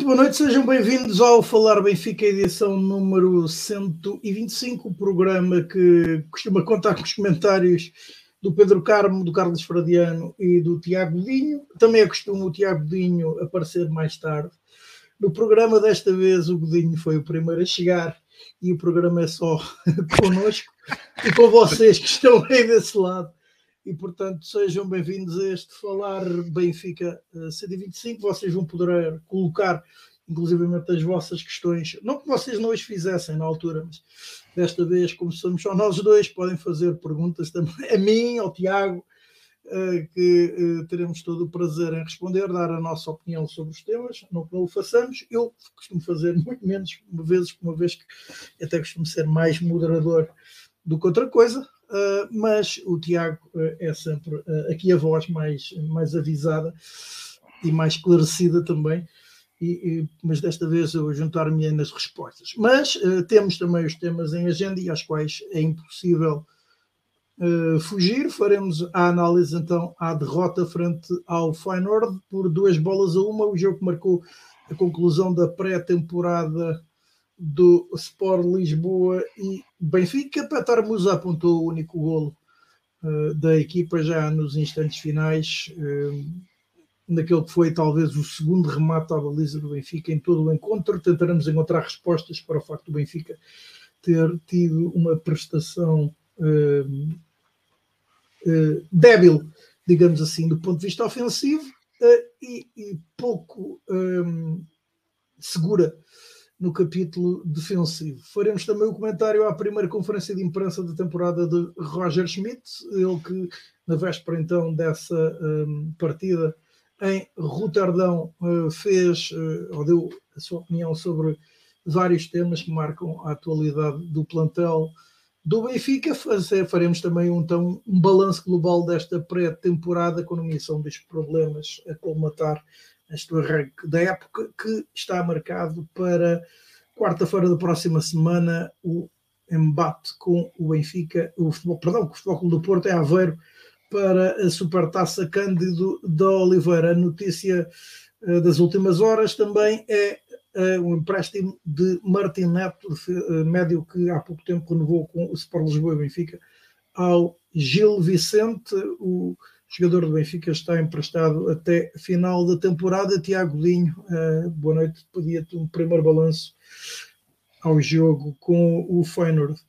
Muito boa noite, sejam bem-vindos ao Falar Benfica, edição número 125, o programa que costuma contar com os comentários do Pedro Carmo, do Carlos Fradiano e do Tiago Dinho. Também é costume o Tiago Dinho aparecer mais tarde. No programa desta vez o Godinho foi o primeiro a chegar e o programa é só connosco e com vocês que estão aí desse lado. E portanto, sejam bem-vindos a este Falar Benfica 125. Eh, vocês vão poder colocar, inclusivamente, as vossas questões. Não que vocês não as fizessem na altura, mas desta vez, como somos só nós dois, podem fazer perguntas também a mim, ao Tiago, eh, que eh, teremos todo o prazer em responder, dar a nossa opinião sobre os temas, não que não o façamos. Eu costumo fazer muito menos vezes, uma vez que até costumo ser mais moderador do que outra coisa, Uh, mas o Tiago uh, é sempre uh, aqui a voz mais, mais avisada e mais esclarecida também, e, e, mas desta vez eu juntar-me nas respostas. Mas temos também os temas em agenda e aos quais é impossível fugir. Faremos a análise então à derrota frente ao Feyenoord por duas bolas a uma, o jogo que marcou a conclusão da pré-temporada do Sport Lisboa e Benfica. Petar Musa apontou o único golo uh, da equipa já nos instantes finais, uh, naquele que foi talvez o segundo remate à baliza do Benfica em todo o encontro. Tentaremos encontrar respostas para o facto do Benfica ter tido uma prestação uh, débil, digamos assim, do ponto de vista ofensivo e, e, pouco segura no capítulo defensivo. Faremos também o comentário à primeira conferência de imprensa da temporada de Roger Schmidt, ele que, na véspera então dessa um, partida em Roterdão, uh, fez uh, ou deu a sua opinião sobre vários temas que marcam a atualidade do plantel do Benfica. Fazer, faremos também então, um balanço global desta pré-temporada com nomeação dos problemas a colmatar este arranque da época, que está marcado para quarta-feira da próxima semana o embate com o Benfica, o futebol, perdão, com o Futebol do Porto é Aveiro para a Supertaça Cândido da Oliveira. A notícia uh, das últimas horas também é uh, um empréstimo de Martin Neto, uh, médio que há pouco tempo renovou com o Sport Lisboa e Benfica, ao Gil Vicente, o jogador do Benfica está emprestado até final da temporada. Tiago Dinho, uh, boa noite. Podia-te um primeiro balanço ao jogo com o Feyenoord.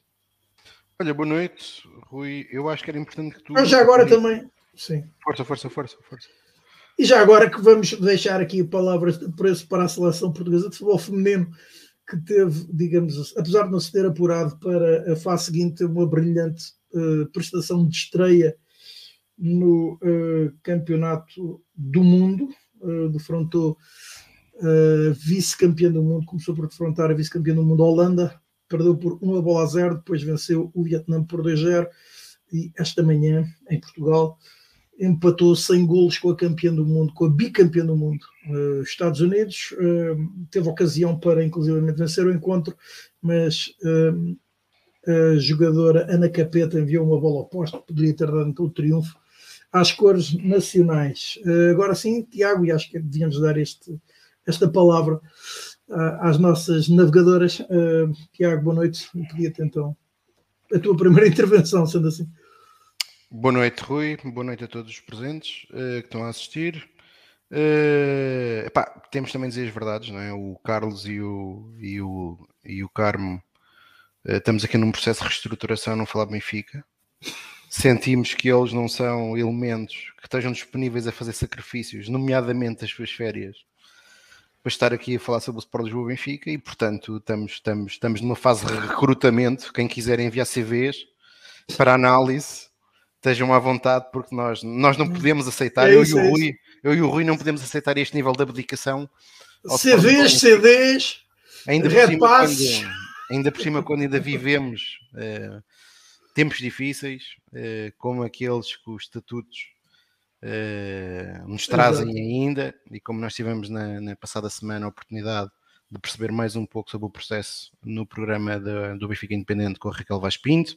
Olha, boa noite, Rui. Eu acho que era importante que tu. Mas já agora também. Sim. Força, força, força, força. E já agora que vamos deixar aqui palavras de preço para a seleção portuguesa de futebol feminino, que teve, digamos, apesar de não se ter apurado para a fase seguinte, uma brilhante uh, prestação de estreia no uh, Campeonato do Mundo, uh, defrontou uh, vice-campeão do mundo, começou por defrontar a vice-campeã do mundo, Holanda, perdeu por 1 bola a 0, depois venceu o Vietnã por 2-0 e esta manhã, em Portugal, empatou sem golos com a campeã do mundo, com a bicampeã do mundo, uh, Estados Unidos. Uh, teve ocasião para, inclusivamente, vencer o encontro, mas uh, a jogadora Ana Capeta enviou uma bola oposta, poderia ter dado então o triunfo às cores nacionais. Uh, agora sim, Tiago, e acho que devíamos dar este, esta palavra uh, às nossas navegadoras. Uh, Tiago, boa noite. Pedia-te então a tua primeira intervenção, sendo assim. Boa noite, Rui. Boa noite a todos os presentes que estão a assistir. Epá, temos também de dizer as verdades, não é? O Carlos e o, e o, e o Carmo estamos aqui num processo de reestruturação, não falar Benfica sentimos que eles não são elementos que estejam disponíveis a fazer sacrifícios, nomeadamente as suas férias, para estar aqui a falar sobre o Sport Lisboa Benfica e, portanto, estamos, estamos, estamos numa fase de recrutamento. Quem quiser enviar CVs para análise, estejam à vontade, porque nós, nós não podemos aceitar, é isso, eu, e o é Rui, eu e o Rui não podemos aceitar este nível de abdicação. CVs, CDs, ainda por, cima, quando, ainda por cima, quando ainda vivemos. Uh, tempos difíceis, eh, como aqueles que os estatutos eh, nos trazem Exato. ainda, e como nós tivemos na, na, passada semana a oportunidade de perceber mais um pouco sobre o processo no programa de, do Benfica Independente com a Raquel Vaz Pinto,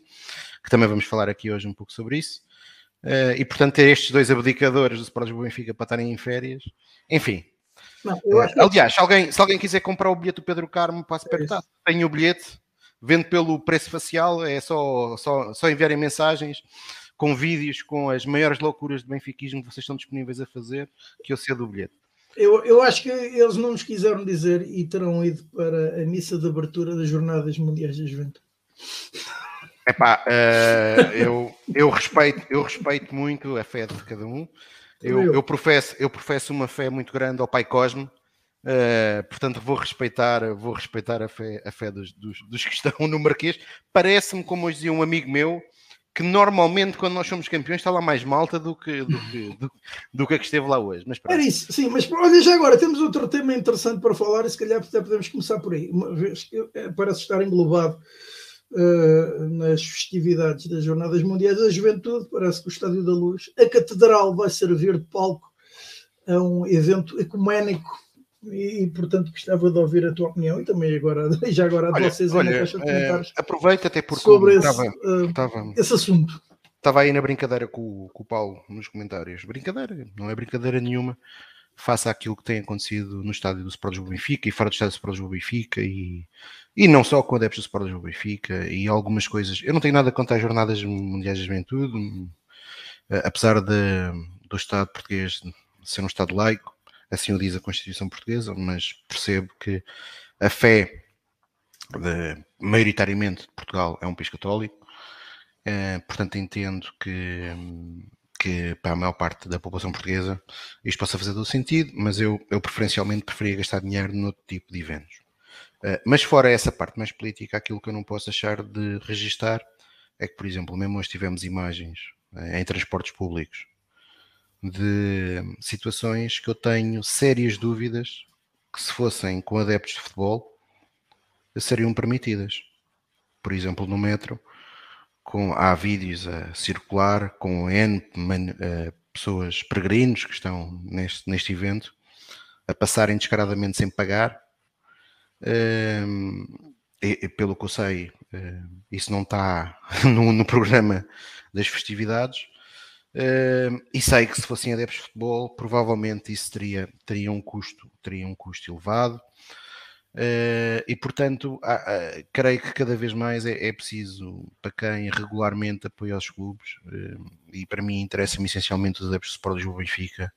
que também vamos falar aqui hoje um pouco sobre isso. Uh, e portanto ter estes dois abdicadores do Sport Lisboa Benfica para estarem em férias, enfim, Não, uh, aliás, se alguém, se alguém quiser comprar o bilhete do Pedro Carmo, passe é perguntar. Tenho o bilhete, vendo pelo preço facial, é só, só, só enviarem mensagens com vídeos, com as maiores loucuras de benfiquismo que vocês estão disponíveis a fazer, que eu cedo o bilhete. Eu, eu acho que eles não nos quiseram dizer e terão ido para a missa de abertura das Jornadas Mundiais da Juventude. Epá, uh, eu, eu, respeito, eu respeito muito a fé de cada um. Eu, eu, professo, eu professo uma fé muito grande ao Pai Cosme, uh, portanto vou respeitar, vou respeitar a fé, a fé dos, dos, dos que estão no Marquês. Parece-me, como hoje dizia um amigo meu, que normalmente quando nós somos campeões está lá mais malta do que, do que, do, do que a que esteve lá hoje. Mas Era isso, sim, mas olha, já agora temos outro tema interessante para falar e se calhar até podemos começar por aí, uma vez que eh, parece estar englobado uh, nas festividades das Jornadas Mundiais da Juventude, parece que o Estádio da Luz, a Catedral vai servir de palco a um evento ecuménico e, portanto gostava de ouvir a tua opinião e também agora, já agora a vocês olha, na caixa de eh, comentários. aproveita até porque sobre esse, estava, uh, estava, esse assunto. Estava aí na brincadeira com, com o Paulo nos comentários. Brincadeira, não é brincadeira nenhuma. Faça aquilo que tem acontecido no estádio do Sport do Benfica e fora do estádio do Sport do Benfica e, e não só com adeptos do Sport do Benfica e algumas coisas. Eu não tenho nada contra as jornadas mundiais de juventude, eh, apesar de, do Estado português ser um Estado laico, assim o diz a Constituição Portuguesa, mas percebo que a fé, de, maioritariamente de Portugal, é um país católico, eh, portanto entendo que, que para a maior parte da população portuguesa isto possa fazer todo sentido, mas eu, eu preferencialmente preferia gastar dinheiro noutro tipo de eventos. Uh, mas fora essa parte mais política, aquilo que eu não posso deixar de registar é que, por exemplo, mesmo hoje tivemos imagens uh, em transportes públicos de situações que eu tenho sérias dúvidas que se fossem com adeptos de futebol seriam permitidas. Por exemplo, no metro, com, há vídeos a circular com N man, uh, pessoas peregrinos que estão neste, neste evento a passarem descaradamente sem pagar. Uh, e, e, pelo que eu sei, uh, isso não está no, no programa das festividades. E sei que se fossem adeptos de futebol, provavelmente isso teria, teria, um, custo, teria um custo elevado. E portanto, creio que cada vez mais é, é, preciso para quem regularmente apoia os clubes, e para mim interessa-me essencialmente os adeptos de Sport Lisboa Benfica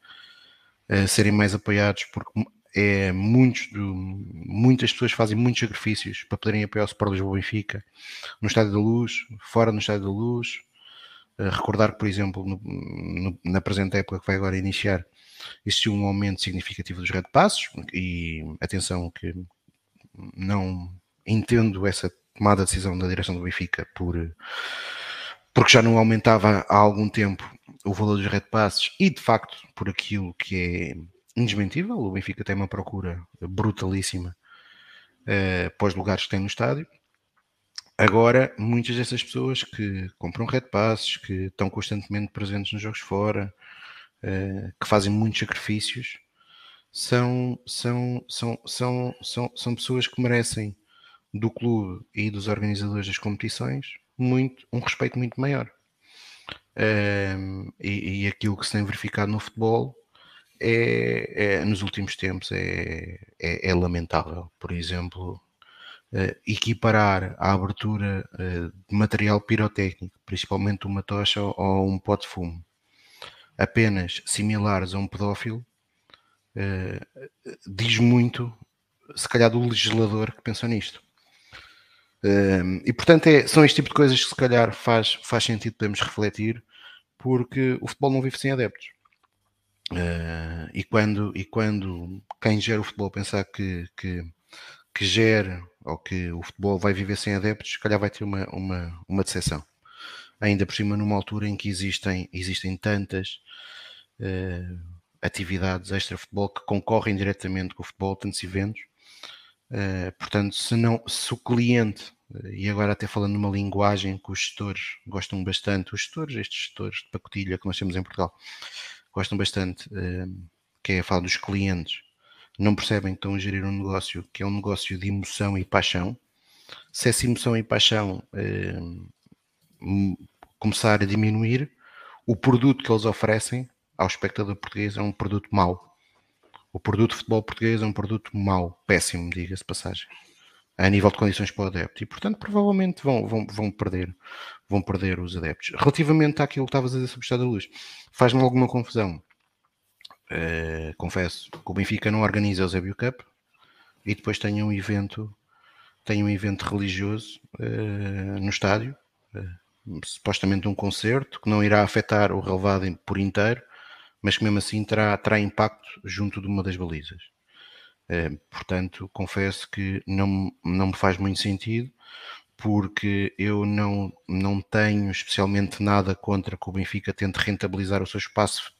serem mais apoiados, porque é muitos do, muitas pessoas fazem muitos sacrifícios para poderem apoiar o Sport Lisboa Benfica no Estádio da Luz, fora no Estádio da Luz, recordar que, por exemplo, no, no, na presente época que vai agora iniciar, existiu um aumento significativo dos red passos e atenção que não entendo essa tomada de decisão da direção do Benfica por porque já não aumentava há algum tempo o valor dos red passes e de facto por aquilo que é indesmentível, o Benfica tem uma procura brutalíssima uh, para os lugares que tem no estádio Agora, muitas dessas pessoas que compram red passes, que estão constantemente presentes nos jogos fora, uh, que fazem muitos sacrifícios, são, são, são, são, são, são pessoas que merecem do clube e dos organizadores das competições muito, um respeito muito maior. Uh, e, e, aquilo que se tem verificado no futebol é, é nos últimos tempos é, é, é lamentável. Por exemplo, equiparar a abertura uh, de material pirotécnico, principalmente uma tocha ou um pote de fumo, apenas similares a um pedófilo, uh, diz muito, se calhar, do legislador que pensou nisto. e portanto, é, são este tipo de coisas que se calhar faz, faz sentido podermos refletir, porque o futebol não vive sem adeptos. Uh, e, quando, e quando quem gera o futebol pensar que, que, que gera ou que o futebol vai viver sem adeptos, se calhar vai ter uma, uma, uma decepção. Ainda por cima, numa altura em que existem, existem tantas uh, atividades extra-futebol que concorrem diretamente com o futebol, tantos eventos. Uh, portanto, se, não, se o cliente, e agora até falando numa linguagem que os gestores gostam bastante, os gestores, estes gestores de pacotilha que nós temos em Portugal, gostam bastante, uh, que é a fala dos clientes, não percebem que estão a gerir um negócio que é um negócio de emoção e paixão. Se essa emoção e paixão eh, começar a diminuir, o produto que eles oferecem ao espectador português é um produto mau. O produto de futebol português é um produto mau, péssimo, diga-se passagem, a nível de condições para o adepto. E, portanto, provavelmente vão, vão, vão, perder, vão perder os adeptos. Relativamente àquilo que estavas a dizer sobre o Estado da Luz, faz-me alguma confusão. Uh, confesso que o Benfica não organiza o Zébio Cup e depois tem um evento tem um evento religioso uh, no estádio, uh, supostamente um concerto que não irá afetar o relevado por inteiro, mas que mesmo assim terá, terá impacto junto de uma das balizas. Portanto, confesso que não, não me faz muito sentido, porque eu não, não tenho especialmente nada contra que o Benfica tente rentabilizar o seu espaço,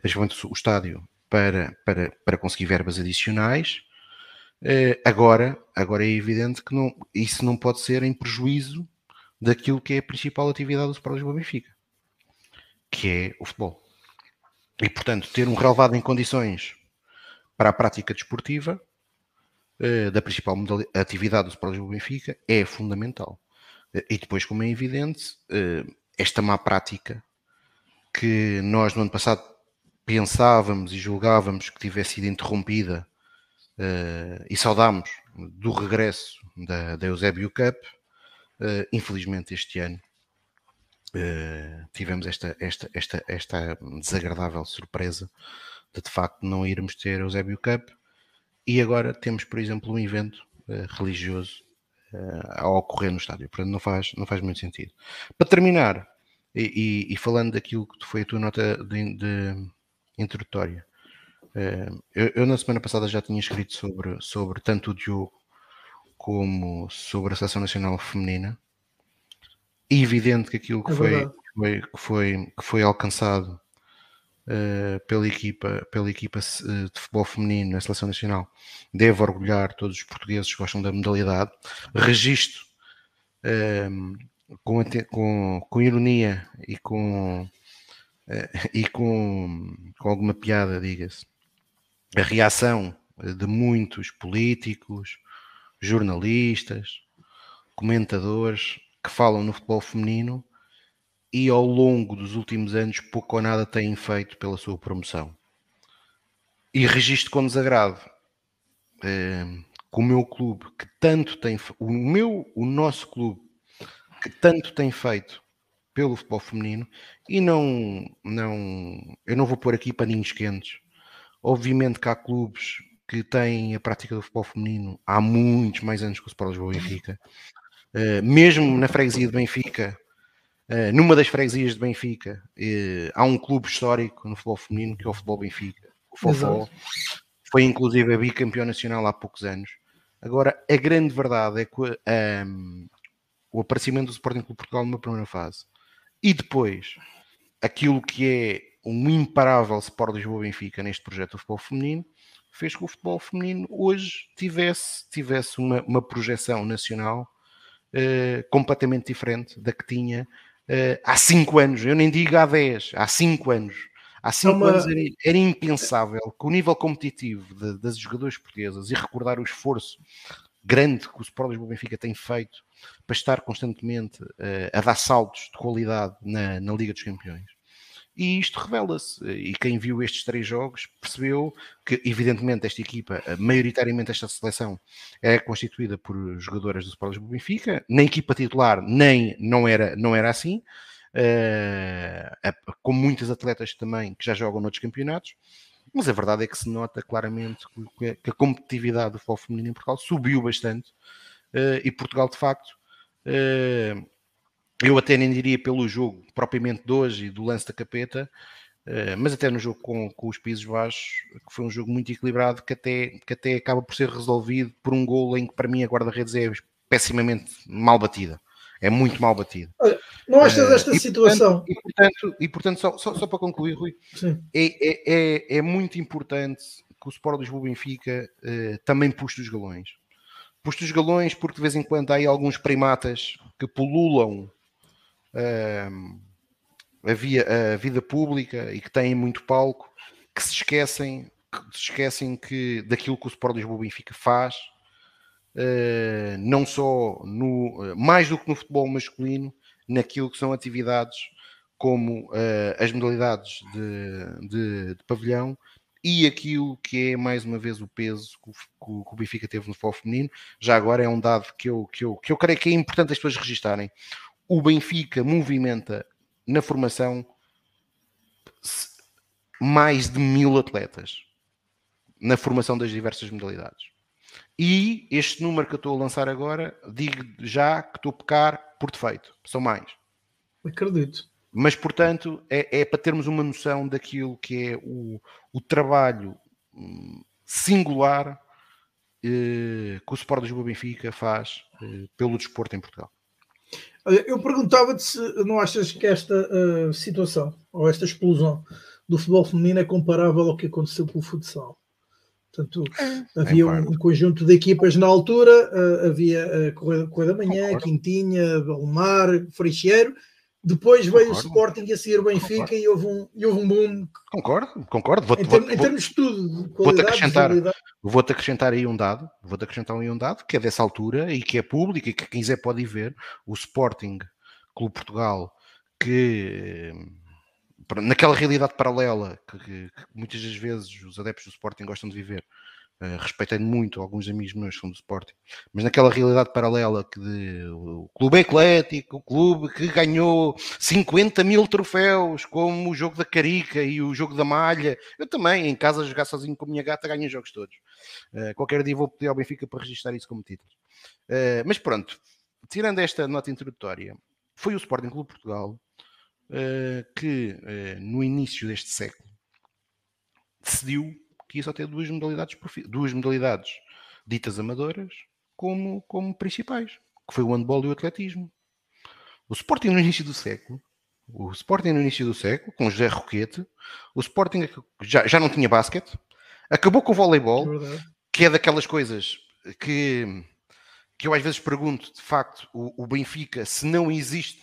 principalmente o estádio, para, para, para conseguir verbas adicionais Uh, agora, agora é evidente que não, isso não pode ser em prejuízo daquilo que é a principal atividade do Sport Lisboa Benfica, que é o futebol. E, portanto, ter um relevado em condições para a prática desportiva uh, da principal atividade do Sport Lisboa Benfica é fundamental. E depois, como é evidente, esta má prática que nós no ano passado pensávamos e julgávamos que tivesse sido interrompida uh, e saudámos do regresso da, da Eusébio Cup. Uh, infelizmente, este ano uh, tivemos esta, esta, esta, esta desagradável surpresa de de facto não irmos ter Eusébio Cup. E agora temos, por exemplo, um evento religioso a ocorrer no estádio. Portanto, não faz, não faz muito sentido. Para terminar, e, e, e falando daquilo que foi a tua nota de, de introdutória, eh, eu, eu, na semana passada já tinha escrito sobre, sobre tanto o Diogo como sobre a seleção nacional feminina. É evidente que aquilo que, é foi, que, foi, que, foi, que foi alcançado uh, pela equipa, pela equipa eh, de futebol feminino na seleção nacional deve orgulhar todos os portugueses que gostam da modalidade. Registro com, com, com ironia e com, e com, com alguma piada, diga-se, a reação de muitos políticos, jornalistas, comentadores que falam no futebol feminino e ao longo dos últimos anos pouco ou nada têm feito pela sua promoção. E registro com desagrado eh, que o meu clube, que tanto tem, o meu, o nosso clube, que tanto tem feito pelo futebol feminino, e não, não, eu não vou pôr aqui paninhos quentes, Obviamente que há clubes que têm a prática do futebol feminino há muitos mais anos que o Sport Lisboa e Benfica. Uh, mesmo na freguesia de Benfica, uh, numa das freguesias de Benfica, uh, há um clube histórico no futebol feminino que é o Futebol Benfica. O Fofó foi inclusive a bicampeão nacional há poucos anos. Agora, a grande verdade é que um, o aparecimento do Sporting Clube Portugal numa primeira fase e depois aquilo que é um imparável Sport Lisboa-Benfica neste projeto do futebol feminino, fez que o futebol feminino hoje tivesse, tivesse uma, uma projeção nacional uh, completamente diferente da que tinha uh, há 5 anos. Eu nem digo há 10, há 5 anos. Há 5 é uma... anos era, era, impensável que o nível competitivo de, das jogadoras portuguesas e recordar o esforço grande que o Sport Lisboa Benfica tem feito para estar constantemente uh, a dar saltos de qualidade na, na Liga dos Campeões e isto revela-se. E quem viu estes três jogos percebeu que, evidentemente, esta equipa, maioritariamente esta seleção, é constituída por jogadoras do Sport Lisboa Benfica. Na equipa titular, nem não era, não era assim. Uh, com muitas atletas também que já jogam noutros campeonatos. Mas a verdade é que se nota claramente que a competitividade do futebol feminino em Portugal subiu bastante. Uh, e Portugal, de facto, uh, eu até nem diria pelo jogo propriamente de hoje e do lance da capeta, uh, mas até no jogo com, com os pisos baixos, que foi um jogo muito equilibrado, que até, que até acaba por ser resolvido por um gol em que para mim a guarda-redes é pessimamente mal batida. É muito mal batida. não achas uh, esta e, situação? E portanto, e, portanto só, só, só, para concluir, Rui, é, é, é, é, muito importante que o Sport Lisboa Benfica uh, também puxe os galões. Puxe os galões porque de vez em quando há aí alguns primatas que pululam a, via, a vida pública e que têm muito palco, que se esquecem, que se esquecem que daquilo que o Sport Lisboa Benfica faz, uh, não só no mais do que no futebol masculino, naquilo que são atividades como uh, as modalidades de, de, de, pavilhão e aquilo que é mais uma vez o peso que o, que o Benfica teve no futebol feminino. Já agora é um dado que eu, que, eu, que eu creio que é importante as pessoas registarem. O Benfica movimenta na formação mais de mil atletas na formação das diversas modalidades. E este número que eu estou a lançar agora, digo já que estou a pecar por defeito. São mais. Acredito. Mas, portanto, é, é para termos uma noção daquilo que é o, o trabalho hum, singular eh, que o Sport de Lisboa Benfica faz eh, pelo desporto em Portugal. Eu perguntava-te se não achas que esta uh, situação ou esta explosão do futebol feminino é comparável ao que aconteceu com o futsal. Portanto, é, havia um, um, conjunto de equipas na altura, uh, havia a Correia, Correia da Manhã, Concordo. Quintinha, Belmar, Freixeiro, depois veio concordo. o Sporting a seguir o Benfica concordo. e houve, um, e houve um boom. Concordo, concordo. Vou, em, vou, em termos de tudo, vou-te acrescentar, vou acrescentar aí um dado, vou-te acrescentar aí um dado que é dessa altura e que é público e que quem quiser pode ir ver. O Sporting Clube Portugal, que naquela realidade paralela que, que, que muitas das vezes os adeptos do Sporting gostam de viver, Uh, respeitando muito alguns amigos meus que são do Sporting, mas naquela realidade paralela que de, o clube eclético, o clube que ganhou 50 mil troféus, como o jogo da Carica e o jogo da Malha, eu também em casa jogar sozinho com a minha gata ganho os jogos todos. Uh, qualquer dia vou pedir ao Benfica para registrar isso como título. Uh, mas pronto, tirando esta nota introdutória, foi o Sporting Clube Portugal que no início deste século decidiu que ia só ter duas modalidades, duas modalidades ditas amadoras como, como principais, que foi o handball e o atletismo. O Sporting no início do século, o Sporting no início do século, com José Roquete, o Sporting já, já não tinha basquete, acabou com o voleibol, é que é daquelas coisas que, que eu às vezes pergunto, de facto, o, o Benfica, se não existe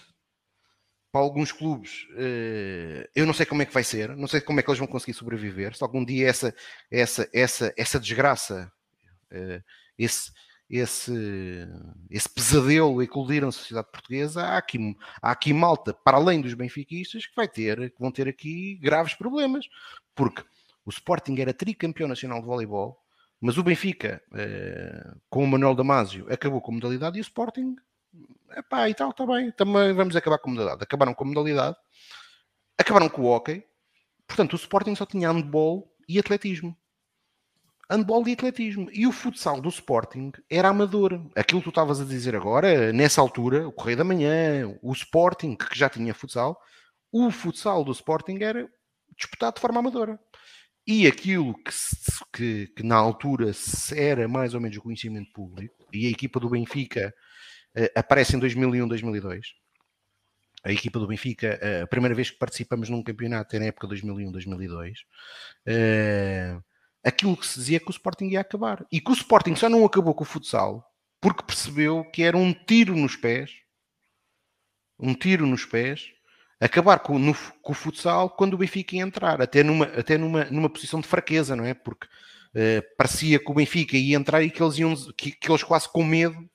para alguns clubes, eh, eu não sei como é que vai ser, não sei como é que eles vão conseguir sobreviver. Se algum dia essa, essa, essa, essa desgraça, eh, esse, esse, esse pesadelo eclodir na sociedade portuguesa, há aqui, há aqui malta, para além dos benfiquistas, que, vai ter, que vão ter aqui graves problemas, porque o Sporting era tricampeão nacional de voleibol, mas o Benfica, eh, com o Manuel Damasio, acabou com a modalidade e o Sporting epá, e tal, está bem, também vamos acabar com a modalidade. Acabaram com a modalidade, acabaram com o hockey, portanto o Sporting só tinha handball e atletismo. Handball e atletismo. E o futsal do Sporting era amador. Aquilo que tu estavas a dizer agora, nessa altura, o Correio da Manhã, o Sporting, que já tinha futsal, o futsal do Sporting era disputado de forma amadora. E aquilo que, que, que na altura era mais ou menos conhecimento público, e a equipa do Benfica aparece em 2001, 2002. A equipa do Benfica, uh, a primeira vez que participamos num campeonato é na época 2001, 2002. Uh, aquilo que se dizia é que o Sporting ia acabar. E que o Sporting só não acabou com o futsal porque percebeu que era um tiro nos pés, um tiro nos pés, acabar com, no, com o futsal quando o Benfica ia entrar, até numa, até numa, numa posição de fraqueza, não é? Porque uh, parecia que o Benfica ia entrar e que eles, iam, que, que eles quase com medo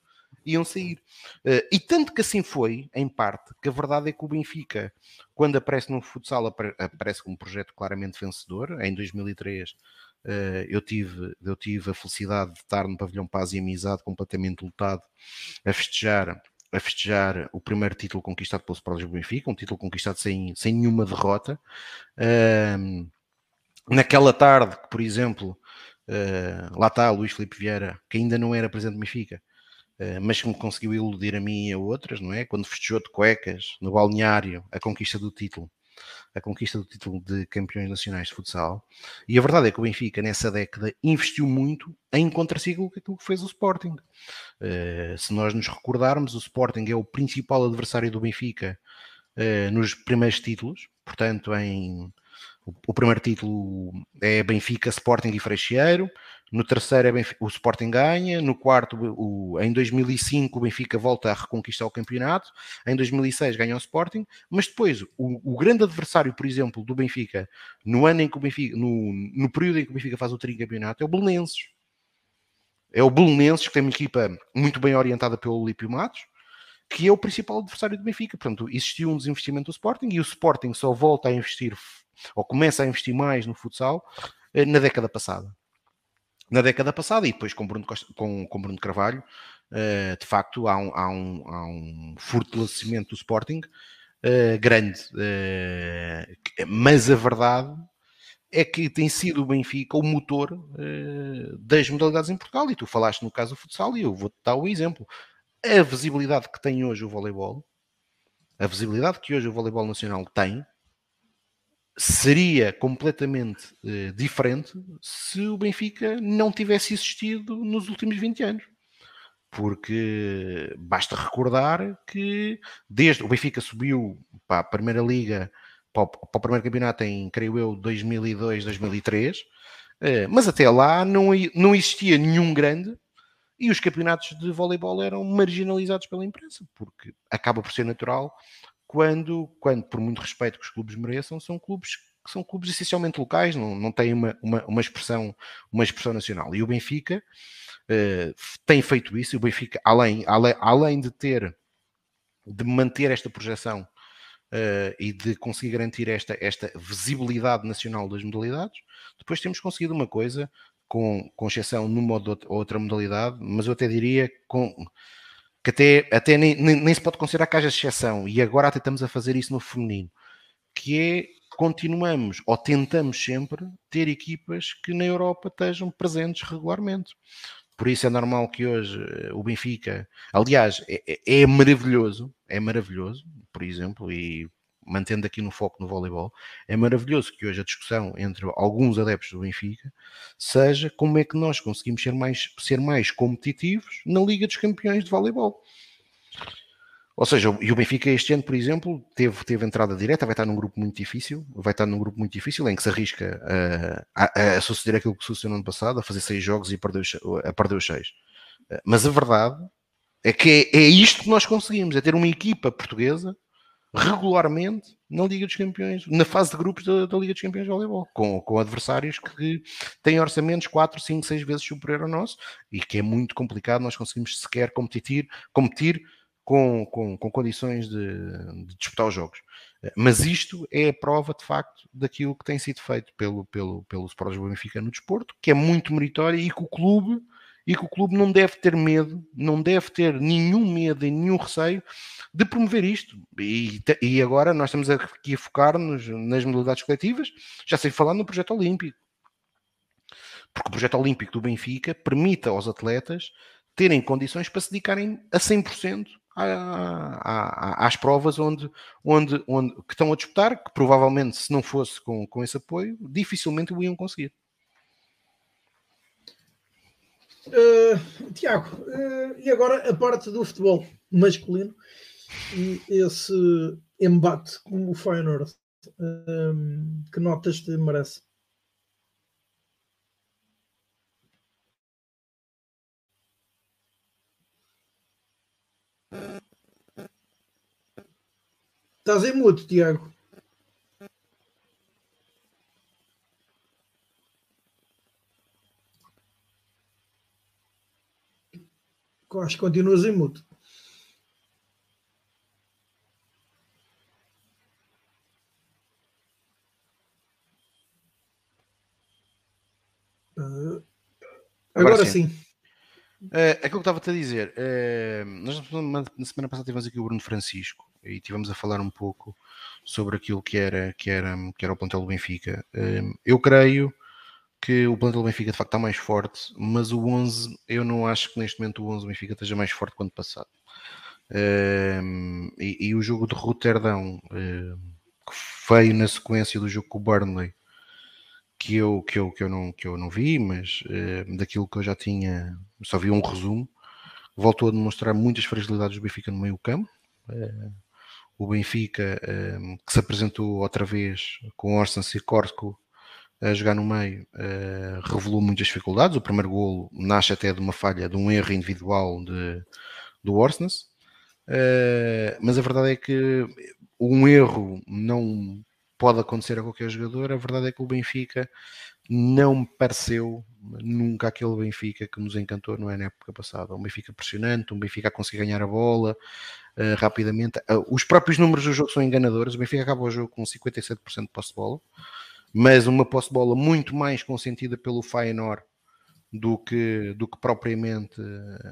iam sair. Uh, e tanto que assim foi, em parte, que a verdade é que o Benfica, quando aparece no futsal, aparece como um projeto claramente vencedor. Em 2003 uh, eh, eu, tive, eu tive a felicidade de estar no pavilhão Paz e Amizade completamente lotado a festejar a festejar o primeiro título conquistado pelo Sport Lisboa Benfica, um título conquistado sem, sem nenhuma derrota. Uh, naquela tarde, por exemplo, uh, lá está Luís Felipe Vieira, que ainda não era presidente do Benfica, eh, mas que me conseguiu iludir a mim e a outras, não é? Quando festejou de cuecas no balneário a conquista do título, a conquista do título de campeões nacionais de futsal. E a verdade é que o Benfica, nessa década, investiu muito em contraciclo com aquilo que fez o Sporting. Uh, se nós nos recordarmos, o Sporting é o principal adversário do Benfica uh, nos primeiros títulos, portanto, em o, primeiro título é Benfica, Sporting e Freixeiro. No terceiro é Benfica, o Sporting ganha. No quarto, o, em 2005, o Benfica volta a reconquistar o campeonato. Em 2006 ganha o Sporting. Mas depois, o, o grande adversário, por exemplo, do Benfica, no ano em que o Benfica, no, no período em que o Benfica faz o tricampeonato, é o Belenenses. É o Belenenses, que tem uma equipa muito bem orientada pelo Olímpio Matos que é o principal adversário do Benfica. Portanto, existiu um desinvestimento do Sporting e o Sporting só volta a investir ou começa a investir mais no futsal na década passada. Na década passada, e depois com Bruno, Costa, com, com Bruno Carvalho, uh, de facto há um, há, um, há um fortalecimento do Sporting uh, grande. Uh, mas a verdade é que tem sido o Benfica o motor das modalidades em Portugal. E tu falaste no caso do futsal, e eu vou-te dar o exemplo. A visibilidade que tem hoje o voleibol, a visibilidade que hoje o voleibol nacional tem, seria completamente uh, diferente se o Benfica não tivesse existido nos últimos 20 anos. Porque basta recordar que desde o Benfica subiu para a Primeira Liga, para o, para o primeiro campeonato em, creio eu, 2002, 2003, uh, mas até lá não, não existia nenhum grande e os campeonatos de voleibol eram marginalizados pela imprensa, porque acaba por ser natural quando, quando, por muito respeito que os clubes mereçam, são clubes que são clubes essencialmente locais, não, não têm uma, uma, uma, expressão, uma expressão nacional. E o Benfica uh, tem feito isso, e o Benfica, além, além, além de ter, de manter esta projeção uh, e de conseguir garantir esta, esta visibilidade nacional das modalidades, depois temos conseguido uma coisa, com, com exceção numa ou outra modalidade, mas eu até diria com que até, até nem, nem, nem, se pode considerar que haja exceção, e agora até estamos a fazer isso no feminino, que é continuamos ou tentamos sempre ter equipas que na Europa estejam presentes regularmente. Por isso é normal que hoje eh, o Benfica, aliás, é, é, é maravilhoso, é maravilhoso, por exemplo, e mantendo aqui no foco no voleibol, é maravilhoso que hoje a discussão entre alguns adeptos do Benfica seja como é que nós conseguimos ser mais, ser mais competitivos na Liga dos Campeões de Voleibol. Ou seja, e o Benfica este ano, por exemplo, teve, teve entrada direta, vai estar num grupo muito difícil, vai estar num grupo muito difícil em que se arrisca a, a, a suceder aquilo que sucedeu no ano passado, a fazer seis jogos e a perder os seis. Mas a verdade é que é, é isto que nós conseguimos, é ter uma equipa portuguesa regularmente na Liga dos Campeões, na fase de grupos da, da Liga dos Campeões de Voleibol, com, com adversários que têm orçamentos 4, 5, 6 vezes superior ao nosso e que é muito complicado nós conseguimos sequer competir, competir com, com, com condições de, de, disputar os jogos. Mas isto é a prova, de facto, daquilo que tem sido feito pelo, pelo, pelo Sport Benfica no desporto, que é muito meritório e que o clube e que o clube não deve ter medo, não deve ter nenhum medo e nenhum receio de promover isto. E, e agora nós estamos aqui a focar-nos nas modalidades coletivas, já sei falar no projeto olímpico. Porque o projeto olímpico do Benfica permite aos atletas terem condições para se dedicarem a 100% às provas onde, onde, onde que estão a disputar, que provavelmente se não fosse com, com esse apoio, dificilmente o iam conseguir. Uh, Tiago, uh, e agora a parte do futebol masculino e esse embate com o Feyenoord, uh, que notas te merece? Estás em mudo, Tiago. Acho que continuas em mudo. Uh, agora, agora, sim. sim. Uh, aquilo que estava-te a dizer, uh, nós na semana passada tivemos aqui o Bruno Francisco e tivemos a falar um pouco sobre aquilo que era, que era, que era o plantel do Benfica. Uh, eu creio que o plantel do Benfica de facto está mais forte, mas o 11, eu não acho que neste momento o 11 do Benfica esteja mais forte quanto passado. E, e, o jogo de Roterdão, que veio na sequência do jogo com o Burnley, que eu, que eu, que eu, não, que eu não vi, mas uh, daquilo que eu já tinha, só vi um resumo, voltou a demonstrar muitas fragilidades do Benfica no meio campo. O Benfica, que se apresentou outra vez com Orsens e Corco a jogar no meio, revelou muitas dificuldades. O primeiro golo nasce até de uma falha, de um erro individual de, do Orsens. mas a verdade é que um erro não pode acontecer a qualquer jogador. A verdade é que o Benfica não me pareceu nunca aquele Benfica que nos encantou não é na época passada. Um Benfica pressionante, um Benfica a conseguir ganhar a bola uh, rapidamente. Uh, os próprios números do jogo são enganadores. O Benfica acaba o jogo com 57% de posse de bola. Mas uma posse bola muito mais consentida pelo Feyenoord do que, do que propriamente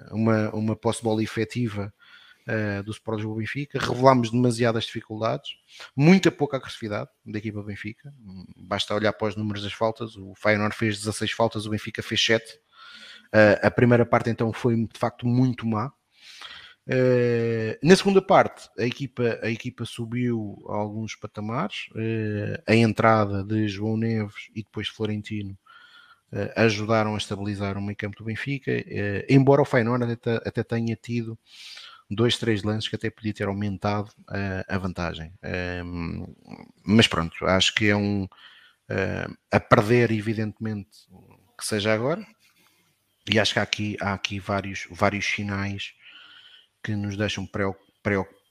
uma, uma posse bola efetiva uh, do Sport Lisboa Benfica. Revelámos demasiadas dificuldades, muita pouca agressividade da equipa Benfica. Basta olhar para os números das faltas. O Feyenoord fez 16 faltas, o Benfica fez 7. Uh, a primeira parte então foi de facto muito má. Uh, na segunda parte, a equipa, a equipa subiu alguns patamares. Uh, a entrada de João Neves e depois Florentino uh, ajudaram a estabilizar o meio campo do Benfica, embora o Feyenoord até, até, tenha tido dois, três lances que até podia ter aumentado a vantagem. mas pronto, acho que é um a perder, evidentemente, que seja agora. E acho que há aqui, há aqui vários, vários sinais que nos deixam preocupados,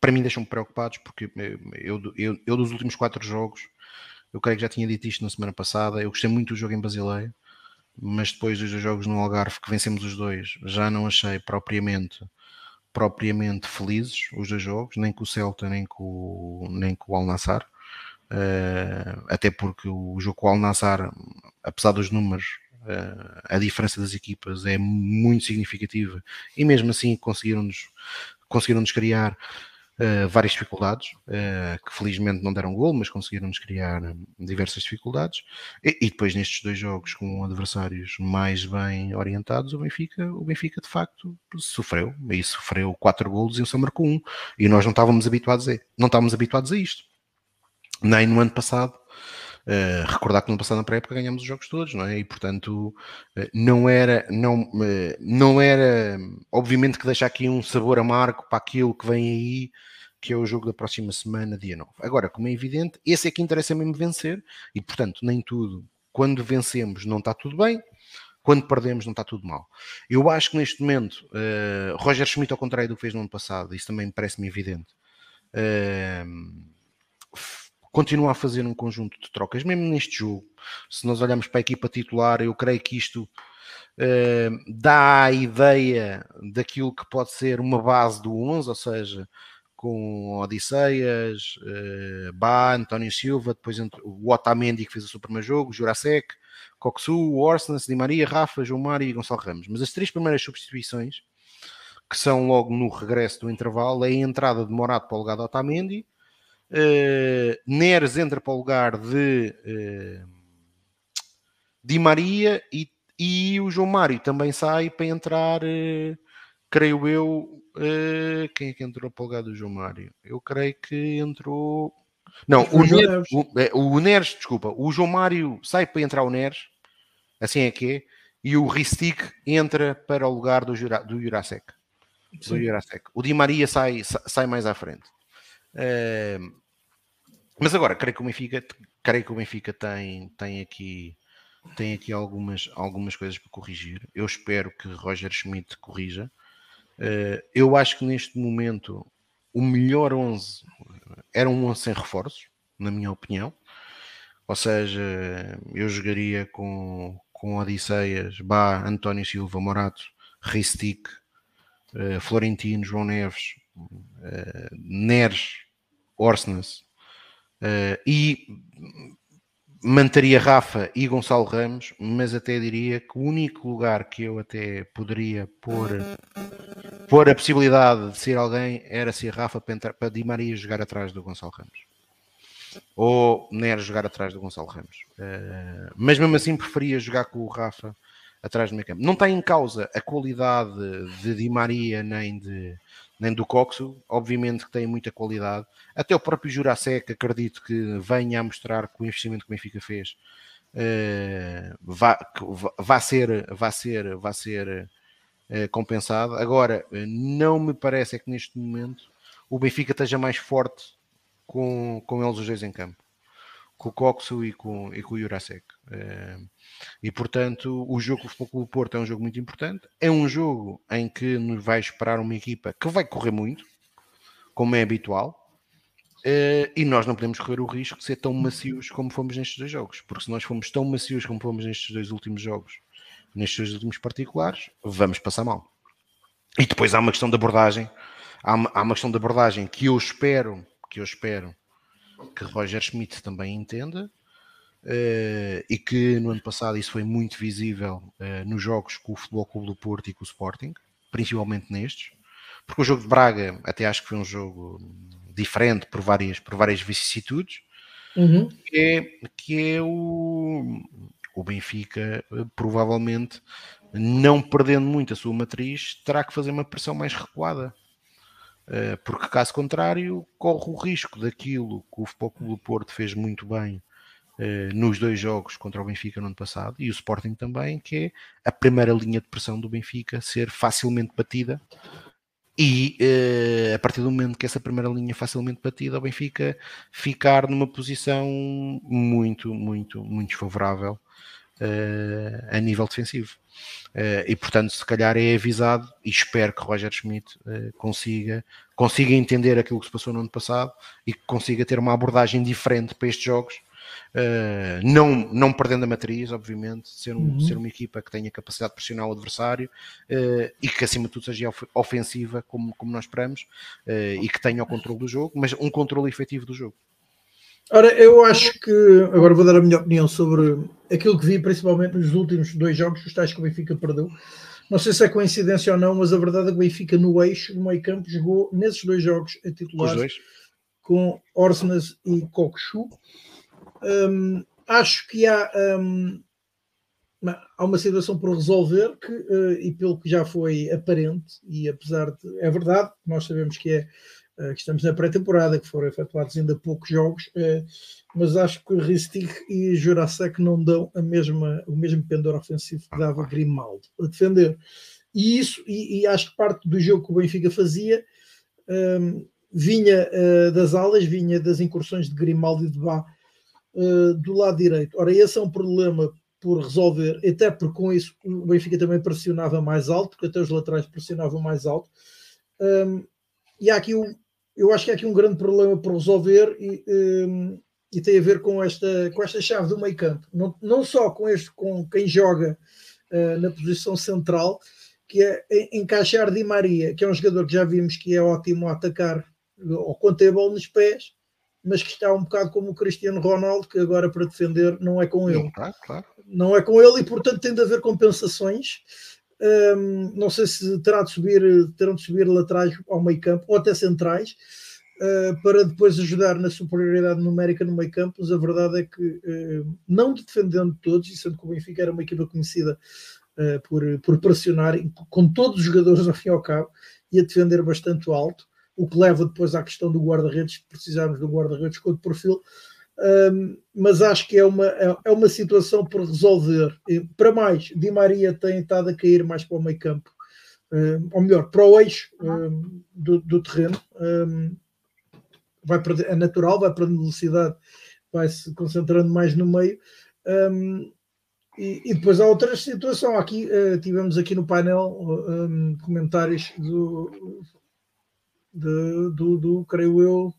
para mim deixam preocupados, porque eu, eu, eu, dos últimos quatro jogos, eu creio que já tinha dito isto na semana passada, eu gostei muito do jogo em Basileia, mas depois dos dois jogos no Algarve, que vencemos os dois, já não achei propriamente propriamente felizes os dois jogos, nem com o Celta, nem com, nem com o Al Nassar. Uh, até porque o jogo com o Al Nassar, apesar dos números, a diferença das equipas é muito significativa e mesmo assim conseguiram-nos conseguiram -nos criar uh, várias dificuldades, uh, que felizmente não deram gol, mas conseguiram-nos criar diversas dificuldades. E, e, depois nestes dois jogos com adversários mais bem orientados, o Benfica, o Benfica de facto sofreu, e sofreu quatro golos e o São marcou um, e nós não estávamos habituados a, não estávamos habituados a isto. Nem no ano passado, Uh, recordar que no passado na pré-época ganhámos os jogos todos, não é? E portanto uh, não era, não, uh, não era, obviamente que deixa aqui um sabor amargo para aquilo que vem aí, que é o jogo da próxima semana, dia 9. Agora, como é evidente, esse é que interessa mesmo vencer, e portanto, nem tudo, quando vencemos, não está tudo bem, quando perdemos, não está tudo mal. Eu acho que neste momento, Roger Schmidt, ao contrário do que fez no ano passado, isso também parece-me evidente. Continua a fazer um conjunto de trocas, mesmo neste jogo. Se nós olharmos para a equipa titular, eu creio que isto uh, dá a ideia daquilo que pode ser uma base do 11, ou seja, com Odisseias, uh, Bá, António Silva, depois o Otamendi que fez o seu primeiro jogo, Jurasek, Coxu, Orsnes, Di Maria, Rafa, João Mário e Gonçalo Ramos. Mas as três primeiras substituições, que são logo no regresso do intervalo, é a entrada de Morato para o lugar de Otamendi, Neres entra para o lugar de uh, Di Maria e, e o João Mário também sai para entrar, uh, creio eu. quem é que entrou para o lugar do João Mário? Eu creio que entrou. Não, o, Neres, o, o Neres, desculpa, o João Mário sai para entrar o Neres, assim é que é, e o Ristic entra para o lugar do, do Jurasek. Do Jurasek. O Di Maria sai, sai mais à frente. Uh, mas agora, creio que o Benfica, creio que o Benfica tem, tem aqui, tem aqui algumas, algumas coisas para corrigir. Eu espero que Roger Schmidt corrija. Uh, eu acho que neste momento o melhor 11 era um 11 sem reforços, na minha opinião. Ou seja, eu jogaria com, com Odisseias, Bá, António Silva, Morato, Ristic, uh, Florentino, João Neves, uh, Neres, Orsnes, e manteria Rafa e Gonçalo Ramos, mas até diria que o único lugar que eu até poderia pôr, pôr a possibilidade de ser alguém era se a Rafa para, para Di Maria jogar atrás do Gonçalo Ramos. Ou Neres jogar atrás do Gonçalo Ramos. Uh, mas mesmo assim preferia jogar com o Rafa atrás do meio campo. Não está em causa a qualidade de Di Maria nem de, nem do Coxo, obviamente que tem muita qualidade. Até o próprio Jurasek acredito que venha a mostrar que o investimento que o Benfica fez uh, vá, vá ser, vá ser, vá ser uh, compensado. Agora, não me parece é que neste momento o Benfica esteja mais forte com, com eles os dois em campo. Com o Coxo e com, e com o Jurasek. Uh, e portanto, o jogo com o Porto é um jogo muito importante. É um jogo em que nos vai esperar uma equipa que vai correr muito, como é habitual. Uh, e nós não podemos correr o risco de ser tão macios como fomos nestes dois jogos, porque se nós formos tão macios como fomos nestes dois últimos jogos, nestes dois últimos particulares, vamos passar mal. E depois há uma questão de abordagem, há uma, há uma questão de abordagem que eu espero, que eu espero que Roger Schmidt também entenda, e que no ano passado isso foi muito visível uh, nos jogos com o Futebol Clube do Porto e com o Sporting, principalmente nestes, porque o jogo de Braga até acho que foi um jogo diferente por várias, por várias vicissitudes, uhum. que, é, que é o, o Benfica provavelmente não perdendo muito a sua matriz, terá que fazer uma pressão mais recuada. Porque caso contrário, corre o risco daquilo que o Futebol Clube do Porto fez muito bem eh, nos dois jogos contra o Benfica no ano passado e o Sporting também, que é a primeira linha de pressão do Benfica ser facilmente batida e uh, a partir do momento que essa primeira linha é facilmente batida, o Benfica ficar numa posição muito, muito, muito desfavorável uh, a nível defensivo. E portanto, se calhar é avisado e espero que Roger Schmidt consiga, consiga entender aquilo que se passou no ano passado e que consiga ter uma abordagem diferente para estes jogos Uh, não, não perdendo a matriz, obviamente, ser, um, uhum. ser uma equipa que tenha capacidade de pressionar o adversário uh, e que acima de tudo seja ofensiva, como, como nós esperamos, uh, e que tenha o controle do jogo, mas um controle efetivo do jogo. Ora, eu acho que agora vou dar a minha opinião sobre aquilo que vi, principalmente nos últimos dois jogos, os tais que o Benfica perdeu. Não sei se é coincidência ou não, mas a verdade é que o Benfica no eixo, no meio campo, jogou nesses dois jogos a titular com Orsnes e Kokshu um, acho que há, um, há uma situação por resolver que, uh, e pelo que já foi aparente, e apesar de. É verdade, nós sabemos que é. Uh, que estamos na pré-temporada, que foram efetuados ainda poucos jogos, uh, mas acho que Ristig e Jurasek não dão a mesma, o mesmo pendor ofensivo que dava Grimaldo a defender. E isso, e, e, acho que parte do jogo que o Benfica fazia um, vinha uh, das alas, vinha das incursões de Grimaldo e de Bá uh, do lado direito. Ora, esse é um problema por resolver, até porque com isso o Benfica também pressionava mais alto, porque até os laterais pressionavam mais alto. Um, e há aqui um, eu acho que há aqui um grande problema por resolver e, um, e tem a ver com esta, com esta chave do meio campo. Não, não só com este, com quem joga uh, na posição central, que é encaixar Di Maria, que é um jogador que já vimos que é ótimo a atacar ou tem a bola nos pés, mas que está um bocado como o Cristiano Ronaldo, que agora para defender não é com ele. Claro, claro. Não é com ele e, portanto, tem de haver compensações. Um, não sei se terá de subir, terão de subir laterais ao meio campo ou até centrais uh, para depois ajudar na superioridade numérica no meio campo. Mas a verdade é que, uh, não defendendo todos, e sendo que o Benfica era uma equipa conhecida uh, por, por pressionar com todos os jogadores ao fim e ao cabo e a defender bastante alto o que leva depois à questão do guarda-redes, precisarmos do guarda-redes com o perfil. Um, mas acho que é uma, é, é uma situação por resolver. Para mais, Di Maria tem estado a cair mais para o meio campo, um, ou melhor, para o eixo um, do, do, terreno. vai perder, é natural, vai perdendo velocidade, vai se concentrando mais no meio. E, e, depois há outra situação. Aqui uh, tivemos aqui no painel comentários do de, do, do, creio eu,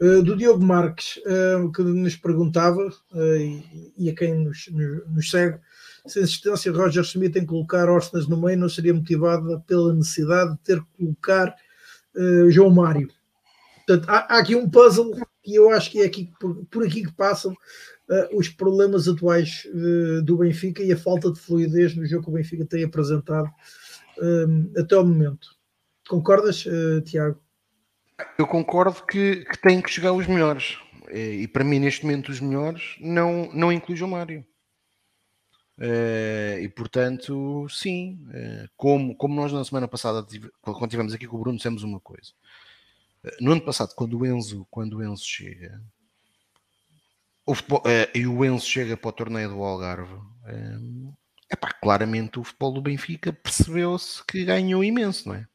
uh, do Diogo Marques, uh, que nos perguntava, uh, e, e, a quem nos, nos, nos, segue, se a existência de Roger Smith em colocar Orsnas no meio não seria motivada pela necessidade de ter que colocar João Mário. Portanto, há, há, aqui um puzzle que eu acho que é aqui, por, por aqui que passam os problemas atuais do Benfica e a falta de fluidez no jogo que o Benfica tem apresentado até o momento. Concordas, uh, Tiago? Eu concordo que, que tem que chegar os melhores. E, e, para mim, neste momento, os melhores não, não inclui o Mário. Uh, e portanto, sim, uh, como, como nós na semana passada, quando estivemos aqui com o Bruno, dissemos uma coisa. Uh, no ano passado, quando o Enzo, quando o Enzo chega, o futebol, e o Enzo chega para o torneio do Algarve, epá, claramente o futebol do Benfica percebeu-se que ganhou imenso, não é?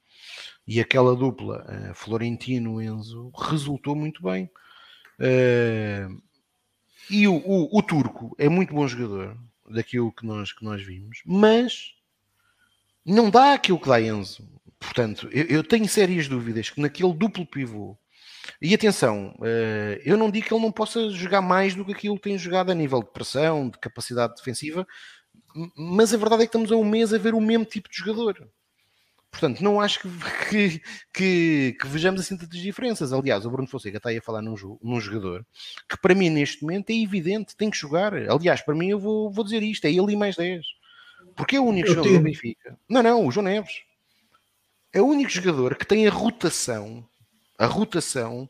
E aquela dupla uh, Florentino-Enzo resultou muito bem. Uh, e o, o, o, Turco é muito bom jogador, daquilo que nós, que nós vimos, mas não dá aquilo que dá Enzo. Portanto, eu, eu tenho sérias dúvidas que naquele duplo pivô, e atenção, uh, eu não digo que ele não possa jogar mais do que aquilo que tem jogado a nível de pressão, de capacidade defensiva, mas a verdade é que estamos há um mês a ver o mesmo tipo de jogador. Portanto, não acho que, que, que, que, vejamos assim tantas diferenças. Aliás, o Bruno Fonseca está aí a falar num, num, jogador que para mim neste momento é evidente, tem que jogar. Aliás, para mim eu vou, vou dizer isto, é ele e mais 10. Porque é o único eu jogador do Benfica. Não, não, o João Neves. É o único jogador que tem a rotação, a rotação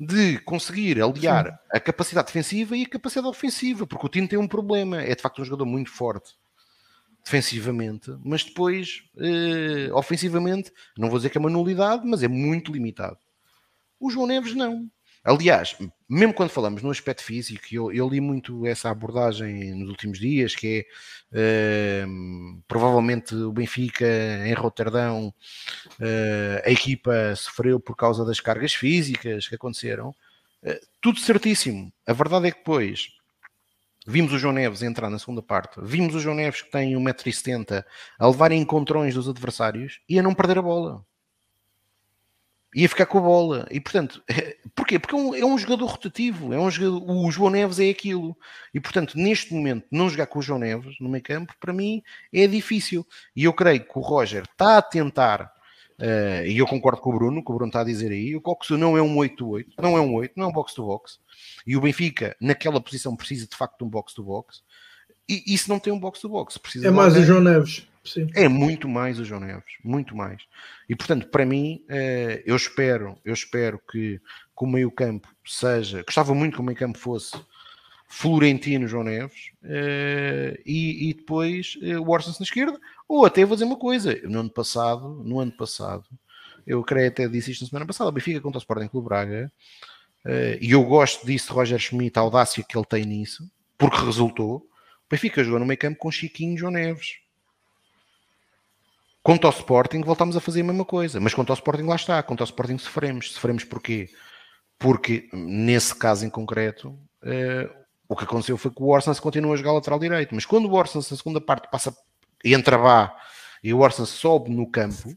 de conseguir aliar Sim. a capacidade defensiva e a capacidade ofensiva, porque o Tino tem um problema, é de facto um jogador muito forte defensivamente, mas depois eh, ofensivamente, não vou dizer que é uma nulidade, mas é muito limitado. O João Neves não. Aliás, mesmo quando falamos no aspecto físico, eu, eu li muito essa abordagem nos últimos dias, que é uh, provavelmente o Benfica em Roterdão, uh, a equipa sofreu por causa das cargas físicas que aconteceram. Tudo certíssimo. A verdade é que depois Vimos o João Neves entrar na segunda parte. Vimos o João Neves que tem 1,70m a levar encontrões dos adversários e a não perder a bola ia ficar com a bola. E portanto, porquê? Porque é um, é um, jogador rotativo, é um jogador, o João Neves é aquilo. E portanto, neste momento, não jogar com o João Neves no meio campo, para mim é difícil. E eu creio que o Roger está a tentar, uh, e eu concordo com o Bruno, que o Bruno está a dizer aí, o Coxo não é um 8-8, não é um 8, não é um box-to-box. E o Benfica, naquela posição, precisa de facto de um box-to-box. E isso não tem um box-to-box. Precisa é mais o João Neves. Sim. É muito mais o João Neves, muito mais. E portanto, para mim, eh, eu espero, eu espero que, que o meio-campo seja. Gostava muito que o meio-campo fosse Florentino João Neves eh, e, e depois eh, o Orsens na esquerda, ou até vou dizer uma coisa, no ano passado, no ano passado, eu creio até disse isto na semana passada, o Benfica contra o Sporting Clube Braga, e eu gosto disso de Roger Schmidt, a audácia que ele tem nisso, porque resultou. O Benfica jogou no meio campo com Chiquinho João Neves. Quanto ao Sporting, voltamos a fazer a mesma coisa. Mas quanto ao Sporting, lá está. Quanto ao Sporting, sofremos. Sofremos porquê? Porque, nesse caso em concreto, uh, o que aconteceu foi que o Orsens continua a jogar lateral direito. Mas quando o Orsens, na segunda parte, passa, entra vá e o Orsens sobe no campo,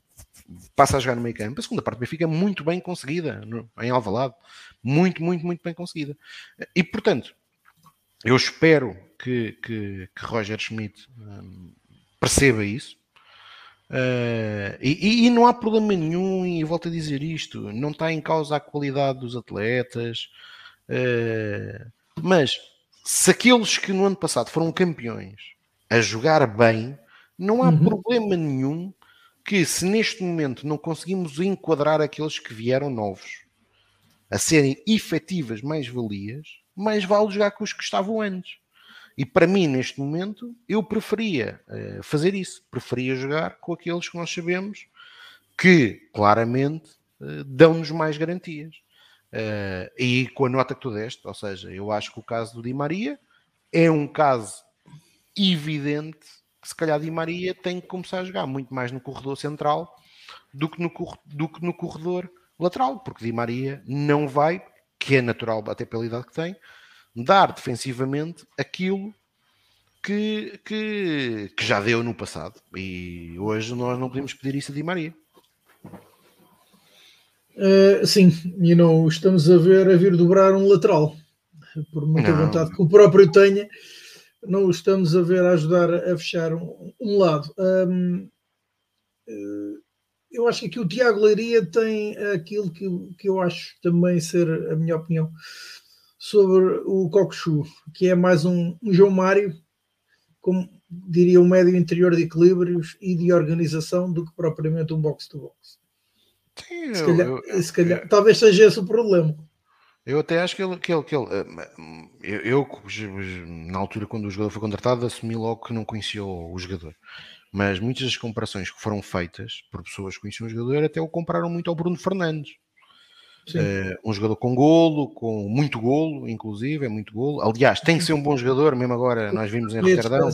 passa a jogar no meio campo, a segunda parte fica muito bem conseguida em Alvalade. Muito, muito, muito bem conseguida. E, portanto, eu espero que, que, que Roger Schmidt um, perceba isso Uh, e, e, não há problema nenhum, e volto a dizer isto, não está em causa a qualidade dos atletas, uh, mas se aqueles que no ano passado foram campeões a jogar bem, não há uhum. problema nenhum que se neste momento não conseguimos enquadrar aqueles que vieram novos a serem efetivas mais-valias, mais vale jogar com os que estavam antes. E para mim, neste momento, eu preferia uh, fazer isso. Preferia jogar com aqueles que nós sabemos que, claramente, uh, dão-nos mais garantias. Uh, e com a nota que tu deste, ou seja, eu acho que o caso do Di Maria é um caso evidente que, se calhar, Di Maria tem que começar a jogar muito mais no corredor central do que no, do que no corredor lateral, porque Di Maria não vai, que é natural até pela idade que tem, dar defensivamente aquilo que, que, que, já deu no passado. E hoje nós não podemos pedir isso a Di Maria. Uh, sim, e não estamos a ver a vir dobrar um lateral, por muita não. vontade que o próprio tenha, não o estamos a ver a ajudar a fechar um, um lado. Um, uh, eu acho que aqui o Tiago Leiria tem aquilo que, que eu acho também ser a minha opinião sobre o Cocosu, que é mais um, um João Mário, como diria um médio interior de equilíbrios e de organização do que propriamente um box-to-box. Sim, se calhar, eu, se calhar eu, talvez seja esse o problema. Eu até acho que ele, que ele, que ele eu, eu, na altura quando o jogador foi contratado assumi logo que não conhecia o, o jogador. Mas muitas das comparações que foram feitas por pessoas que conheciam o jogador até o compararam muito ao Bruno Fernandes. Uh, um jogador com golo, com muito golo, inclusive, é muito golo. Aliás, tem que ser um bom jogador, mesmo agora nós vimos em Roterdão,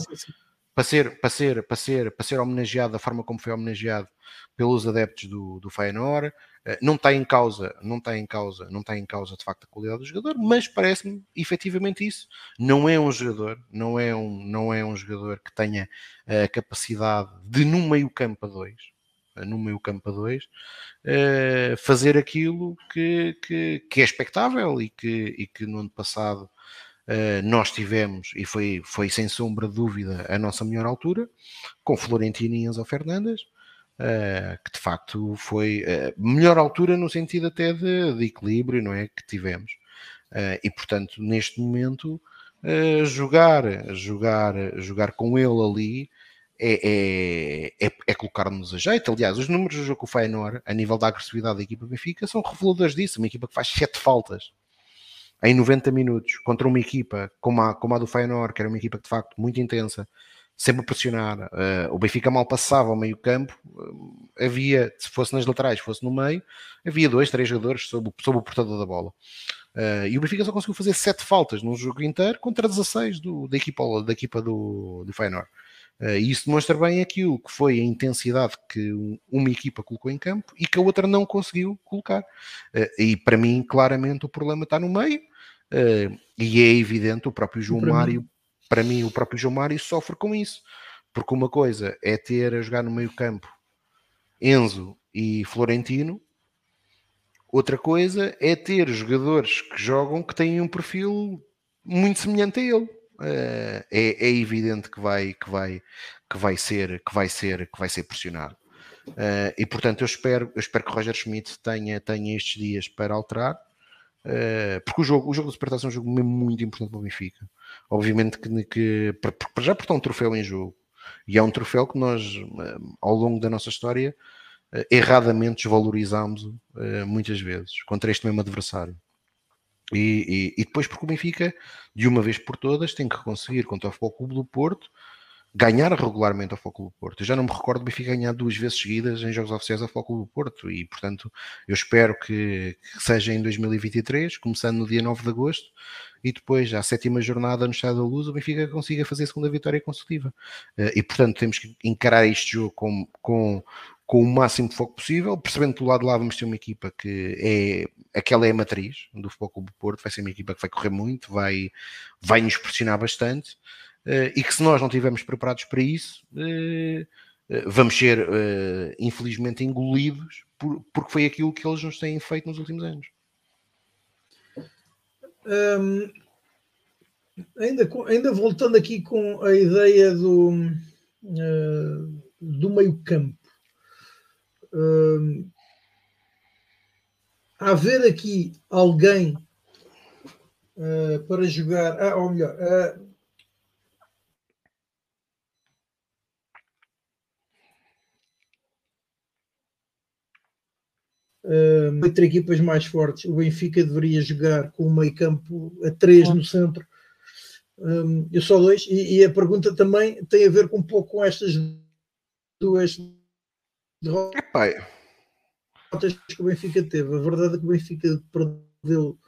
para ser, para ser, para ser, para ser homenageado da forma como foi homenageado pelos adeptos do, do Feyenoord. Uh, não está em causa, não está em causa, não está em causa de facto a qualidade do jogador, mas parece-me efetivamente isso. Não é um jogador, não é um, não é um jogador que tenha a capacidade de no meio campo a dois no meio campo a dois, uh, fazer aquilo que, que, que, é expectável e que, e que no ano passado nós tivemos, e foi, foi sem sombra de dúvida a nossa melhor altura, com Florentino e Enzo Fernandes, uh, que de facto foi a melhor altura no sentido até de, de equilíbrio, não é? Que tivemos. E portanto, neste momento, jogar, jogar, jogar com ele ali é, é, é, é colocar-nos a jeito. Aliás, os números do jogo com o Feyenoord, a nível da agressividade da equipa Benfica, são reveladores disso. Uma equipa que faz 7 faltas em 90 minutos contra uma equipa como a, como a do Feyenoord, que era uma equipa de facto muito intensa, sempre a pressionar. Uh, o Benfica mal passava ao meio campo, uh, havia, se fosse nas laterais, fosse no meio, havia dois, três jogadores sob, sob o portador da bola. Uh, e o Benfica só conseguiu fazer sete faltas num jogo inteiro contra 16 do, da equipa, da equipa do, do Feyenoord. E isso demonstra bem aquilo que foi a intensidade que uma equipa colocou em campo e que a outra não conseguiu colocar. E para mim, claramente, o problema está no meio. E é evidente, o próprio João para Mário, mim. para mim, o próprio João Mário sofre com isso. Porque uma coisa é ter a jogar no meio campo Enzo e Florentino, Outra coisa é ter jogadores que jogam que têm um perfil muito semelhante a ele. Eh, é, é, evidente que vai, que, vai, que, vai ser, que, vai ser, que vai ser pressionado. Uh, e portanto eu espero, eu espero que Roger Schmidt tenha, tenha estes dias para alterar, uh, porque o jogo, o jogo de Supertaça é um jogo mesmo muito importante para o Benfica. Obviamente que, que para, já porque está um troféu em jogo, e é um troféu que nós, ao longo da nossa história, uh, erradamente desvalorizámos uh, muitas vezes contra este mesmo adversário. E, e, e, depois, porque o Benfica, de uma vez por todas, tem que conseguir contra o Futebol Clube do Porto ganhar regularmente ao Clube do Porto. Eu já não me recordo do Benfica ganhar duas vezes seguidas em jogos oficiais ao Clube do Porto e, portanto, eu espero que, que, seja em 2023, começando no dia 9 de agosto e depois, à sétima jornada no Estado da Luz, o Benfica consiga fazer a segunda vitória consecutiva. Eh, e, portanto, temos que encarar este jogo com, com com o máximo de foco possível, percebendo que do lado de lá vamos ter uma equipa que é aquela é a matriz do Futebol do Porto, vai ser uma equipa que vai correr muito, vai, vai nos pressionar bastante e que se nós não estivermos preparados para isso, uh, vamos ser uh, infelizmente engolidos por, porque foi aquilo que eles nos têm feito nos últimos anos. Ainda, ainda voltando aqui com a ideia do, do meio campo uh, haver aqui alguém uh, para jogar, ah, ou melhor, uh, uh, entre equipas mais fortes, o Benfica deveria jogar com um meio campo a três no centro. Um, eu só dois, e, e, a pergunta também tem a ver com um pouco com estas duas derrotas que o Benfica teve. A verdade é que o Benfica perdeu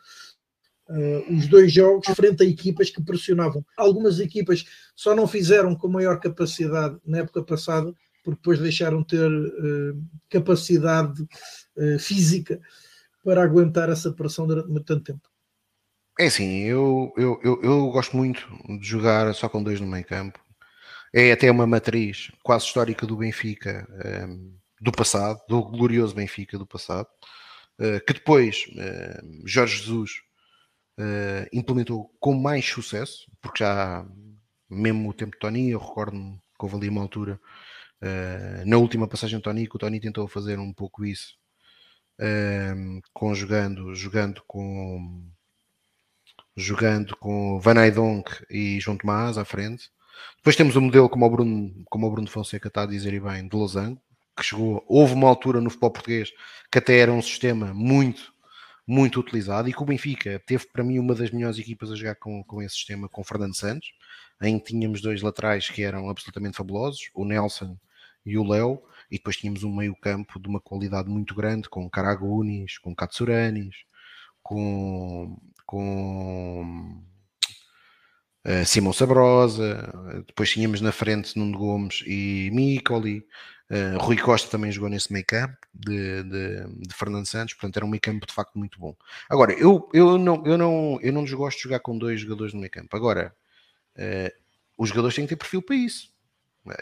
uh, os dois jogos frente a equipas que pressionavam. Algumas equipas só não fizeram com maior capacidade na época passada, porque depois deixaram de ter uh, capacidade uh, física para aguentar essa pressão durante tanto tempo. É assim, eu, eu, eu, eu, gosto muito de jogar só com dois no meio campo. É até uma matriz quase histórica do Benfica. Um, do passado, do glorioso Benfica do passado, uh, que depois uh, Jorge Jesus implementou com mais sucesso, porque já mesmo o tempo de Tony, eu recordo-me que houve ali uma altura, na última passagem Tony, que o Tony tentou fazer um pouco isso, conjugando, jogando com jogando com Van Eydonk e João Tomás à frente. Depois temos o modelo, como o Bruno, como o Bruno Fonseca está a dizer e bem, de Losango, que chegou, houve uma altura no futebol português que até era um sistema muito, muito utilizado e que o Benfica teve para mim uma das melhores equipas a jogar com, com esse sistema, com Fernando Santos, em que tínhamos dois laterais que eram absolutamente fabulosos, o Nelson e o Léo, e depois tínhamos um meio campo de uma qualidade muito grande, com Caragunis, com Katsuranis, com, com uh, Simão Sabrosa, depois tínhamos na frente Nuno Gomes e Micoli, Uh, Rui Costa também jogou nesse meio campo de, de, de, Fernando Santos, portanto era um meio campo de facto muito bom. Agora, eu, eu, não, eu, não, eu não desgosto de jogar com dois jogadores no meio campo. Agora, uh, os jogadores têm que ter perfil para isso.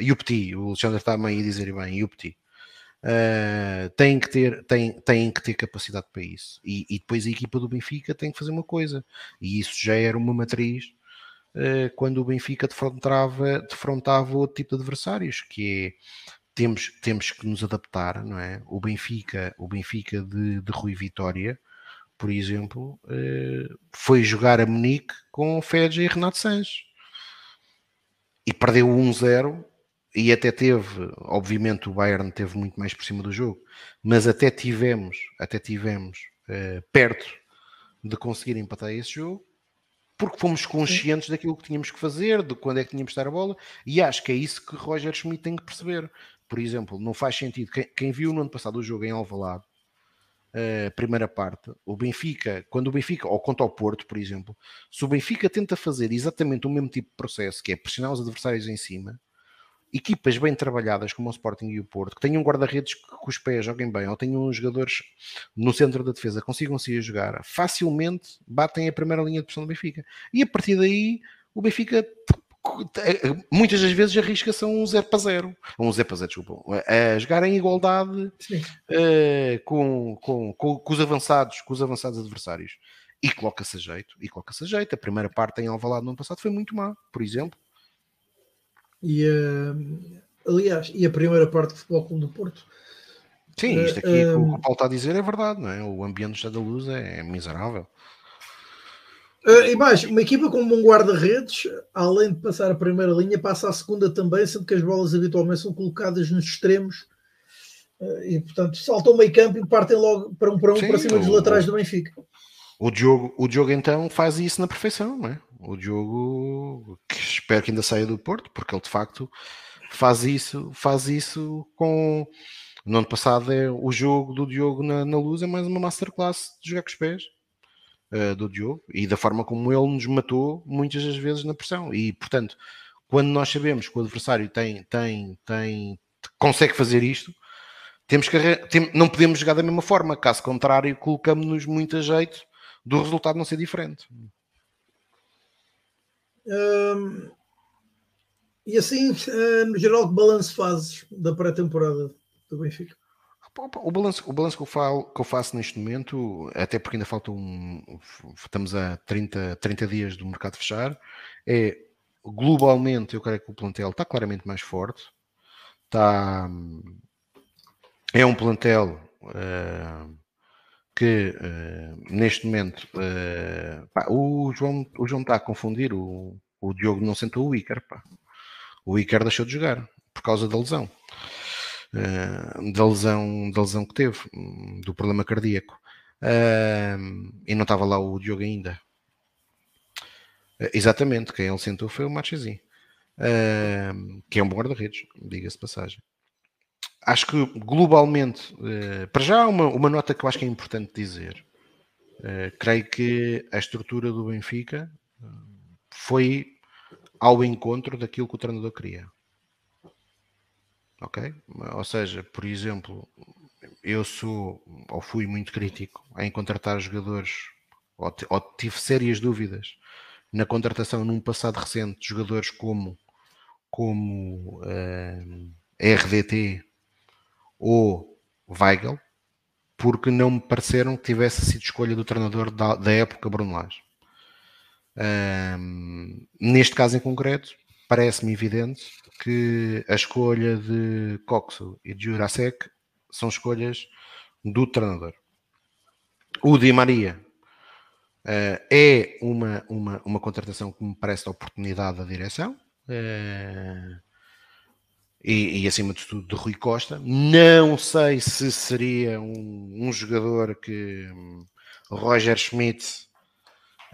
E o Alexandre está bem a dizer bem, Petit. Uh, têm, que ter, têm, têm que ter capacidade para isso. E, e, depois a equipa do Benfica tem que fazer uma coisa. E isso já era uma matriz uh, quando o Benfica defrontava, defrontava outro tipo de adversários, que é temos, temos que nos adaptar, não é? O Benfica, o Benfica de, de Rui Vitória, por exemplo, eh, foi jogar a Munique com Fedja e Renato Sanches e perdeu 1-0 e até teve, obviamente o Bayern teve muito mais por cima do jogo, mas até tivemos, até tivemos uh, perto de conseguir empatar esse jogo, porque fomos conscientes daquilo que tínhamos que fazer, de quando é que tínhamos que estar a bola, e acho que é isso que Roger Schmidt tem que perceber. Por exemplo, não faz sentido, quem, quem viu no ano passado o jogo em Alvalade, a primeira parte, o Benfica, quando o Benfica, ou contra o Porto, por exemplo, se o Benfica tenta fazer exatamente o mesmo tipo de processo, que é pressionar os adversários em cima, equipas bem trabalhadas como o Sporting e o Porto, que tenham guarda-redes que com os pés joguem bem, ou tenham jogadores no centro da defesa, consigam se jogar, facilmente batem a primeira linha de pressão do Benfica. E a partir daí, o Benfica muitas das vezes arrisca-se a um 0 para 0, um 0 para 0, desculpa, a jogar em igualdade uh, com, com, com, com, os avançados, com os avançados adversários. E coloca-se a jeito, e coloca-se a jeito. A primeira parte em Alvalade no ano passado foi muito má, por exemplo. E, uh, aliás, e a primeira parte do Futebol Clube do Porto. Sim, isto aqui uh, o que o Paulo está a dizer é verdade, não é? O ambiente do Estado da Luz é, é miserável. Uh, e mais, uma equipa com um guarda-redes, além de passar a primeira linha, passa a segunda também, sendo que as bolas habitualmente são colocadas nos extremos uh, e, portanto, saltam o meio campo e partem logo para um para um Sim, para cima o, dos laterais do Benfica. O Diogo, o Diogo então faz isso na perfeição, não é? O Diogo, que espero que ainda saia do Porto, porque ele de facto faz isso, faz isso com. No ano passado é o jogo do Diogo na, na luz, é mais uma masterclass de jogar com os pés uh, do Diogo e da forma como ele nos matou muitas das vezes na pressão. E, portanto, quando nós sabemos que o adversário tem, tem, tem, consegue fazer isto, temos que, tem, não podemos jogar da mesma forma. Caso contrário, colocamos-nos muito a jeito do resultado não ser diferente. Um, e assim, uh, no geral, que balanço fazes da pré-temporada do Benfica? O balanço, o balanço que, eu falo, que eu faço neste momento, até porque ainda falta um. Estamos a 30, 30 dias do mercado fechar, é globalmente eu creio que o plantel está claramente mais forte. Está, é um plantel uh, que uh, neste momento uh, pá, o, João, o João está a confundir. O, o Diogo não sentou o Iker. Pá. O Iker deixou de jogar por causa da lesão. Eh, da, lesão, da lesão que teve, do problema cardíaco. Uh, e não estava lá o Diogo ainda. Uh, exatamente, quem ele sentou foi o Machezinho, que é um bom guarda-redes, diga-se passagem. Acho que globalmente, para já, uma, uma nota que eu acho que é importante dizer. creio que a estrutura do Benfica foi ao encontro daquilo que o treinador queria ok? Ou seja, por exemplo, eu sou ou fui muito crítico em contratar jogadores, ou, ou tive sérias dúvidas na contratação num passado recente de jogadores como, como uh, eh, RDT ou Weigel, porque não me pareceram que tivesse sido escolha do treinador da, da época Bruno Lage. Um, neste caso em concreto, parece-me evidente que a escolha de Coxo e de Jurasek são escolhas do treinador. O Di Maria uh, é uma, uma, uma contratação que me parece a oportunidade da direção. Uh, e, e, acima de tudo de Rui Costa. Não sei se seria um, um jogador que Roger Schmidt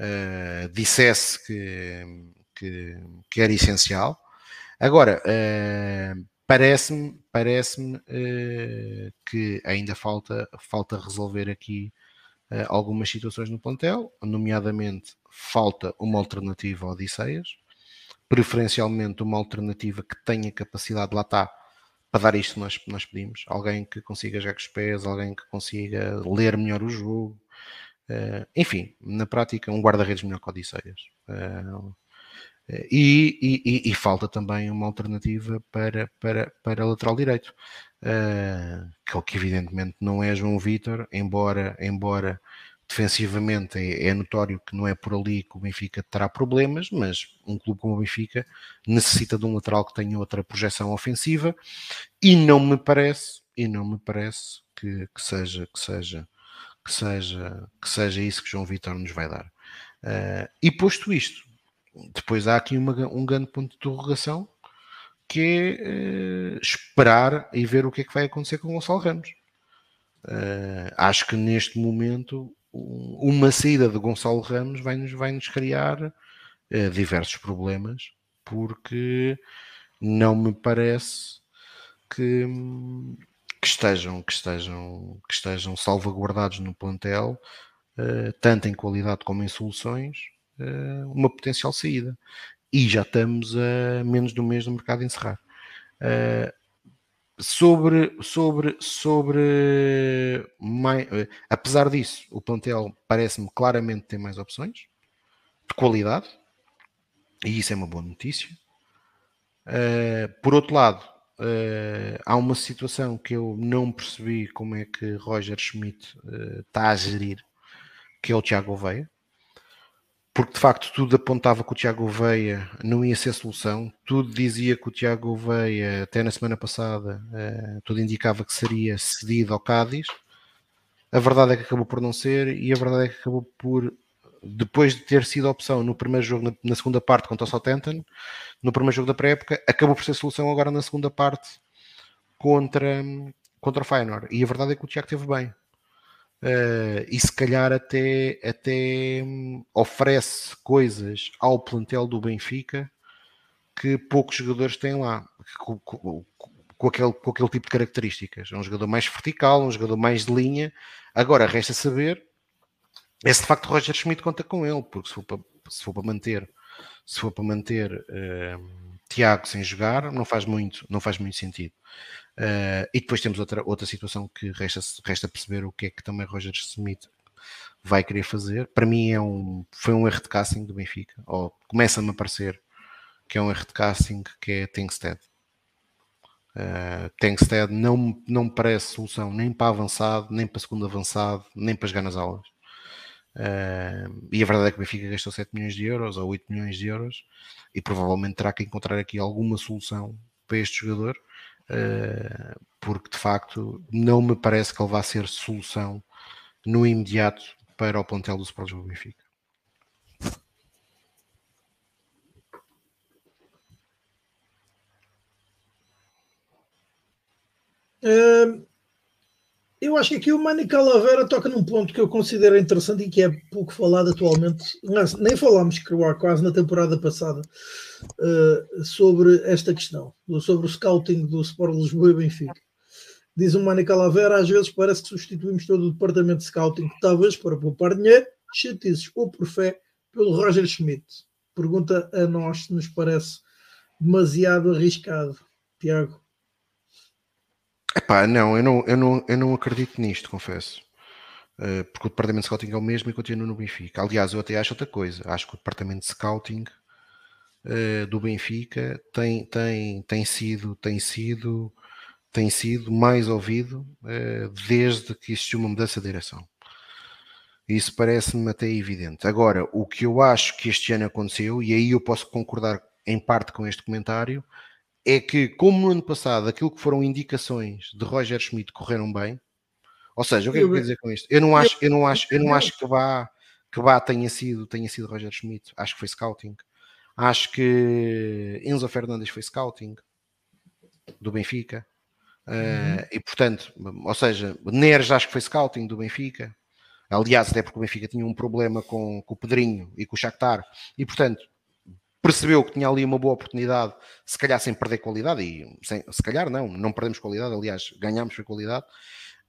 uh, dissesse que, que, que, era essencial. Agora, uh, parece-me parece uh, eh, que ainda falta, falta resolver aqui algumas situações no plantel, nomeadamente falta uma alternativa ao Odisseias, preferencialmente uma alternativa que tenha capacidade, lá está, para dar isto nós, nós pedimos. Alguém que consiga jogar com os pés, alguém que consiga ler melhor o jogo. Uh, enfim, na prática, um guarda-redes melhor que Odisseias. Uh, e, e, e, falta também uma alternativa para, para, para lateral direito, uh, que, que evidentemente não é João Vitor, embora, embora defensivamente é, é, notório que não é por ali que o Benfica terá problemas, mas um clube como o Benfica necessita de um lateral que tenha outra projeção ofensiva e não me parece, e não me parece que, que seja, que seja, que seja, que seja isso que João Vitor nos vai dar. Uh, e posto isto, depois há aqui uma, um grande ponto de interrogação que é uh, esperar e ver o que é que vai acontecer com o Gonçalo Ramos. Uh, acho que neste momento uma saída de Gonçalo Ramos vai-nos vai -nos criar uh, diversos problemas, porque não me parece que, que, estejam, que, estejam, que estejam salvaguardados no plantel, uh, tanto em qualidade como em soluções, uh, uma potencial saída. E já estamos a menos de um mês do mercado encerrar. Uh, sobre, sobre, sobre mais, eh, apesar disso, o plantel parece-me claramente ter mais opções de qualidade, e isso é uma boa notícia. Uh, por outro lado, uh, há uma situação que eu não percebi como é que Roger Schmidt uh, está a gerir, que é o Tiago Oveia porque de facto tudo apontava que o Tiago Veia não ia ser solução, tudo dizia que o Tiago Veia, até na semana passada, uh, tudo indicava que seria cedido ao Cádiz. A verdade é que acabou por não ser, e a verdade é que acabou por, depois de ter sido opção no primeiro jogo, na, na segunda parte contra o Southampton, no primeiro jogo da pré-época, acabou por ser solução agora na segunda parte contra, contra o Feyenoord. E a verdade é que o Tiago teve bem. Uh, e se calhar até, até hum, oferece coisas ao plantel do Benfica que poucos jogadores têm lá, com, com, com, aquele, com aquele tipo de características. É um jogador mais vertical, um jogador mais de linha. Agora resta saber é se de facto Roger Schmidt conta com ele, porque se for para, se for para manter, se for para manter uh, Tiago sem jogar, não faz muito, não faz muito sentido. Uh, e depois temos outra, outra situação que resta, resta perceber o que é que também Roger Smith vai querer fazer. Para mim é um, foi um erro de casting do Benfica, ou começa-me a parecer que é um erro de casting que é Tengsted. Uh, Tengsted não, não me parece solução nem para avançado, nem para segundo avançado, nem para jogar nas aulas. Uh, e a verdade é que o Benfica gastou 7 milhões de euros ou 8 milhões de euros e provavelmente terá que encontrar aqui alguma solução para este jogador eh, porque de facto não me parece que ele vá ser solução no imediato para o plantel do Sport Lisboa Benfica. Uh, eu acho que aqui o Mani Calavera toca num ponto que eu considero interessante e que é pouco falado atualmente. Nem falámos, creio, quase na temporada passada, uh, sobre esta questão, sobre o scouting do Sport Lisboa e Benfica. Diz o Mani Calavera, às vezes parece que substituímos todo o departamento de scouting, talvez para poupar dinheiro, chatices ou por fé, pelo Roger Schmidt. Pergunta a nós se nos parece demasiado arriscado. Tiago. Epá, não, eu não, eu não, eu não acredito nisto, confesso. Uh, porque o departamento de scouting é o mesmo e continua no Benfica. Aliás, eu até acho outra coisa. Acho que o departamento de scouting uh, do Benfica tem, tem, tem sido, tem sido, tem sido mais ouvido uh, desde que existiu uma mudança de direção. Isso parece-me até evidente. Agora, o que eu acho que este ano aconteceu, e aí eu posso concordar em parte com este comentário, é que, como no ano passado, aquilo que foram indicações de Roger Schmidt correram bem, ou seja, o que é que eu quero dizer com isto? Eu não acho, eu não acho, eu não acho que vá, que vá tenha sido, tenha sido Roger Schmidt. Acho que foi scouting. Acho que Enzo Fernandes foi scouting do Benfica. Uh, e portanto, ou seja, Neres acho que foi scouting do Benfica. Aliás, até porque o Benfica tinha um problema com, com o Pedrinho e com o Shakhtar. E portanto, percebeu que tinha ali uma boa oportunidade, se calhar sem perder qualidade, e sem, se calhar não, não perdemos qualidade, aliás, ganhámos foi qualidade.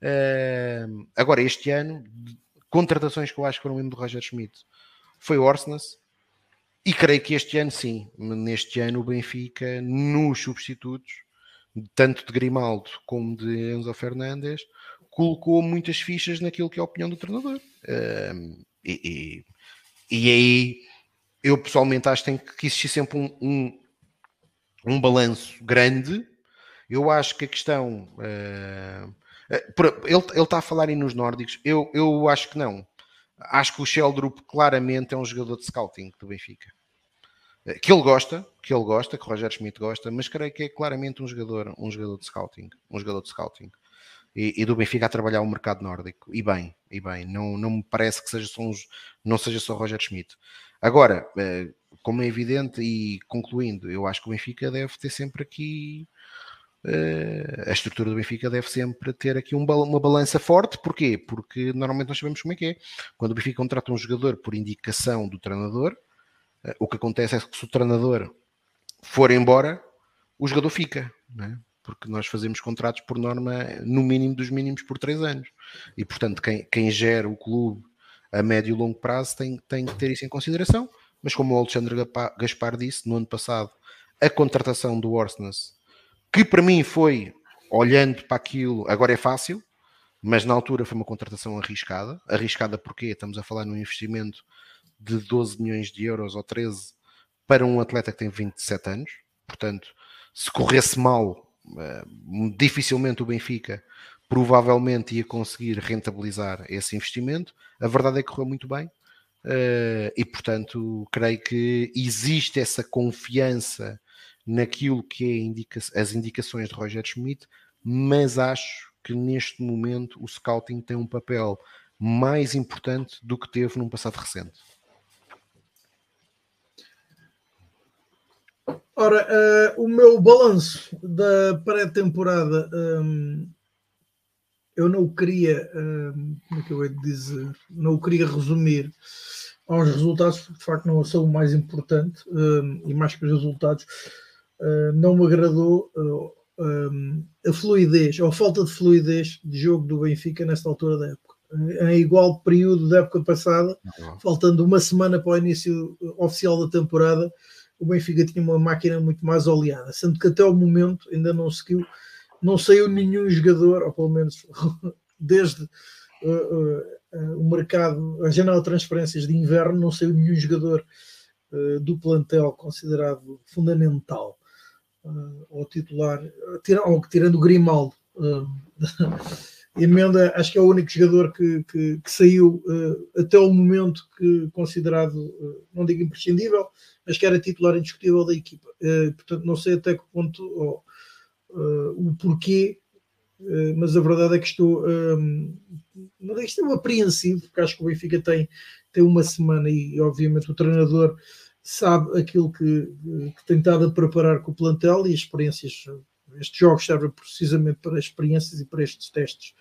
Uh, agora, este ano, contratações que eu acho que foram mesmo do Roger Schmidt foi o Orsnes, e creio que este ano sim, neste ano o Benfica, nos substitutos, tanto de Grimaldo como de Enzo Fernandes, colocou muitas fichas naquilo que é a opinião do treinador. Uh, e, e, e aí eu pessoalmente acho que tem que existir sempre um, um, um balanço grande. Eu acho que a questão. Uh, ele, ele está a falar aí nos nórdicos, eu, eu acho que não. acho que o Sheldrup claramente é um jogador de scouting do Benfica. Eh, que ele gosta, que ele gosta, que o Roger Schmidt gosta, mas creio que é claramente um jogador, um jogador de scouting, um jogador de scouting. E, e do Benfica a trabalhar o mercado nórdico. E bem, e bem, não, não me parece que seja só um, não seja só Roger Schmidt. Agora, eh, como é evidente e concluindo, eu acho que o Benfica deve ter sempre aqui Uh, a estrutura do Benfica deve sempre ter aqui um, uma balança forte. Porquê? Porque normalmente nós sabemos como é que é. Quando o Benfica contrata um jogador por indicação do treinador, uh, o que acontece é que se o treinador for embora, o jogador fica, é? porque nós fazemos contratos por norma no mínimo dos mínimos por três anos. E portanto, quem, quem gera o clube a médio e longo prazo tem, tem que ter isso em consideração. Mas como o Alexandre Gaspar disse, no ano passado, a contratação do Orsnes que para mim foi, olhando para aquilo, agora é fácil, mas na altura foi uma contratação arriscada. Arriscada porque estamos a falar num investimento de 12 milhões de euros ou 13 para um atleta que tem 27 anos. Portanto, se corresse mal, eh, dificilmente o Benfica provavelmente ia conseguir rentabilizar esse investimento. A verdade é que correu muito bem. Eh, e portanto, creio que existe essa confiança naquilo que é indica as indicações de Roger Schmidt, mas acho que neste momento o scouting tem um papel mais importante do que teve num passado recente. Ora, uh, o meu balanço da pré-temporada um, eu não o queria, um, como é que eu ia dizer, não o queria resumir aos resultados, porque de facto não são o mais importante um, e mais que os resultados uh, não me agradou a fluidez, ou a falta de fluidez de jogo do Benfica nesta altura da época. Em igual período da época passada, faltando uma semana para o início oficial da temporada, o Benfica tinha uma máquina muito mais oleada, sendo que até o momento ainda não seguiu, não saiu nenhum jogador, ou pelo menos desde uh, uh, o mercado, a janela de transferências de inverno, não saiu nenhum jogador uh, do plantel considerado fundamental ao titular, ou tirando o Grimaldo. Emenda, acho que é o único jogador que, que, que saiu até o momento que considerado, não digo imprescindível, mas que era titular indiscutível da equipa. Portanto, não sei até que ponto oh, o porquê, mas a verdade é que estou, um, não é, estou apreensivo, porque acho que o Benfica tem, tem uma semana e, obviamente, o treinador sabe aquilo que, que tem estado a preparar com o plantel e as experiências. Estes jogos servem precisamente para experiências e para estes testes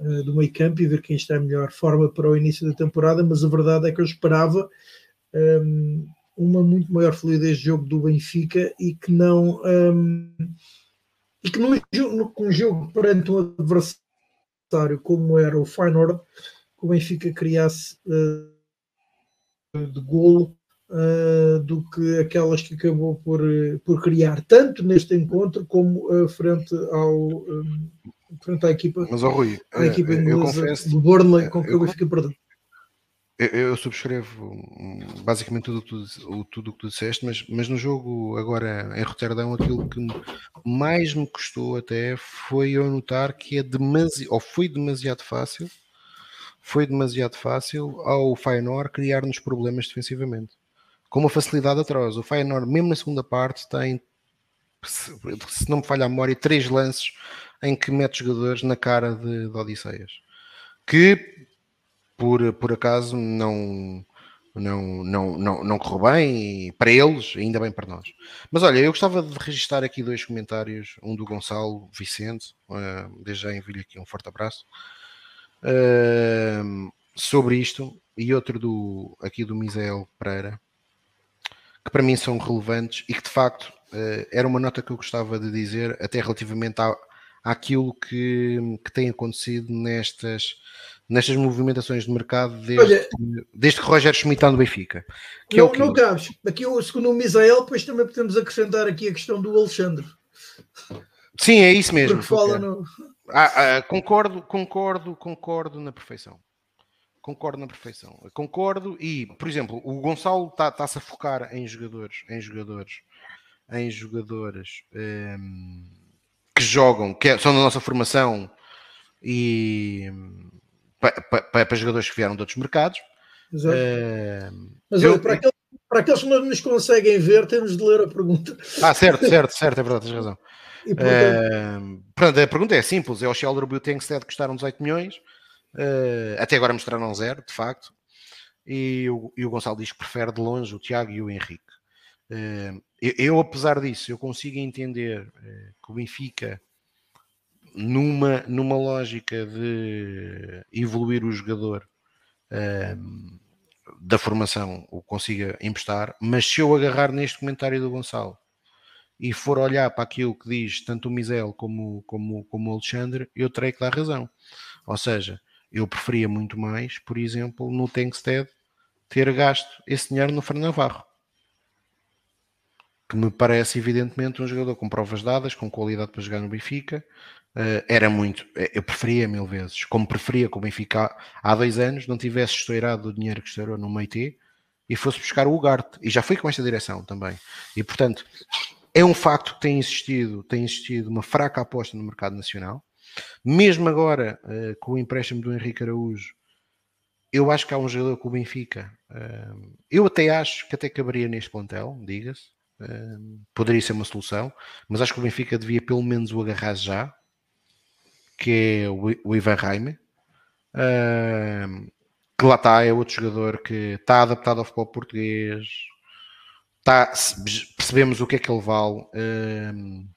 uh, do meio campo e ver quem está em melhor forma para o início da temporada. Mas a verdade é que eu esperava um, ehm, uma muito maior fluidez de jogo do Benfica e que não. Um, ehm, e que num jogo, num jogo perante um adversário como era o Feyenoord, que o Benfica criasse uh, de golo uh, do que aquelas que acabou por, por criar, tanto neste encontro como frente, ao, um, frente à equipa, Mas, oh, Rui, à equipa inglesa confesso, do Burnley, com que eu, eu fiquei perdendo. Eu, subscrevo basicamente tudo o tudo, que tu disseste, mas, mas no jogo agora em Roterdão, aquilo que mais me custou até foi eu notar que é demasiado, ou foi demasiado fácil, foi demasiado fácil ao Feyenoord criar-nos problemas defensivamente com uma facilidade atroz. O Feyenoord, mesmo na segunda parte, tem, se não me falha a memória, três lances em que mete jogadores na cara de, de Odisseias. Que, por, por acaso, não, não, não, não, não correu bem para eles, ainda bem para nós. Mas olha, eu gostava de registrar aqui dois comentários, um do Gonçalo Vicente, uh, desde já envio aqui um forte abraço, uh, sobre isto, e outro do, aqui do Misael Pereira, que para mim são relevantes e que de facto uh, era uma nota que eu gostava de dizer, até relativamente à, àquilo que, que tem acontecido nestas, nestas movimentações de mercado desde, Olha, desde que Roger Schmidt está no Benfica. Que não, é o não cabes. Aqui, segundo o Misael, depois também podemos acrescentar aqui a questão do Alexandre. Sim, é isso mesmo. Porque porque... No... Ah, ah, concordo, concordo, concordo na perfeição. Concordo na perfeição. Concordo e, por exemplo, o Gonçalo está-se tá a focar em jogadores, em jogadores, em jogadores um, ehm, que jogam, que é, são da nossa formação e para, para, para, jogadores que vieram de outros mercados. Uh, Mas eu, olha, para, aqueles, para aqueles que não nos conseguem ver, temos de ler a pergunta. Ah, certo, certo, certo, é verdade, tens razão. E, portanto... Uh, a pergunta é simples: é o Shell Rubio Tankstead custaram 18 milhões, uh, até agora mostraram zero, de facto. E o, e o Gonçalo diz que prefere de longe o Tiago e o Henrique. Uh, eu, apesar disso, eu consigo entender que o Benfica, numa, numa lógica de evoluir o jogador da formação, o consiga emprestar, mas se eu agarrar neste comentário do Gonçalo e for olhar para aquilo que diz tanto o Misel como, como, como o Alexandre, eu terei que dar razão. Ou seja, eu preferia muito mais, por exemplo, no Tankstead, ter gasto esse dinheiro no Fernando Navarro. Que me parece, evidentemente, um jogador com provas dadas, com qualidade para jogar no Benfica. Uh, era muito, eh, eu preferia mil vezes, como preferia que o Benfica há dois anos não tivesse estourado o dinheiro que estourou no Meite e fosse buscar o Ugarte. E já foi com esta direção também. E portanto, é um facto que tem existido, tem existido uma fraca aposta no mercado nacional. Mesmo agora, uh, com o empréstimo do Henrique Araújo, eu acho que há um jogador com o Benfica. Uh, eu até acho que até caberia neste plantel, diga-se. Uh, poderia ser uma solução, mas acho que o Benfica devia pelo menos o agarrar já, que é o, Ivan Raime. que lá está, é outro jogador que está adaptado ao futebol português, tá, percebemos o que é que ele vale um,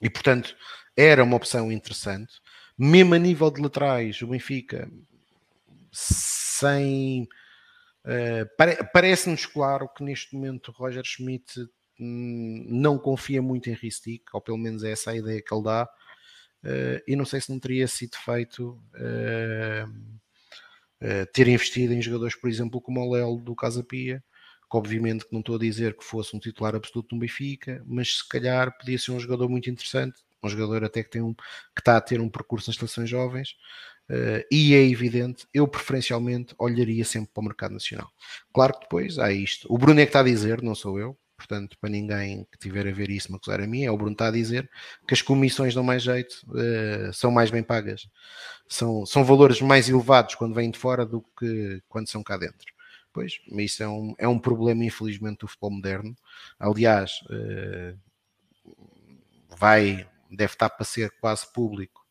e portanto era uma opção interessante. Mesmo a nível de laterais, o Benfica sem pare, parece-nos claro que neste momento Roger Schmidt hum, não confia muito em Ristic, ou pelo menos é essa a ideia que ele dá. Uh, e não sei se não teria sido feito uh, ter investido em jogadores, por exemplo, como o Léo do Casa Pia, que obviamente que não estou a dizer que fosse um titular absoluto no Benfica, mas se calhar podia ser um jogador muito interessante, um jogador até que, tem um, que está a ter um percurso nas seleções jovens, uh, e é evidente, eu preferencialmente olharia sempre para o mercado nacional. Claro que depois há isto. O Bruno é que está a dizer, não sou eu, portanto, para ninguém que tiver a ver isso me acusar a mim, é o Bruno está a dizer que as comissões dão mais jeito, uh, são mais bem pagas, são, são valores mais elevados quando vêm de fora do que quando são cá dentro. Pois, isso é um, é um problema, infelizmente, do futebol moderno. Aliás, uh, vai, deve estar para ser quase público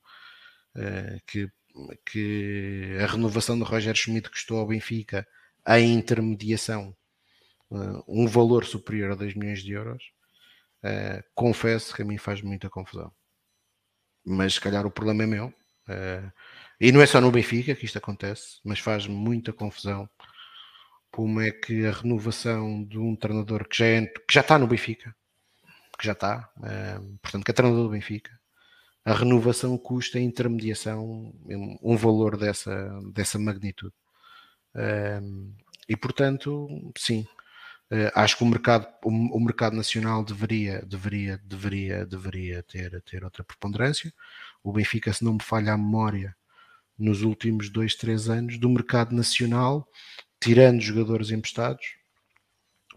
que, que a renovação do Roger Schmidt custou ao Benfica a intermediação uh, um valor superior a 2 milhões de euros. confesso que a mim faz muita confusão. Mas se calhar o problema é meu. e não é só no Benfica que isto acontece, mas faz muita confusão como é que a renovação de um treinador que já, é, que já está no Benfica, que já está, portanto, que é treinador do Benfica, a renovação custa a intermediação um valor dessa, dessa magnitude. E portanto, sim, uh, acho que o mercado, o, mercado nacional deveria, deveria, deveria, deveria ter, ter outra preponderância. O Benfica, se não me falha a memória, nos últimos dois, três anos, do mercado nacional, tirando jogadores emprestados,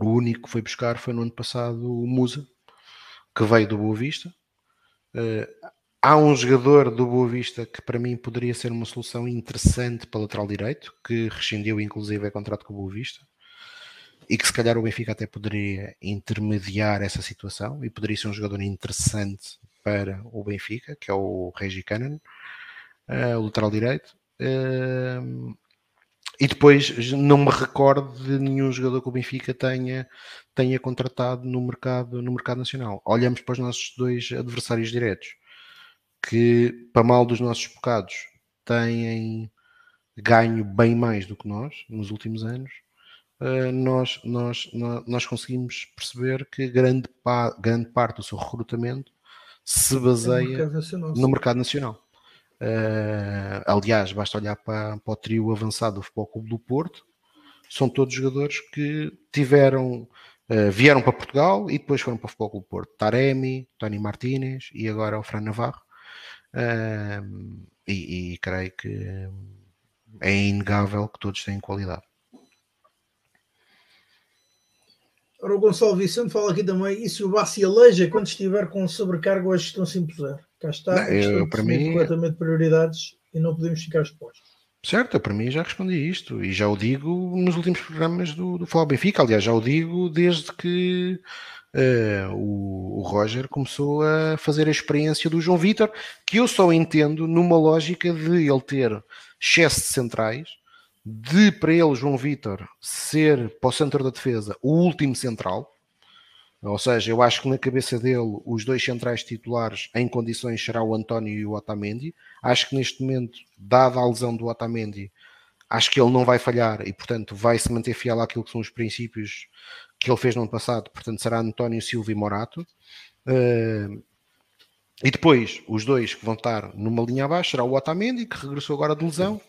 o único que foi buscar foi no ano passado o Musa, que veio do Boa Vista. Uh, há um jogador do Boa Vista que para mim poderia ser uma solução interessante para lateral direito, que rescindiu inclusive é contrato com o Boa Vista, e que se calhar o Benfica até poderia intermediar essa situação e poderia ser um jogador interessante para o Benfica, que é o Regi Cannon, uh, o lateral direito. Uh, e depois não me recordo de nenhum jogador que o Benfica tenha, tenha contratado no mercado, no mercado nacional. Olhamos para os nossos dois adversários diretos, que, para mal dos nossos bocados, têm ganho bem mais do que nós nos últimos anos. Uh, nós, nós, nós conseguimos perceber que grande, pa, grande parte do seu recrutamento se baseia no mercado no mercado nacional. Uh, aliás, basta olhar para, para, o trio avançado do Futebol Clube do Porto, são todos jogadores que tiveram, uh, vieram para Portugal e depois foram para o Futebol Clube do Porto. Taremi, Tony Martínez e agora o Fran Navarro. Uh, e, e creio que é inegável que todos têm qualidade. Ora, o Gonçalo Vicente fala aqui também, e se o Bassi aleja quando estiver com sobrecarga, a gestão se impuser? Cá está, não, eu, para mim completamente prioridades e não podemos ficar expostos. Certo, para mim já respondi isto e já o digo nos últimos programas do, do Falar Benfica. Aliás, já o digo desde que uh, o, o, Roger começou a fazer a experiência do João Vitor, que eu só entendo numa lógica de ele ter excesso de centrais, de para ele, João Vitor, ser para o centro da defesa o último central. Ou seja, eu acho que na cabeça dele os dois centrais titulares em condições será o António e o Otamendi. Acho que neste momento, dada a lesão do Otamendi, acho que ele não vai falhar e, portanto, vai se manter fiel àquilo que são os princípios que ele fez no ano passado. Portanto, será António Silva e Morato. Uh, e depois, os dois que vão estar numa linha abaixo será o Otamendi, que regressou agora de lesão,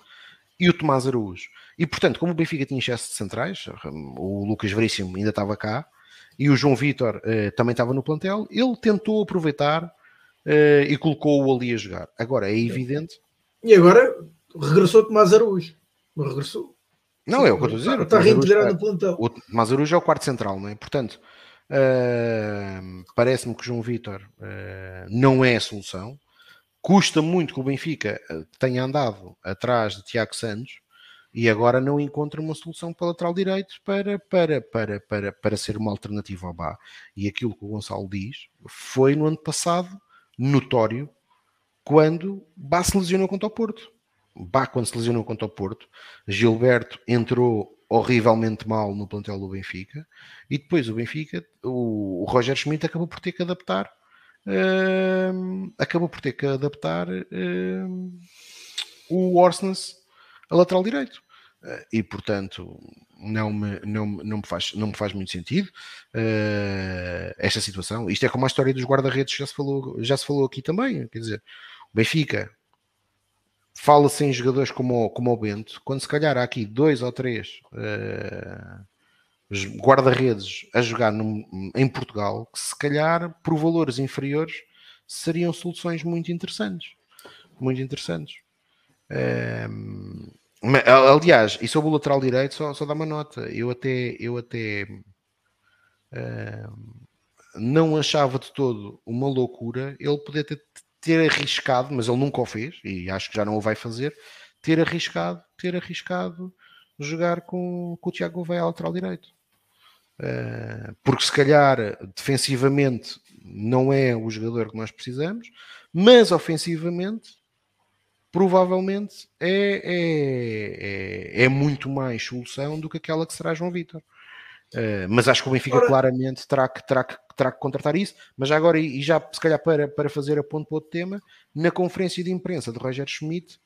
e o Tomás Araújo. E, portanto, como o Benfica tinha excesso de centrais, o Lucas Veríssimo ainda estava cá, e o João Vitor uh, também estava no plantel, ele tentou aproveitar uh, e colocou-o ali a jogar. Agora, é evidente... E agora regressou Tomás Araújo. Regressou. Não, é o que eu estou a dizer. Está, reintegrado no plantel. O Tomás Araújo é o quarto central, não é? Portanto, uh, parece-me que o João Vitor não é a solução. Custa muito que o Benfica tenha andado atrás de Tiago Santos, e agora não encontra uma solução para o lateral direito para, para, para, para, para ser uma alternativa ao Bá. E aquilo que o Gonçalo diz foi no ano passado notório quando Bá se lesionou contra o Porto. Bá, quando se lesionou contra o Porto, Gilberto entrou horrivelmente mal no plantel do Benfica e depois o Benfica, o, o Roger Schmidt acabou por ter que adaptar uh, acabou por ter que adaptar uh, o Orsnes a lateral direito. Uh, e portanto não me, não, não, me faz, não me faz muito sentido uh, esta situação. Isto é como a história dos guarda-redes já se falou, já se falou aqui também. Quer dizer, o Benfica fala-se em jogadores como, como o Bento, quando se calhar há aqui dois ou três uh, guarda-redes a jogar em Portugal, que se calhar por valores inferiores seriam soluções muito interessantes. Muito interessantes. Uh, Aliás, e sobre o lateral direito, só, só dá uma nota. Eu até, eu até uh, não achava de todo uma loucura ele poder ter, ter arriscado, mas ele nunca o fez, e acho que já não o vai fazer, ter arriscado, ter arriscado jogar com, com o Tiago Gouveia lateral direito. Uh, porque se calhar defensivamente não é o jogador que nós precisamos, mas ofensivamente provavelmente é, é, é, é, muito mais solução do que aquela que será João Vitor. Uh, mas acho que o Benfica Ora... claramente terá que, terá, que, terá que contratar isso. Mas já agora, e já se calhar para, para fazer a ponto para outro tema, na conferência de imprensa de Roger Schmidt.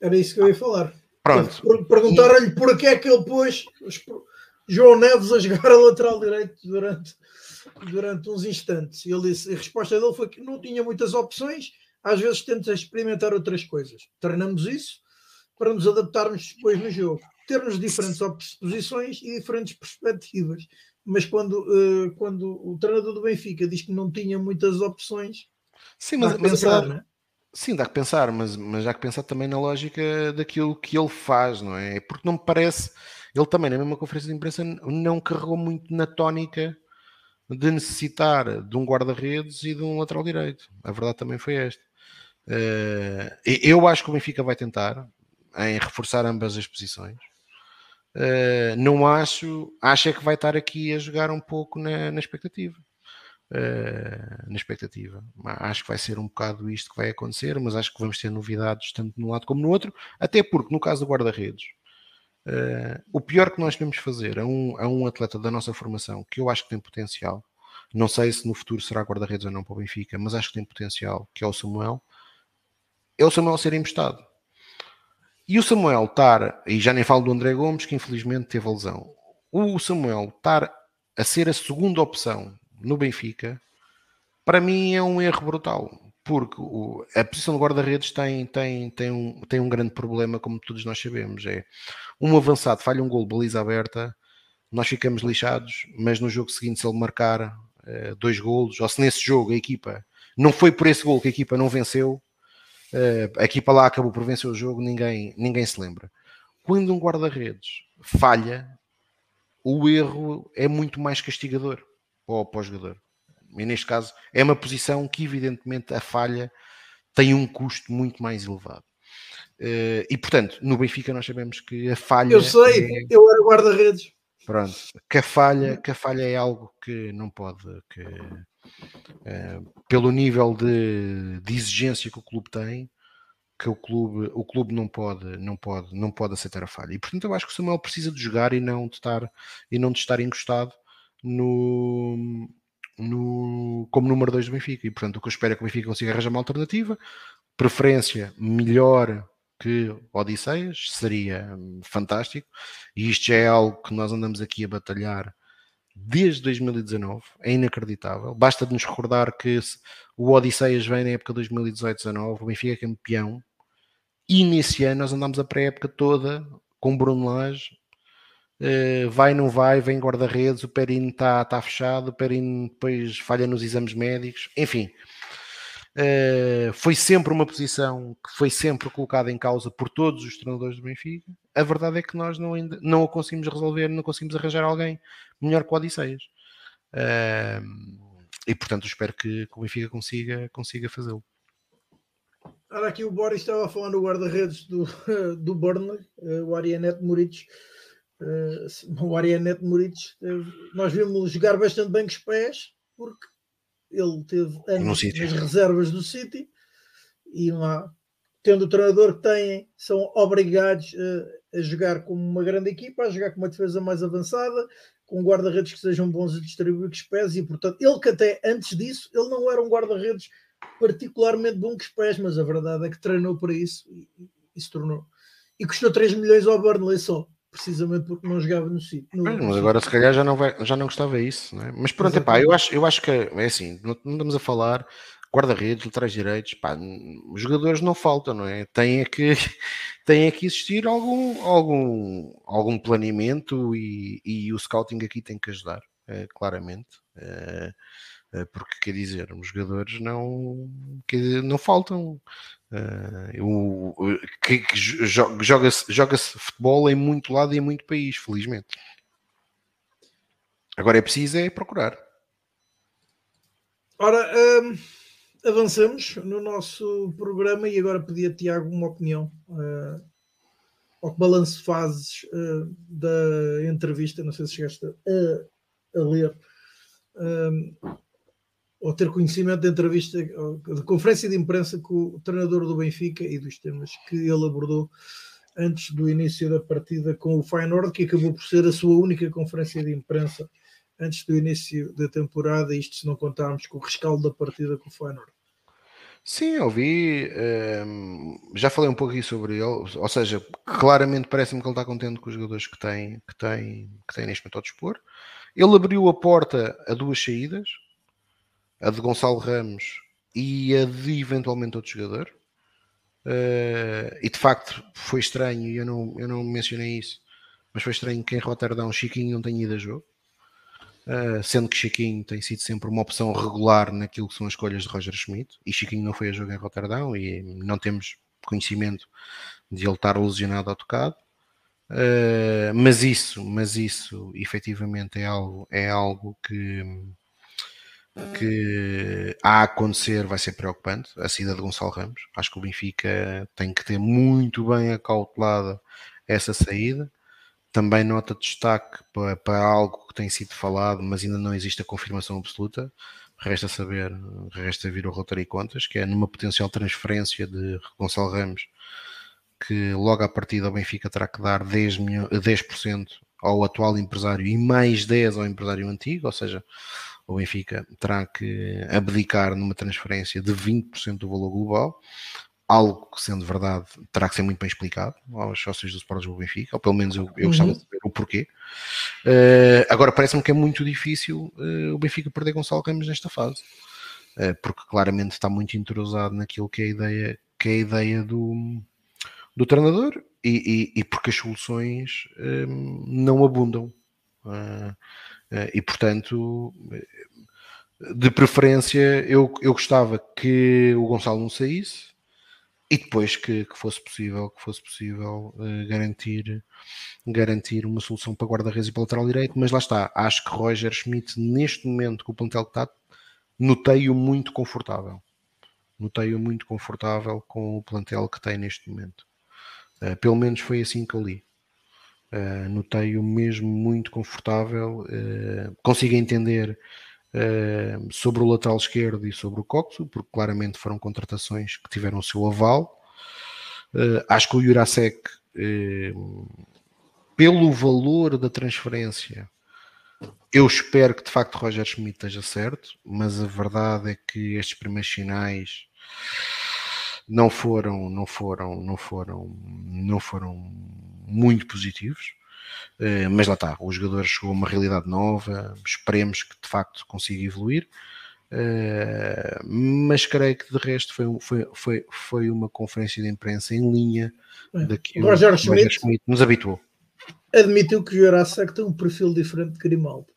Era isso que eu ia falar. Pronto. Perguntaram-lhe por que é que ele pôs João Neves a jogar a lateral direito durante, durante uns instantes. E ele disse, a resposta dele foi que não tinha muitas opções às vezes tenta experimentar outras coisas. Treinamos isso para nos adaptarmos depois no jogo. Termos diferentes posições e diferentes perspectivas. Mas quando, uh, quando o treinador do Benfica diz que não tinha muitas opções, sim, mas, mas pensar, né? sim, dá que pensar, mas, mas há que pensar também na lógica daquilo que ele faz, não é? Porque não me parece, ele também na mesma conferência de imprensa não carregou muito na tónica de necessitar de um guarda-redes e de um lateral direito. A verdade também foi esta. Uh, eu acho que o Benfica vai tentar em reforçar ambas as posições. Uh, não acho, acho é que vai estar aqui a jogar um pouco na, na expectativa. Uh, na expectativa. Acho que vai ser um bocado isto que vai acontecer, mas acho que vamos ter novidades tanto no lado como no outro, até porque no caso do guarda-redes, uh, o pior que nós podemos fazer a um, a um atleta da nossa formação, que eu acho que tem potencial, não sei se no futuro será guarda-redes ou não para o Benfica, mas acho que tem potencial, que é o Samuel, é o Samuel ser emprestado. E o Samuel estar, e já nem falo do André Gomes, que infelizmente teve a lesão, o Samuel estar a ser a segunda opção no Benfica, para mim é um erro brutal, porque o, a posição de guarda-redes tem, tem, tem, um, tem um grande problema, como todos nós sabemos, é um avançado falha um gol baliza aberta, nós ficamos lixados, mas no jogo seguinte se ele marcar uh, dois golos, ou se nesse jogo a equipa não foi por esse gol que a equipa não venceu, a equipa lá acabou por vencer o jogo, ninguém, ninguém se lembra. Quando um guarda-redes falha, o erro é muito mais castigador para o, para o jogador. E neste caso, é uma posição que, evidentemente, a falha tem um custo muito mais elevado. Uh, e portanto, no Benfica nós sabemos que a falha. Eu sei, é... eu era guarda-redes. Pronto, que a, falha, que a falha é algo que não pode. Que, pelo nível de, de, exigência que o clube tem, que o clube, o clube não pode, não pode, não pode aceitar a falha. E portanto eu acho que o Samuel precisa de jogar e não de estar, e não de estar encostado no, no, como número 2 do Benfica. E portanto o que eu espero é que o Benfica consiga arranjar uma alternativa, preferência melhor que Odisseias, seria hum, fantástico. E isto já é algo que nós andamos aqui a batalhar desde 2019, é inacreditável. Basta de nos recordar que o Odisseias vem na época 2018-19, o Benfica é campeão, e nesse ano nós andamos a pré-época toda com Bruno Lage, uh, vai, não vai, vem guarda-redes, o Perino está tá fechado, o Perino depois falha nos exames médicos, enfim. Uh, foi sempre uma posição que foi sempre colocada em causa por todos os treinadores do Benfica. A verdade é que nós não, ainda, não a conseguimos resolver, não conseguimos arranjar alguém melhor que o Odisseias. Uh, e portanto espero que, o Benfica consiga, consiga fazê-lo. Ora, aqui o Boris estava a falar no guarda-redes do, do Burnley, uh, o Arianet Moritz. Uh, o Arianet Moritz, nós vimos jogar bastante bem com os pés, porque ele teve anos nas reservas do City e lá, tendo o treinador que têm, são obrigados a, a jogar como uma grande equipa, a jogar com uma defesa mais avançada, com guarda-redes que sejam bons a distribuir com os pés e portanto ele que até antes disso ele não era um guarda-redes particularmente bom com os pés, mas a verdade é que treinou para isso e, e se tornou. E custou 3 milhões ao Burnley só precisamente porque não jogava no sítio. Mas agora se calhar já não, vai, já não gostava isso, não é? Mas pronto, epá, eu, acho, eu acho que é assim, não, não estamos a falar guarda-redes, laterais direitos, pá, jogadores não faltam, não é? Tem é que, tem é que existir algum, algum, algum planeamento e, e o scouting aqui tem que ajudar, é, claramente. É, porque quer dizer, os jogadores não, que, não faltam. Uh, o, que, que joga-se joga futebol em muito lado e em muito país, felizmente. Agora é preciso é procurar. Ora, um, avancemos no nosso programa e agora pedia Tiago uma opinião. Uh, ao que balanço fazes uh, da entrevista, não sei se chegaste a, a ler. Um, ou ter conhecimento da entrevista, da conferência de imprensa com o treinador do Benfica e dos temas que ele abordou antes do início da partida com o Feyenoord, que acabou por ser a sua única conferência de imprensa antes do início da temporada, isto se não contarmos com o rescaldo da partida com o Feyenoord. Sim, ouvi, um, ehm, já falei um pouco aqui sobre ele, ou seja, claramente parece-me que ele está contente com os jogadores que tem, que tem, que tem neste momento ao dispor. Ele abriu a porta a duas saídas, a de Gonçalo Ramos e a de eventualmente outro jogador. Uh, e de facto foi estranho, eu não, eu não mencionei isso, mas foi estranho que em Roterdão Chiquinho não tenha ido a jogo. Uh, sendo que Chiquinho tem sido sempre uma opção regular naquilo que são as escolhas de Roger Schmidt, e Chiquinho não foi a jogo em Roterdão e não temos conhecimento de ele estar lesionado ou tocado. Uh, mas isso, mas isso efetivamente é algo, é algo que, que a acontecer vai ser preocupante, a saída de Gonçalo Ramos. Acho que o Benfica tem que ter muito bem acautelada essa saída. Também nota de destaque para, para, algo que tem sido falado, mas ainda não existe a confirmação absoluta. Resta saber, resta vir o roteiro e contas, que é numa potencial transferência de Gonçalo Ramos, que logo à partida o Benfica terá que dar 10%, milhões, 10 ao atual empresário e mais 10% ao empresário antigo, ou seja, o Benfica terá que abdicar numa transferência de 20% do valor global, algo que, sendo verdade, terá que ser muito bem explicado aos sócios do Sport do Benfica, ou pelo menos eu, eu gostava uhum. de saber o porquê. Uh, agora, parece-me que é muito difícil uh, o Benfica perder Gonçalo Ramos nesta fase, uh, porque claramente está muito entrosado naquilo que é a ideia, que é a ideia do, do treinador e, e, e porque as soluções não abundam. Uh, e portanto, de preferência, eu, eu gostava que o Gonçalo não saísse e depois que, que fosse possível, que fosse possível uh, garantir, garantir uma solução para guarda-redes e para lateral direito, mas lá está, acho que Roger Schmidt, neste momento, com o plantel que está, notei-o muito confortável. Notei-o muito confortável com o plantel que tem neste momento. Uh, pelo menos foi assim que eu li. Uh, Notei-o mesmo muito confortável, uh, consigo entender uh, sobre o lateral esquerdo e sobre o Coxo, porque claramente foram contratações que tiveram o seu aval. acho que o Jurasek, pelo valor da transferência, eu espero que de facto Roger Schmidt esteja certo, mas a verdade é que estes primeiros sinais não foram, não foram, não foram, não foram muito positivos. Uh, mas lá está, o jogador chegou a uma realidade nova, esperemos que de facto consiga evoluir. Uh, mas creio que de resto foi, foi, foi, foi uma conferência de imprensa em linha é. daquilo que Schmidt, Schmidt nos habituou. Admitiu que o Jurassic tem um perfil diferente de Grimaldo.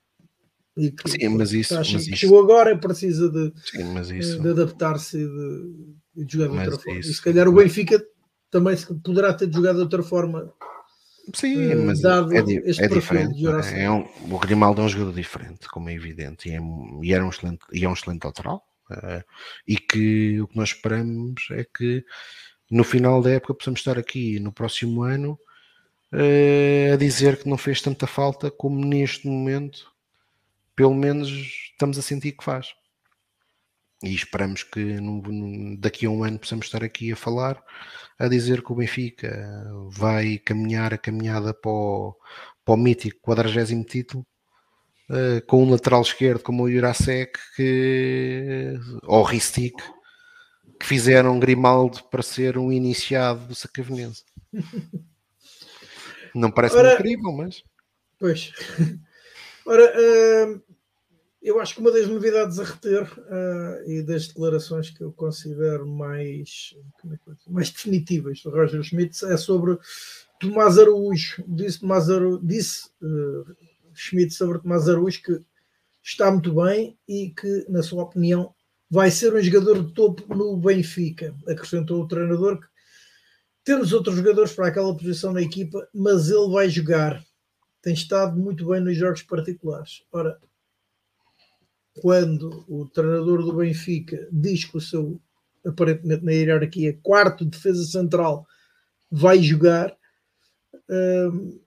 E que, Sim, mas isso, acha mas que isso... chegou agora precisa de, Sim, isso... de adaptar-se e de, de, jogar de outra forma. Isso... E se calhar o Benfica também poderá ter jogado de outra forma. Sim, uh, mas é, este é diferente. É? é um, o Grimaldo é um jogador diferente, como é evidente, e é, e era um excelente, e é um excelente lateral. Uh, e que o que nós esperamos é que no final da época possamos estar aqui no próximo ano uh, a dizer que não fez tanta falta como neste momento pelo menos estamos a sentir que faz. E esperamos que no, no, daqui a um ano possamos estar aqui a falar, a dizer que o Benfica vai caminhar a caminhada para o, para o mítico 40 título, uh, com um lateral esquerdo como o Jurasek que, ou Ristic, que fizeram Grimaldo para ser um iniciado do Sacavenense. Não parece Ora, incrível, mas. Pois. Ora, uh, eu acho que uma das novidades a reter uh, e das declarações que eu considero mais, é mais definitivas do Roger Schmidt é sobre Tomás Araújo. Disse, Tomás Araújo, disse uh, Schmidt sobre Tomás Araújo que está muito bem e que, na sua opinião, vai ser um jogador de topo no Benfica. Acrescentou o treinador que temos outros jogadores para aquela posição na equipa, mas ele vai jogar. Tem estado muito bem nos jogos particulares. Ora, quando o treinador do Benfica diz que o seu, aparentemente na hierarquia, quarto defesa central vai jogar, um,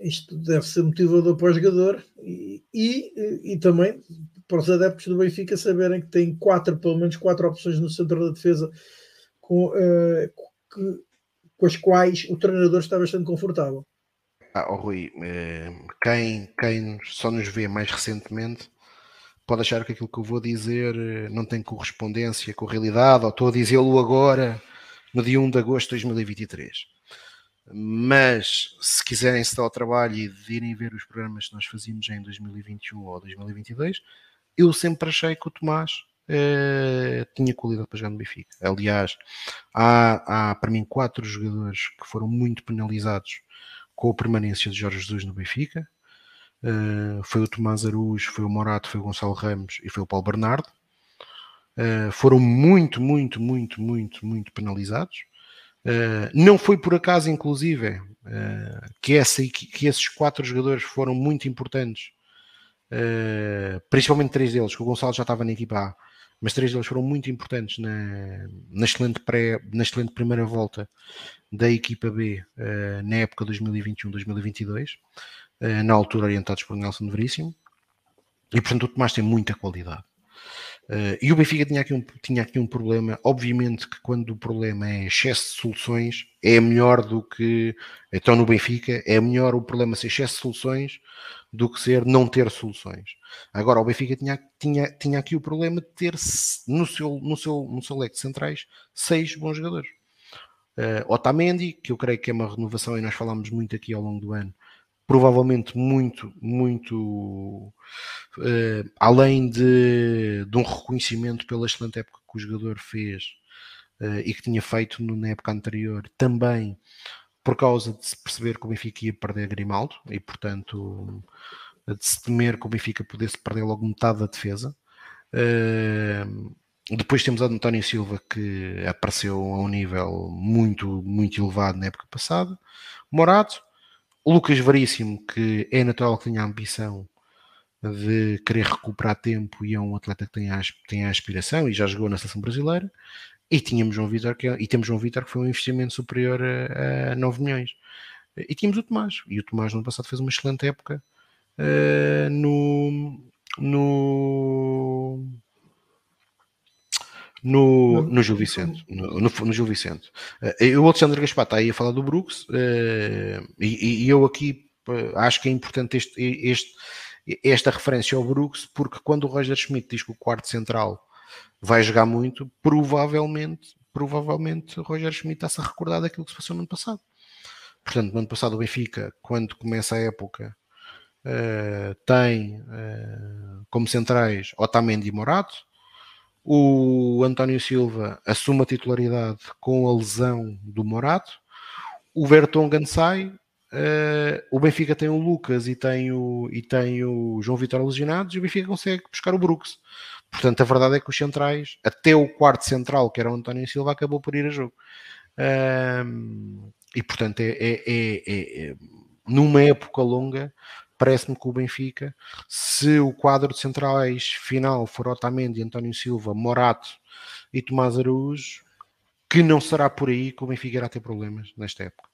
isto deve ser motivador para o jogador e, e, e, também para os adeptos do Benfica saberem que tem quatro, pelo menos quatro opções no centro da defesa com, uh, que, com as quais o treinador está bastante confortável. Ah, oh, Rui, eh, quem, quem só nos vê mais recentemente pode achar que aquilo que eu vou dizer eh, não tem correspondência com a realidade, ou estou a dizê-lo agora, no dia 1 de agosto de 2023. Mas se quiserem se dar ao trabalho e de irem ver os programas que nós fazíamos em 2021 ou 2022, eu sempre achei que o Tomás eh, tinha qualidade para jogar no Benfica. Aliás, há, há para mim quatro jogadores que foram muito penalizados com a permanência de Jorge Jesus no Benfica. Uh, foi o Tomás Araújo, foi o Morato, foi o Gonçalo Ramos e foi o Paulo Bernardo. Uh, foram muito, muito, muito, muito, muito penalizados. Uh, não foi por acaso, inclusive, que, essa, que esses quatro jogadores foram muito importantes, principalmente três deles, que o Gonçalo já estava na equipa A, mas três deles foram muito importantes na, na, excelente, pré, na excelente primeira volta da equipa B na época 2021-2022. Eh, na altura orientados por Nelson Veríssimo, e portanto o Tomás tem muita qualidade. Uh, e o Benfica tinha aqui, um, tinha aqui um problema. Obviamente que quando o problema é excesso de soluções, é melhor do que. Então no Benfica é melhor o problema ser excesso de soluções do que ser não ter soluções. Agora o Benfica tinha, tinha, tinha aqui o problema de ter no seu, no seu, no seu leque de centrais seis bons jogadores. Uh, Otamendi, que eu creio que é uma renovação e nós falámos muito aqui ao longo do ano, provavelmente muito, muito uh, além de, de, um reconhecimento pela excelente época que o jogador fez uh, e que tinha feito no, na época anterior, também por causa de se perceber que o Benfica ia perder Grimaldo e, portanto, de se temer que o Benfica pudesse perder logo metade da defesa. Uh, depois temos a António Silva que apareceu a um nível muito, muito elevado na época passada. Morato, o Lucas Veríssimo, que é natural que tenha a ambição de querer recuperar tempo e é um atleta que tem a, tem a aspiração e já jogou na seleção brasileira. E tínhamos João Vitor que, e temos João Vitor que foi um investimento superior a, a 9 milhões. E tínhamos o Tomás. E o Tomás no ano passado fez uma excelente época uh, no, no, no, no Gil Vicente. No, no, no Gil Vicente. Uh, o Alexandre Gaspar está aí a falar do Brooks uh, e, e, eu aqui uh, acho que é importante este, este, esta referência ao Brooks porque quando o Roger Schmidt diz que o quarto central vai jogar muito, provavelmente, provavelmente o Roger Schmidt está-se a recordar daquilo que se passou no ano passado. Portanto, no ano passado o Benfica, quando começa a época, tem como centrais Otamendi e Morato. O António Silva assume a titularidade com a lesão do Morato. O Vertonghen sai. Uh, o Benfica tem o Lucas e tem o, e tem o João Vitor lesionados e o Benfica consegue buscar o Brooks. Portanto, a verdade é que os centrais, até o quarto central, que era o António Silva, acabou por ir a jogo. e portanto, é, é, é, é, numa época longa, parece-me que o Benfica, se o quadro de centrais final for Otamendi, António Silva, Morato e Tomás Araújo, que não será por aí que o Benfica irá ter problemas nesta época.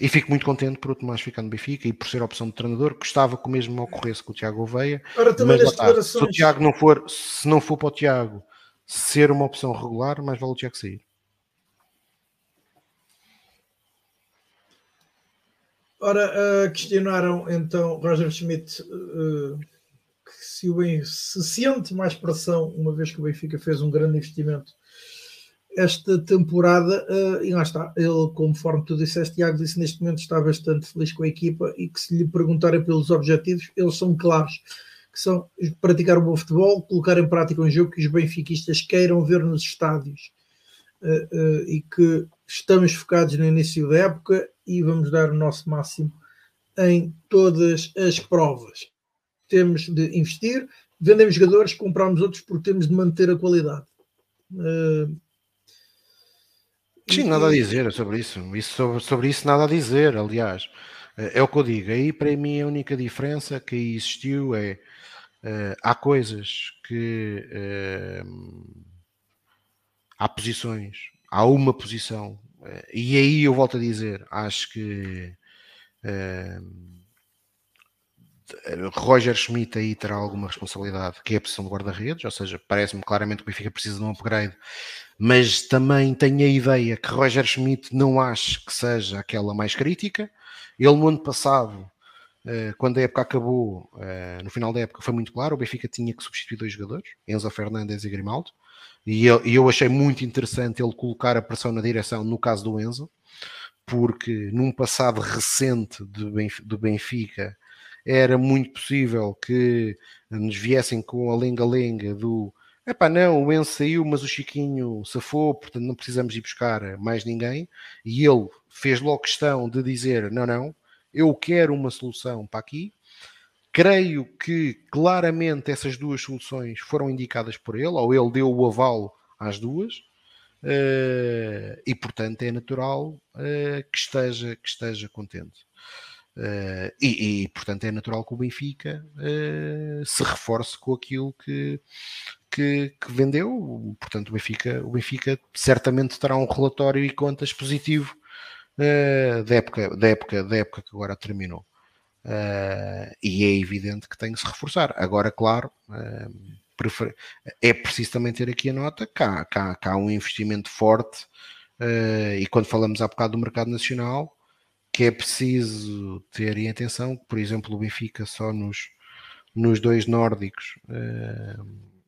E fico muito contente por o Tomás ficar no Benfica e por ser a opção de treinador. Gostava que o mesmo ocorresse com o Tiago Oveia. Ora, mas, declarações... se o Tiago não for, se não for para o Tiago ser uma opção regular, mais vale o Tiago sair. Ora, uh, questionaram então Roger Schmidt uh, se, o ben, se sente mais pressão, uma vez que o Benfica fez um grande investimento esta temporada, uh, e lá está, ele, conforme tu disseste, Tiago, disse neste momento está bastante feliz com a equipa e que se lhe perguntarem pelos objetivos, eles são claros, que são praticar o bom futebol, colocar em prática um jogo que os benfiquistas queiram ver nos estádios uh, uh, e que estamos focados no início da época e vamos dar o nosso máximo em todas as provas. Temos de investir, vendemos jogadores, compramos outros porque temos de manter a qualidade. Uh, Sim, nada a dizer sobre isso. isso sobre, sobre, isso nada a dizer, aliás. Eh, é o que eu digo. Aí para mim a única diferença que existiu é uh, há coisas que uh, há posições, há uma posição, e aí eu volto a dizer, acho que Roger Schmidt aí terá alguma responsabilidade, que é a posição de guarda-redes, ou seja, parece-me claramente que o Benfica precisa de um upgrade, mas também tenho a ideia que Roger Schmidt não acho que seja aquela mais crítica. Ele no ano passado, eh, quando a época acabou, eh, no final da época foi muito claro, o Benfica tinha que substituir dois jogadores, Enzo Fernandes e Grimaldo, e eu, eu achei muito interessante ele colocar a pressão na direção no caso do Enzo, porque num passado recente do Benfica era muito possível que nos viessem com a lenga-lenga do epá, não, o Enzo saiu, mas o Chiquinho safou, portanto não precisamos ir buscar mais ninguém. E ele fez logo questão de dizer: não, não, eu quero uma solução para aqui. Creio que claramente essas duas soluções foram indicadas por ele, ou ele deu o aval às duas, uh, e portanto é natural uh, que, esteja, que esteja contente. Uh, e, e, portanto é natural que o Benfica se reforce com aquilo que, que, que, vendeu. Portanto, o Benfica, o Benfica certamente terá um relatório e contas positivo uh, da, época, da, época, da época que agora terminou. E é evidente que tem que se reforçar. Agora, claro, é preciso também ter aqui a nota que há, que há, que há um investimento forte. e quando falamos há bocado do mercado nacional, que é preciso ter em atenção, por exemplo, o Benfica só nos, nos dois nórdicos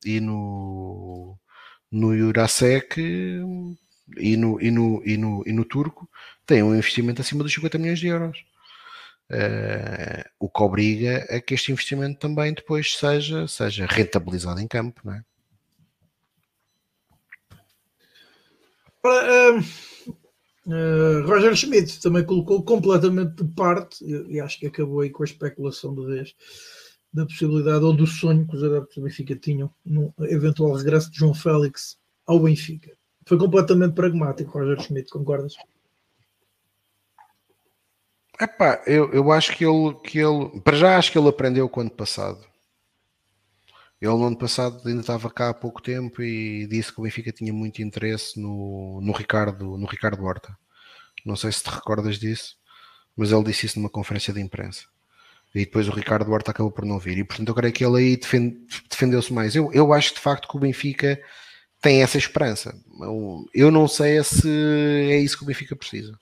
e no, no Jurasek e no, e, no, e, no, e no turco tem um investimento acima dos 50 milhões de euros. Uh, o que obriga a que este investimento também depois seja, seja rentabilizado em campo, não é? Para, Uh, Roger Schmidt também colocou completamente de parte, e, e, acho que acabou aí com a especulação de vez, da possibilidade ou do sonho que os adeptos do Benfica tinham no eventual regresso de João Félix ao Benfica. Foi completamente pragmático, Roger Schmidt, concordas? Epá, eu, eu acho que ele, que ele, para já acho que ele aprendeu o ano passado. Ele no ano passado ainda estava cá há pouco tempo e disse que o Benfica tinha muito interesse no, no Ricardo, no Ricardo Horta. Não sei se te recordas disso, mas ele disse isso numa conferência de imprensa. E depois o Ricardo Horta acabou por não vir. E portanto eu creio que ele aí defende, defendeu-se mais. Eu, eu acho de facto que o Benfica tem essa esperança. Eu, eu não sei se é isso que o Benfica precisa.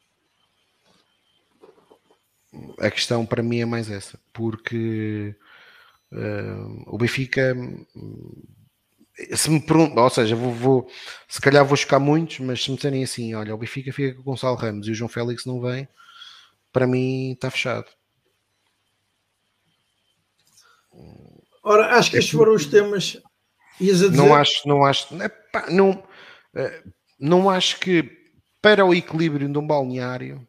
A questão para mim é mais essa, porque Uh, o Benfica, se me perguntam, ou seja, vou, vou, se calhar vou chocar muitos, mas se me disserem assim, olha, o Benfica fica com o Gonçalo Ramos e o João Félix não vem, para mim está fechado. Ora, acho que estes foram os temas. Não acho, não acho, não, eh, não acho que para o equilíbrio de um balneário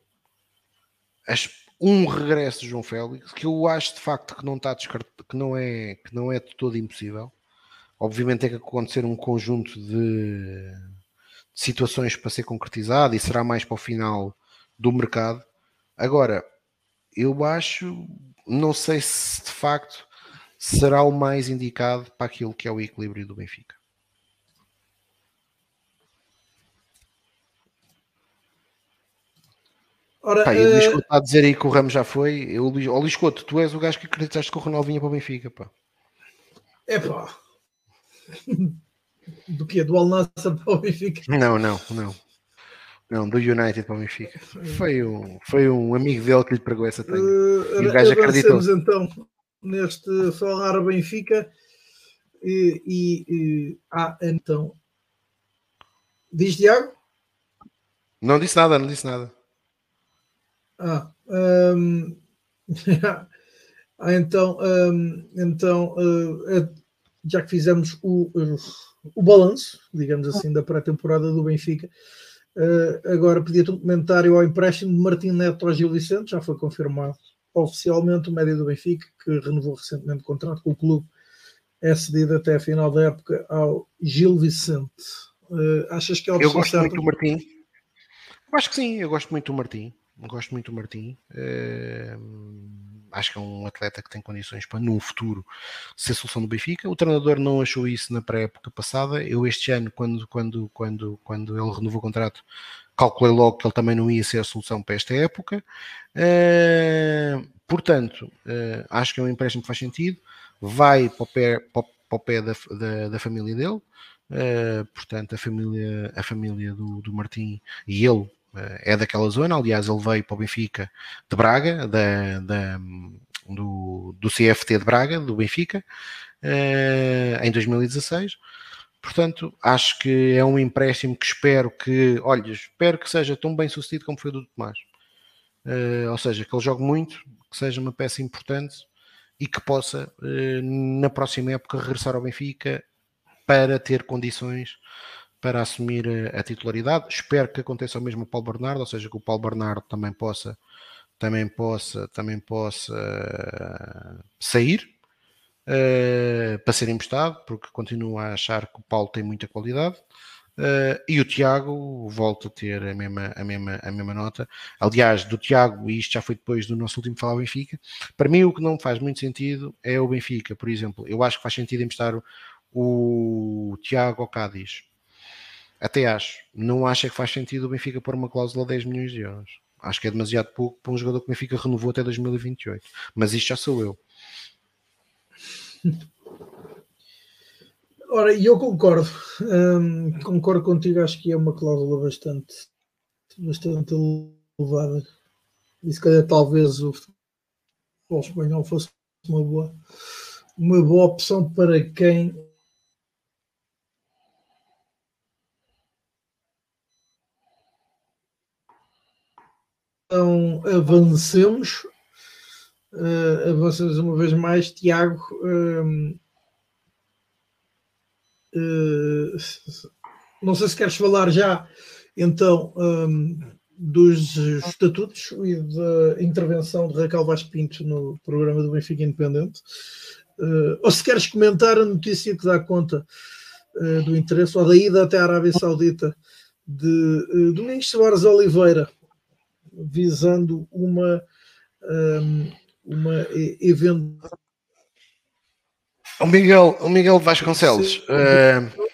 as, um regresso de João Félix, que eu acho de facto que não está descartado, que não é, que não é de todo impossível. Obviamente tem que acontecer um conjunto de, de situações para ser concretizado e será mais para o final do mercado. Agora, eu acho, não sei se de facto será o mais indicado para aquilo que é o equilíbrio do Benfica. Ora, pá, e o Luís uh... está a dizer aí que o Ramos já foi. Eu, Luís, oh, Luís Couto, tu és o gajo que acreditaste que o Ronaldo vinha para o Benfica, pá. É pá. Do que? Do Al Nassr para o Benfica? Não, não, não. Não, do United para o Benfica. Foi um, foi um amigo dele que lhe pregou essa tenha. Uh, e o gajo acreditou. então neste falar Benfica e, e, e ah, então diz Tiago? Não disse nada, não disse nada. Ah, um, ah então, um, então uh, já que fizemos o, o balanço, digamos assim, da pré-temporada do Benfica, uh, agora pedia-te um comentário ao empréstimo de Martim Neto ao Gil Vicente, já foi confirmado oficialmente o médio do Benfica, que renovou recentemente o contrato com o clube, é cedido até a final da época ao Gil Vicente. Uh, achas que é o Eu gosto certa? muito do Martim. Eu acho que sim, eu gosto muito do Martim gosto muito do Martim. Uh, acho que é um atleta que tem condições para, no futuro, ser solução do Benfica. O treinador não achou isso na pré-época passada. Eu, este ano, quando, quando, quando, quando ele renovou o contrato, calculei logo que ele também não ia ser a solução para esta época. Uh, portanto, uh, acho que é um empréstimo que faz sentido. Vai para o pé, para o pé da, da, da família dele. Uh, portanto, a família, a família do, do Martim e ele é daquela zona. Aliás, ele veio para o Benfica de Braga, da, da do, do CFT de Braga, do Benfica, eh, em 2016. Portanto, acho que é um empréstimo que espero que, olha, espero que seja tão bem sucedido como foi o do Tomás. Uh, ou seja, que ele jogue muito, que seja uma peça importante e que possa, uh, na próxima época, regressar ao Benfica para ter condições para assumir a, titularidade. Espero que aconteça o mesmo o Paulo Bernardo, ou seja, que o Paulo Bernardo também possa também possa também possa uh, sair uh, para ser emprestado, porque continuo a achar que o Paulo tem muita qualidade. Uh, e o Tiago volta a ter a mesma, a, mesma, a mesma nota. Aliás, do Tiago, e isto já foi depois do nosso último falar Benfica, para mim o que não faz muito sentido é o Benfica, por exemplo. Eu acho que faz sentido emprestar o, o Tiago ao Cádiz até acho. Não acho que faz sentido o Benfica pôr uma cláusula de 10 milhões de euros. Acho que é demasiado pouco para um jogador que o Benfica renovou até 2028. Mas isto já sou eu. Ora, e eu concordo. Hum, concordo contigo. Acho que é uma cláusula bastante, bastante elevada. E se calhar talvez o futebol espanhol fosse uma boa, uma boa opção para quem Então avancemos, uh, uma vez mais, Tiago. Uh, não sei se queres falar já então um, dos estatutos e da intervenção de Raquel Vaz Pinto no programa do Benfica Independente, uh, ou se queres comentar a notícia que dá conta do interesse ou da ida até a Arábia Saudita de Domingos Soares Oliveira, visando uma, uma eventual O Miguel, o Miguel Vasconcelos. Uh,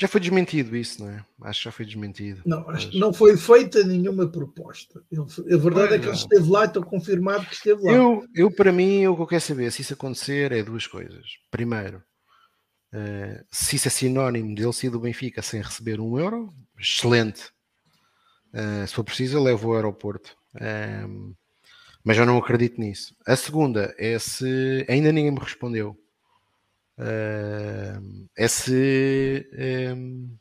já foi desmentido isso, não é? Acho que já foi desmentido. Não, mas... não foi feita nenhuma proposta. a verdade é que ele esteve lá e estou confirmado que esteve lá. Eu, eu, para mim, o que eu quero saber, se isso acontecer, é duas coisas. Primeiro, uh, se isso é sinónimo de ele ser do Benfica sem receber um euro, excelente. Uh, se for preciso, eu levo ao aeroporto. Um, mas eu não acredito nisso. A segunda é se ainda ninguém me respondeu uh, é se um,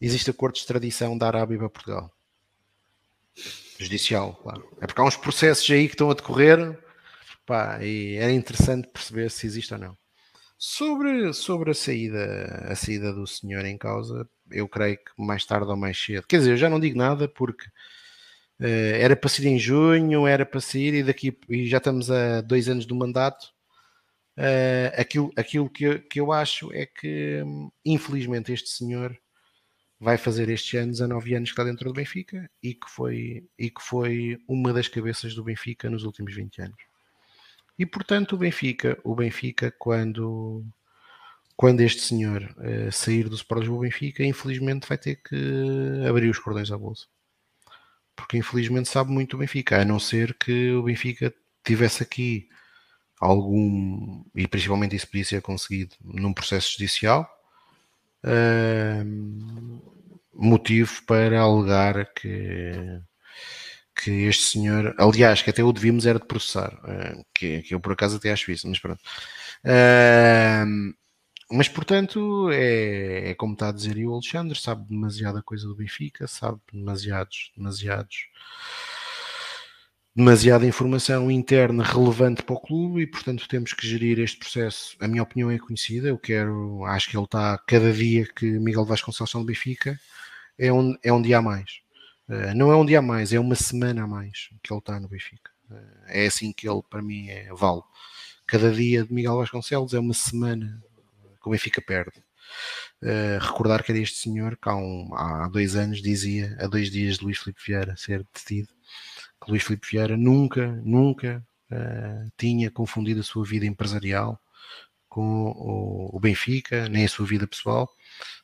existe acordo de extradição da Arábia para Portugal. Judicial, claro. É porque há uns processos aí que estão a decorrer pá, e era interessante perceber se existe ou não. Sobre, sobre a, saída, a saída do senhor em causa, eu creio que mais tarde ou mais cedo. Quer dizer, eu já não digo nada porque uh, era para sair em junho, era para sair e daqui e já estamos a dois anos do mandato Uh, aquilo aquilo que, eu, que eu acho é que, infelizmente, este senhor vai fazer estes anos a nove anos que está dentro do Benfica e que foi, e que foi uma das cabeças do Benfica nos últimos 20 anos. E portanto o Benfica, o Benfica quando, quando este senhor uh, sair do Sport Lisboa Benfica, infelizmente vai ter que abrir os cordões à bolsa. Porque infelizmente sabe muito o Benfica, a não ser que o Benfica tivesse aqui algum, e principalmente isso podia ser conseguido num processo judicial, uh, motivo para alegar que, que este senhor, aliás, que até o devíamos era de processar, uh, que, que, eu por acaso até acho isso, mas pronto. Uh, mas portanto, é, é, como está a dizer o Alexandre, sabe demasiada coisa do Benfica, sabe demasiados, demasiados demasiada informação interna relevante para o clube e, portanto, temos que gerir este processo. A minha opinião é conhecida, eu quero, acho que ele está, cada dia que Miguel Vasconcelos no Benfica, é um, é um dia a mais. Uh, não é um dia a mais, é uma semana a mais que ele está no Benfica. Uh, é assim que ele, para mim, é vale. Cada dia de Miguel Vasconcelos é uma semana que o Benfica perde. Uh, recordar que era este senhor que há, um, há dois anos dizia, há dois dias de Luís Filipe Vieira ser detido, que Luís Filipe Vieira nunca, nunca uh, tinha confundido a sua vida empresarial com o, o, Benfica, nem a sua vida pessoal,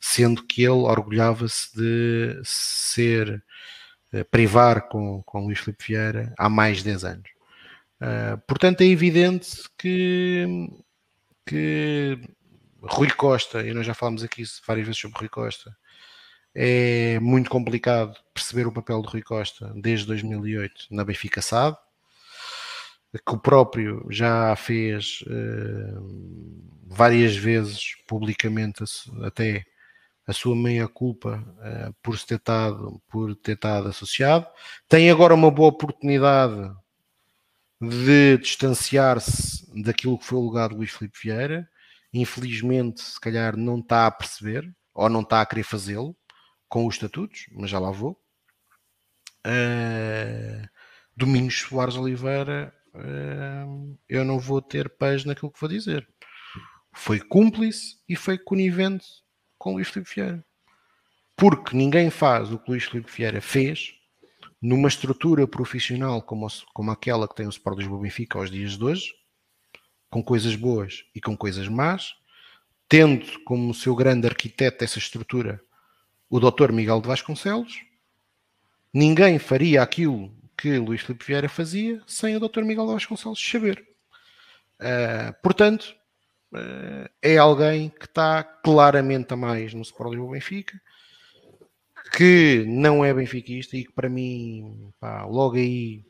sendo que ele orgulhava-se de ser, uh, privar com, com Luís Filipe Vieira há mais de 10 anos. Portanto, é evidente que, que Rui Costa, e nós já falamos aqui várias vezes sobre Rui Costa, é muito complicado perceber o papel de Rui Costa desde 2008 na Benfica SAD, que o próprio já fez uh, várias vezes publicamente até a sua meia culpa uh, por, ter estado, por ter estado associado. Tem agora uma boa oportunidade de distanciar-se daquilo que foi o legado de Luís Filipe Vieira. Infelizmente, se calhar não está a perceber ou não está a querer fazê-lo com os estatutos, mas já lá vou. Uh, Domingos Soares Oliveira, uh, eu não vou ter paz naquilo que vou dizer. Foi cúmplice e foi conivente com Luís Filipe Vieira. Porque ninguém faz o que Luís Filipe Vieira fez numa estrutura profissional como, como aquela que tem o Sport Lisboa Benfica aos dias de hoje, com coisas boas e com coisas más, tendo como seu grande arquiteto essa estrutura o Dr. Miguel de Vasconcelos, ninguém faria aquilo que Luís Filipe Vieira fazia sem o Dr. Miguel de Vasconcelos saber. Uh, portanto, uh, é alguém que está claramente a mais no Sport Lisboa Benfica, que não é benfiquista e que para mim, pá, logo aí,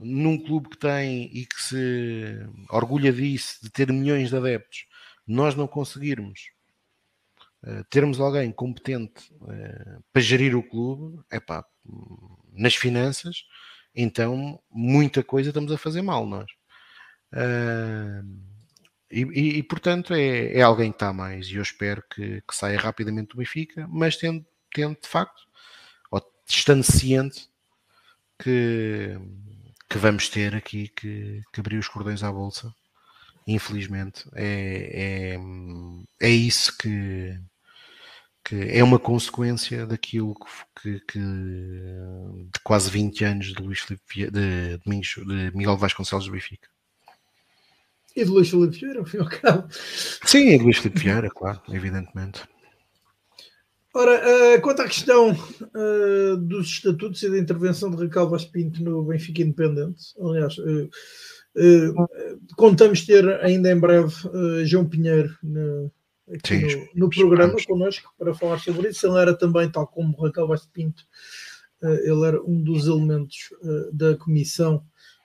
num clube que tem e que se orgulha disso, de ter milhões de adeptos, nós não conseguirmos eh, termos alguém competente uh, para gerir o clube, é pá, nas finanças, então muita coisa estamos a fazer mal nós. Uh, e, e, e, portanto é, é, alguém que está mais e eu espero que, que saia rapidamente do Benfica, mas tendo, tendo de facto, ou estando ciente que, que vamos ter aqui que, que abrir os cordões à bolsa infelizmente é, é, é isso que, que é uma consequência daquilo que, que, de quase 20 anos de Luís Filipe de, de Miguel Vasconcelos do Benfica. E de Luís Filipe Vieira, ao fim e ao cabo. Sim, e de Luís Filipe Vieira, claro, evidentemente. Ora, uh, quanto à questão uh, dos estatutos e da intervenção de Raquel Vaz Pinto no Benfica Independente, aliás, uh, contamos ter ainda em breve João Pinheiro no, Sim, no, no programa connosco para falar sobre isso. Ele era também, tal como Raquel Vaz Pinto, ele era um dos elementos da comissão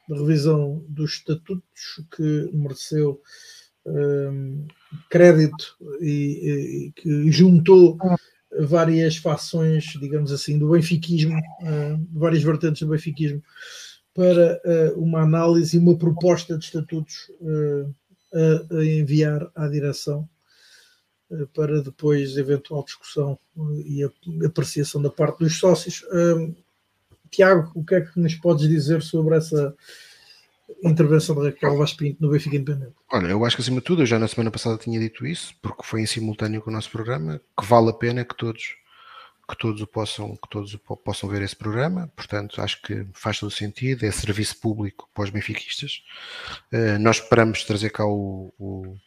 de revisão dos estatutos que mereceu crédito e, e que juntou várias fações, digamos assim, do benfiquismo, uh, várias vertentes do benfiquismo, para uh, uma análise e uma proposta de estatutos uh, a, a, enviar à direção para depois eventual discussão e apreciação da parte dos sócios. Tiago, o que é que nos podes dizer sobre essa intervenção de Raquel Vaz Pinto no Benfica Independente? Olha, eu acho que acima de tudo, eu já na semana passada tinha dito isso, porque foi em simultâneo com o nosso programa, que vale a pena que todos que todos o possam, que todos o possam ver esse programa, portanto acho que faz todo sentido, é serviço público para os benfiquistas. Uh, nós esperamos trazer cá o, o,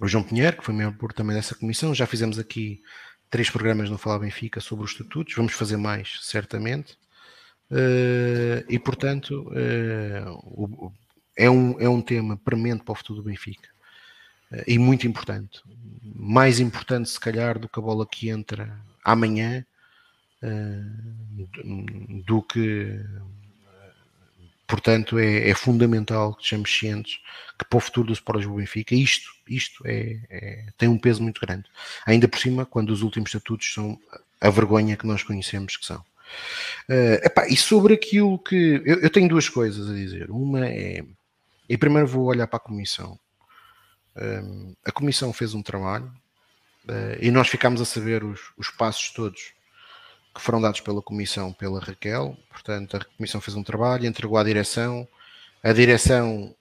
o, João Pinheiro, que foi membro também dessa comissão, já fizemos aqui três programas no Falar Benfica sobre os estatutos, vamos fazer mais, certamente. Uh, e portanto uh, é, um, é um tema premente para o futuro do Benfica uh, e muito importante. Mais importante, se calhar, do que a bola que entra amanhã, do que portanto é, é, fundamental que estejamos cientes que para o futuro do Sport Lisboa Benfica isto, isto é, é, tem um peso muito grande. Ainda por cima, quando os últimos estatutos são a vergonha que nós conhecemos que são. Uh, epá, e sobre aquilo que. Eu, eu, tenho duas coisas a dizer. Uma é. E primeiro vou olhar para a comissão. Um, a comissão fez um trabalho uh, e nós ficámos a saber os, os passos todos que foram dados pela comissão, pela Raquel. Portanto, a comissão fez um trabalho, entregou à direção. A direção,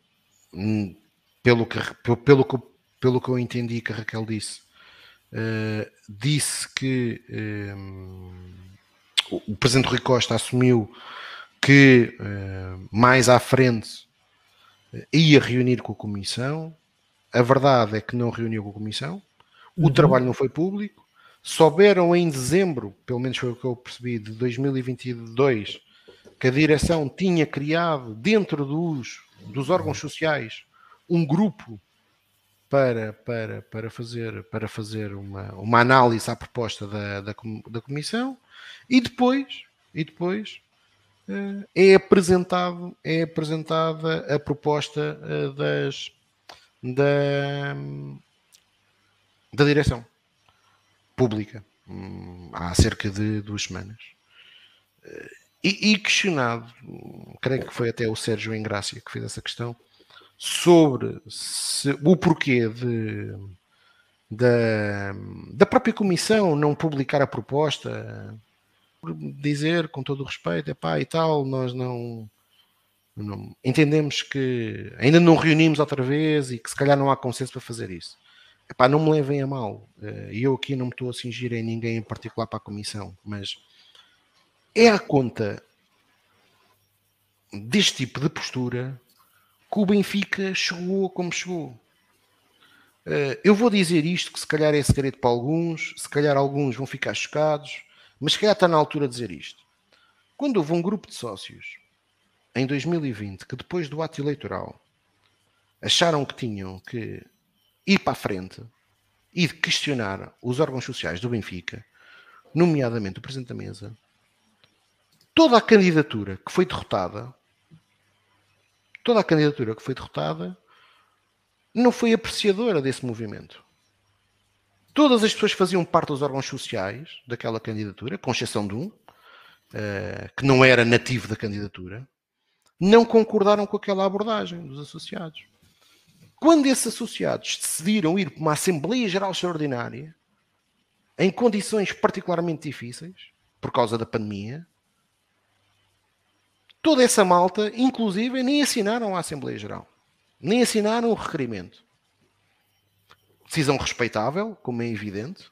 hum, pelo que, pelo que, pelo que eu entendi que a Raquel disse, uh, disse que. Um, o presidente Rui Costa assumiu que uh, mais à frente uh, ia reunir com a comissão. A verdade é que não reuniu com a comissão. O uhum. trabalho não foi público. Souberam em dezembro, pelo menos foi o que eu percebi, de 2022, que a direção tinha criado dentro dos, dos órgãos sociais um grupo para, para, para fazer, para fazer uma, uma análise à proposta da, da, da comissão e depois, e depois uh, é apresentado, é apresentada a proposta uh, das da, da direção pública um, há cerca de duas semanas. Uh, e, e, questionado, creio que foi até o Sérgio Engrácia que fez essa questão, sobre se, o porquê de, da, da própria comissão não publicar a proposta dizer com todo o respeito, epá, e tal, nós não, não, entendemos que ainda não reunimos outra vez e que se calhar não há consenso para fazer isso. Epá, não me levem a mal. Eh, eu aqui não me estou a cingir em ninguém em particular para a comissão, mas é a conta deste tipo de postura que o Benfica chegou como chegou. Eh, eu vou dizer isto que se calhar é segredo para alguns, se calhar alguns vão ficar chocados, mas se calhar está na altura de dizer isto. Quando houve um grupo de sócios em 2020 que depois do ato eleitoral acharam que tinham que ir para a frente e questionar os órgãos sociais do Benfica, nomeadamente o Presidente da Mesa, toda a candidatura que foi derrotada, toda a candidatura que foi derrotada, não foi apreciadora desse movimento. Todas as pessoas faziam parte dos órgãos sociais daquela candidatura, com exceção de um, uh, que não era nativo da candidatura, não concordaram com aquela abordagem dos associados. Quando esses associados decidiram ir para uma Assembleia Geral Extraordinária, em condições particularmente difíceis, por causa da pandemia, toda essa malta, inclusive, nem assinaram a Assembleia Geral, nem assinaram o requerimento. Decisão respeitável, como é evidente.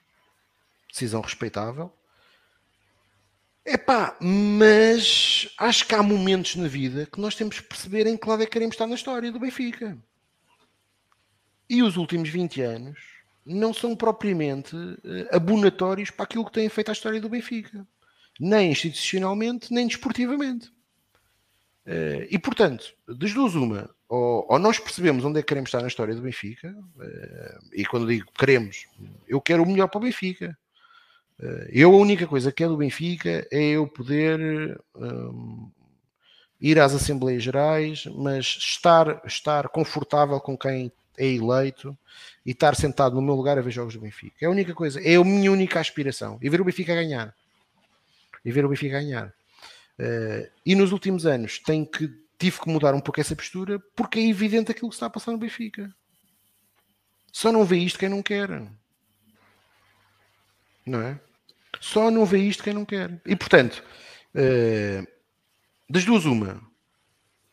Decisão respeitável. Epá, mas acho que há momentos na vida que nós temos que perceber em que lado é que queremos estar na história do Benfica. E os últimos 20 anos não são propriamente uh, abonatórios para aquilo que tem feito a história do Benfica, nem institucionalmente, nem desportivamente. Uh, e portanto, das duas, uma, ou, ou, nós percebemos onde é que queremos estar na história do Benfica, uh, e quando digo queremos, eu quero o melhor para o Benfica. eu, a única coisa que quero do Benfica é eu poder um, ir às Assembleias Gerais, mas estar, estar confortável com quem é eleito e estar sentado no meu lugar a ver jogos do Benfica. É a única coisa, é a minha única aspiração. E ver o Benfica ganhar. E ver o Benfica ganhar. Uh, e nos últimos anos tenho que, tive que mudar um pouco essa postura porque é evidente aquilo que está a passar no Benfica. Só não vê isto quem não quer. Não é? Só não vê isto quem não quer. E portanto, uh, das duas, uma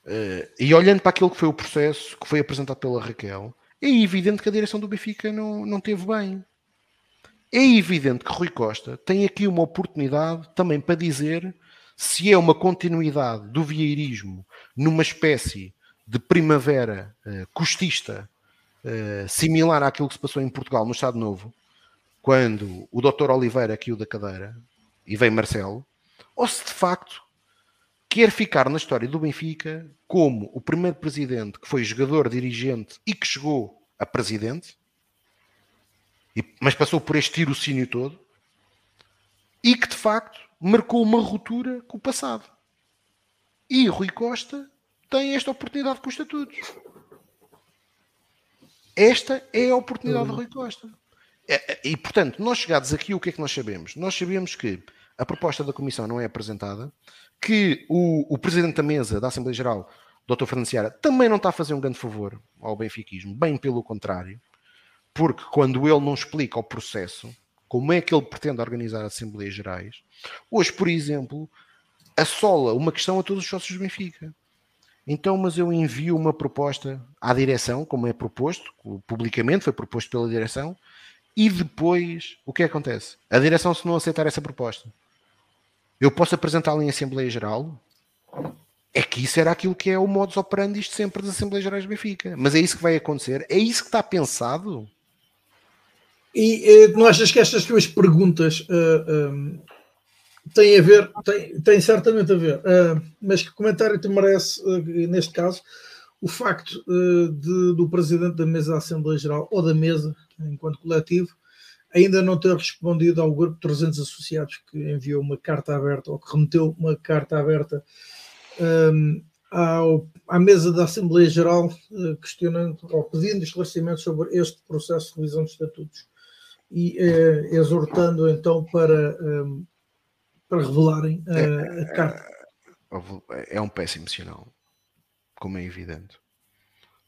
Uh, e olhando para aquilo que foi o processo que foi apresentado pela Raquel, é evidente que a direção do Benfica não, não teve bem. É evidente que Rui Costa tem aqui uma oportunidade também para dizer se é uma continuidade do vieirismo numa espécie de primavera uh, costista uh, similar àquilo que se passou em Portugal no Estado Novo, quando o Dr. Oliveira caiu da cadeira e veio Marcelo, ou se de facto quer ficar na história do Benfica como o primeiro presidente que foi jogador, dirigente e que chegou a presidente, mas passou por este tirocínio todo, e que de facto marcou uma ruptura com o passado. E Rui Costa tem esta oportunidade com os estatutos. Esta é a oportunidade de Rui Costa. É, é, e, portanto, nós chegados aqui, o que é que nós sabemos? Nós sabemos que a proposta da Comissão não é apresentada, que o, o Presidente da Mesa da Assembleia Geral, Dr. Fernando Seara, também não está a fazer um grande favor ao benfiquismo, bem pelo contrário, porque quando ele não explica o processo, como é que ele pretende organizar as Assembleias Gerais, hoje, por exemplo, assola uma questão a todos os sócios do Benfica. Então, mas eu envio uma proposta à direção, como é proposto, publicamente foi proposto pela direção, e depois o que acontece? A direção, se não aceitar essa proposta, eu posso apresentá-lo em Assembleia Geral? É que isso era aquilo que é o modus operandi sempre das Assembleias Gerais do Benfica. Mas é isso que vai acontecer? É isso que está pensado? E uh, não achas que estas tuas perguntas uh, eh, um, eh, têm a ver, têm, têm certamente a ver, uh, mas que comentário te merece, neste caso, o facto de, do Presidente da Mesa da Assembleia Geral, ou da Mesa, enquanto coletivo, ainda não ter respondido ao grupo de 300 associados que enviou uma carta aberta ou que remeteu uma carta aberta um, ao, à mesa da Assembleia Geral questionando ou pedindo esclarecimentos sobre este processo de revisão de estatutos e uh, exortando então para, um, para revelarem uh, a carta. É, é um péssimo sinal, como é evidente.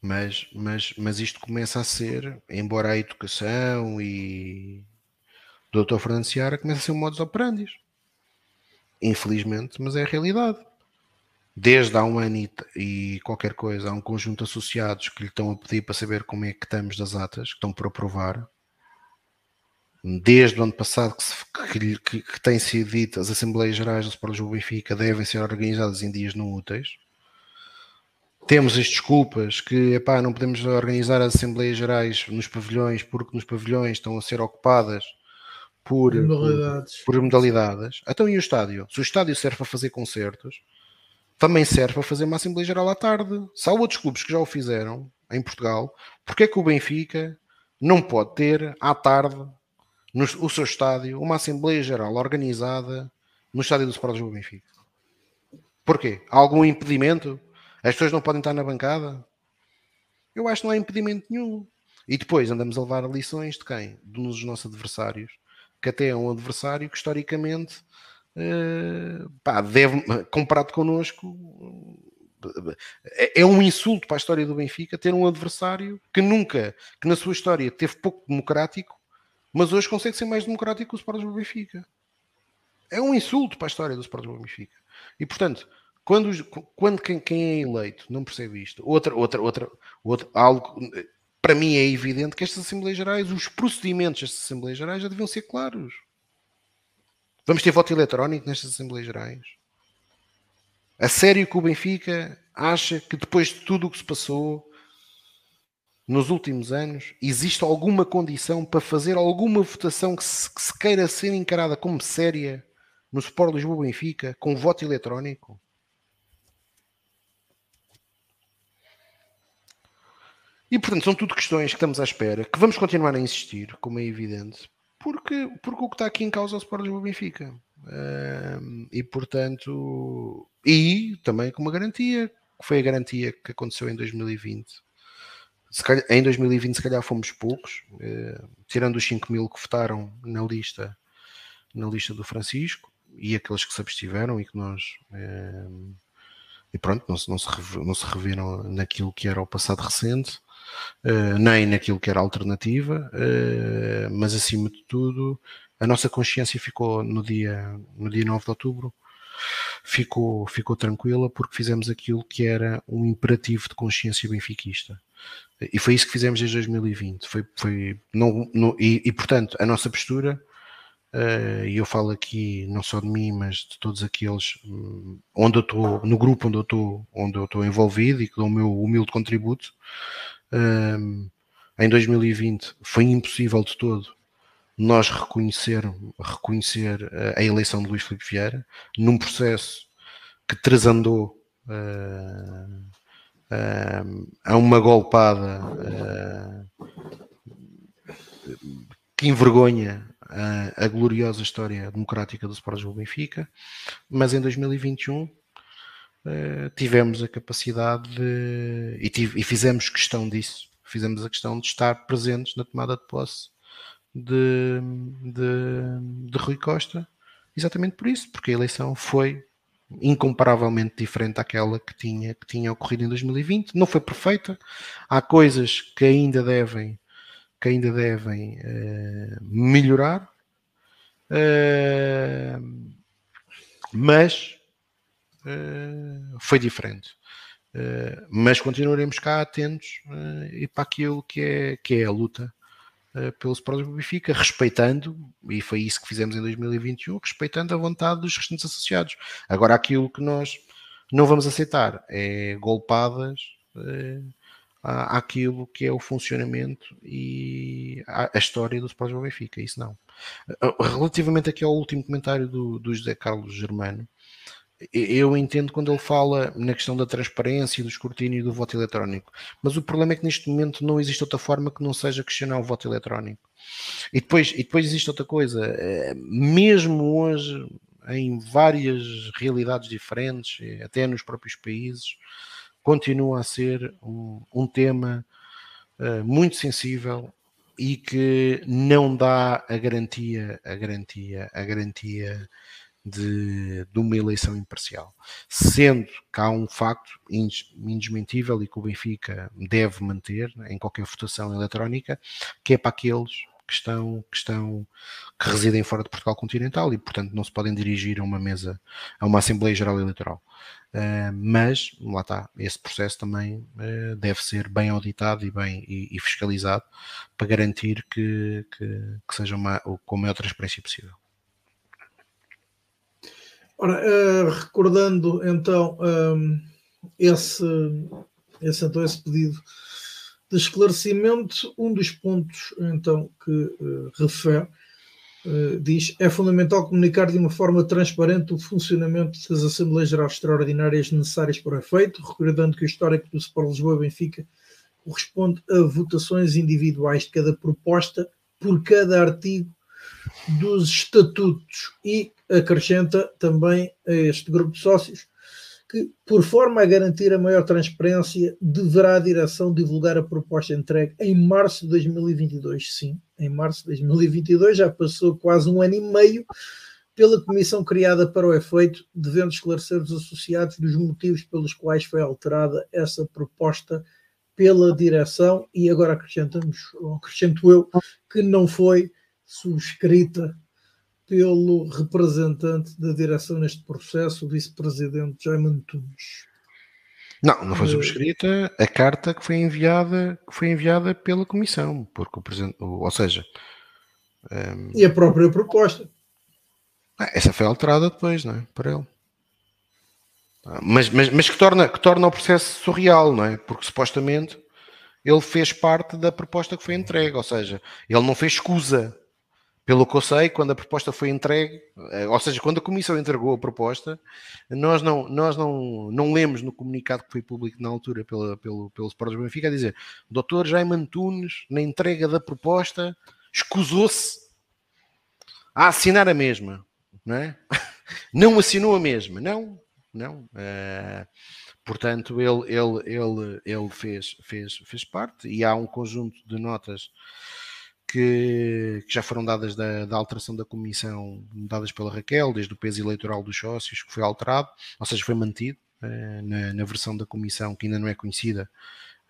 Mas, mas, mas isto começa a ser, embora a educação e do Dr. Fernando Seara começa a ser um modus operandi. Infelizmente, mas é a realidade. Desde há um ano e, e, qualquer coisa, há um conjunto de associados que lhe estão a pedir para saber como é que estamos das atas, que estão por aprovar. Desde o ano passado que, se, que, que, que tem sido dito, as Assembleias Gerais do Sport Lisboa Benfica devem ser organizadas em dias não úteis temos as desculpas que epá, não podemos organizar as Assembleias Gerais nos pavilhões porque nos pavilhões estão a ser ocupadas por modalidades. Por, por modalidades. Então e o estádio? Se o estádio serve para fazer concertos, também serve para fazer uma Assembleia Geral à tarde. Se há outros clubes que já o fizeram em Portugal, porque é que o Benfica não pode ter à tarde no o seu estádio uma Assembleia Geral organizada no estádio do Sport Lisboa Benfica? Porquê? Há algum impedimento? As pessoas não podem estar na bancada? Eu acho que não há impedimento nenhum. E depois andamos a levar lições de quem? Dos nossos adversários. Que até é um adversário que historicamente uh, pá, deve, comparado connosco, é, é um insulto para a história do Benfica ter um adversário que nunca, que na sua história teve pouco democrático, mas hoje consegue ser mais democrático que o Sport do Benfica. É um insulto para a história do Sport do Benfica. E portanto, quando, quando quem, quem, é eleito não percebe isto, outra, outra, outra, outra, algo para mim é evidente que estas Assembleias Gerais, os procedimentos destas Assembleias Gerais já deviam ser claros. Vamos ter voto eletrónico nestas Assembleias Gerais? A sério que o Benfica acha que depois de tudo o que se passou, nos últimos anos, existe alguma condição para fazer alguma votação que se, que se queira ser encarada como séria no Sport Lisboa Benfica, com voto eletrónico? E portanto, são tudo questões que estamos à espera, que vamos continuar a insistir, como é evidente, porque, porque o que está aqui em causa é o Sport Lisboa Benfica. E portanto, e também com uma garantia, que foi a garantia que aconteceu em 2020. Calhar, em 2020, se calhar fomos poucos, uh, tirando os 5 mil que votaram na lista, na lista do Francisco e aqueles que se abstiveram e que nós. Uh, e pronto, não se, não, se não se reviram naquilo que era o passado recente. Uh, nem naquilo que era alternativa, uh, mas acima de tudo, a nossa consciência ficou no dia, no dia 9 de outubro, ficou, ficou tranquila porque fizemos aquilo que era um imperativo de consciência benfiquista. E foi isso que fizemos desde 2020. Foi, foi, não, não, e, e, portanto, a nossa postura, uh, e eu falo aqui não só de mim, mas de todos aqueles um, onde eu estou, no grupo onde eu estou, onde eu estou envolvido e que dou o meu humilde contributo, um, em 2020 foi impossível de todo nós reconhecer, reconhecer a, a eleição de Luís Filipe Vieira num processo que transandou uh, a uma golpada uh, que envergonha a, a, gloriosa história democrática do Sport Lisboa Benfica, mas em 2021 uh, tivemos a capacidade de, e, tive, e, fizemos questão disso, fizemos a questão de estar presentes na tomada de posse de, de, de Rui Costa, exatamente por isso, porque a eleição foi incomparavelmente diferente daquela que tinha, que tinha ocorrido em 2020. Não foi perfeita, há coisas que ainda devem, que ainda devem uh, melhorar, uh, mas uh, foi diferente. Mas continuaremos cá atentos e para aquilo que é, que é a luta pelo Sport Benfica, respeitando, e foi isso que fizemos em 2021, respeitando a vontade dos restantes associados. Agora, aquilo que nós não vamos aceitar é golpadas àquilo que é o funcionamento e a, história do Sport Benfica, isso não. Relativamente aqui ao último comentário do, do José Carlos Germano, eu entendo quando ele fala na questão da transparência, do escrutínio e do voto eletrónico, mas o problema é que neste momento não existe outra forma que não seja questionar o voto eletrónico. E depois, e depois existe outra coisa, eh, mesmo hoje, em várias realidades diferentes, até nos próprios países, continua a ser um, um tema uh, muito sensível e que não dá a garantia, a garantia, a garantia de, de, uma eleição imparcial. Sendo que há um facto indesmentível e que o Benfica deve manter né, em qualquer votação eletrónica, que é para aqueles que estão, que estão que residem fora de Portugal continental e portanto não se podem dirigir a uma mesa, a uma Assembleia Geral Eleitoral. Uh, mas lá está, esse processo também uh, deve ser bem auditado e bem e, e fiscalizado para garantir que, que, que seja uma, com a maior transparência possível. Ora, uh, recordando então um, ehm, esse, esse, então, esse pedido de esclarecimento, um dos pontos então que uh, refere uh, diz é fundamental comunicar de uma forma transparente o funcionamento das Assembleias Gerais Extraordinárias necessárias para o efeito, recordando que o histórico do Sport Lisboa Benfica corresponde a votações individuais de cada proposta por cada artigo dos estatutos e acrescenta também a este grupo de sócios que, por forma a garantir a maior transparência, deverá a direção divulgar a proposta entregue em março de 2022. Sim, em março de 2022, já passou quase um ano e meio pela comissão criada para o efeito, devendo esclarecer os associados dos motivos pelos quais foi alterada essa proposta pela direção e agora acrescentamos, acrescento eu, que não foi subscrita pelo representante da direção neste processo, o vice-presidente Jaime Antunes. Não, não foi eh, subscrita a carta que foi enviada, que foi enviada pela comissão, porque o presidente, ou seja, um, ehm, e a própria proposta. Ah, essa foi alterada depois, não é? Para ele. Ah, mas, mas, mas que, torna, que torna o processo surreal, não é? Porque supostamente ele fez parte da proposta que foi entregue, ou seja, ele não fez escusa. Pelo que eu sei, quando a proposta foi entregue, eh, ou seja, quando a Comissão entregou a proposta, nós não, nós não, não lemos no comunicado que foi público na altura pela, pelo, pelo Sport Benfica a dizer o doutor Jaime Antunes, na entrega da proposta, escusou-se a assinar a mesma, não é? Não assinou a mesma, não, não. Uh, portanto, ele, ele, ele, ele fez, fez, fez parte e há um conjunto de notas que, que já foram dadas da, da, alteração da comissão, dadas pela Raquel, desde o peso eleitoral dos sócios, que foi alterado, ou seja, foi mantido uh, na, na, versão da comissão, que ainda não é conhecida,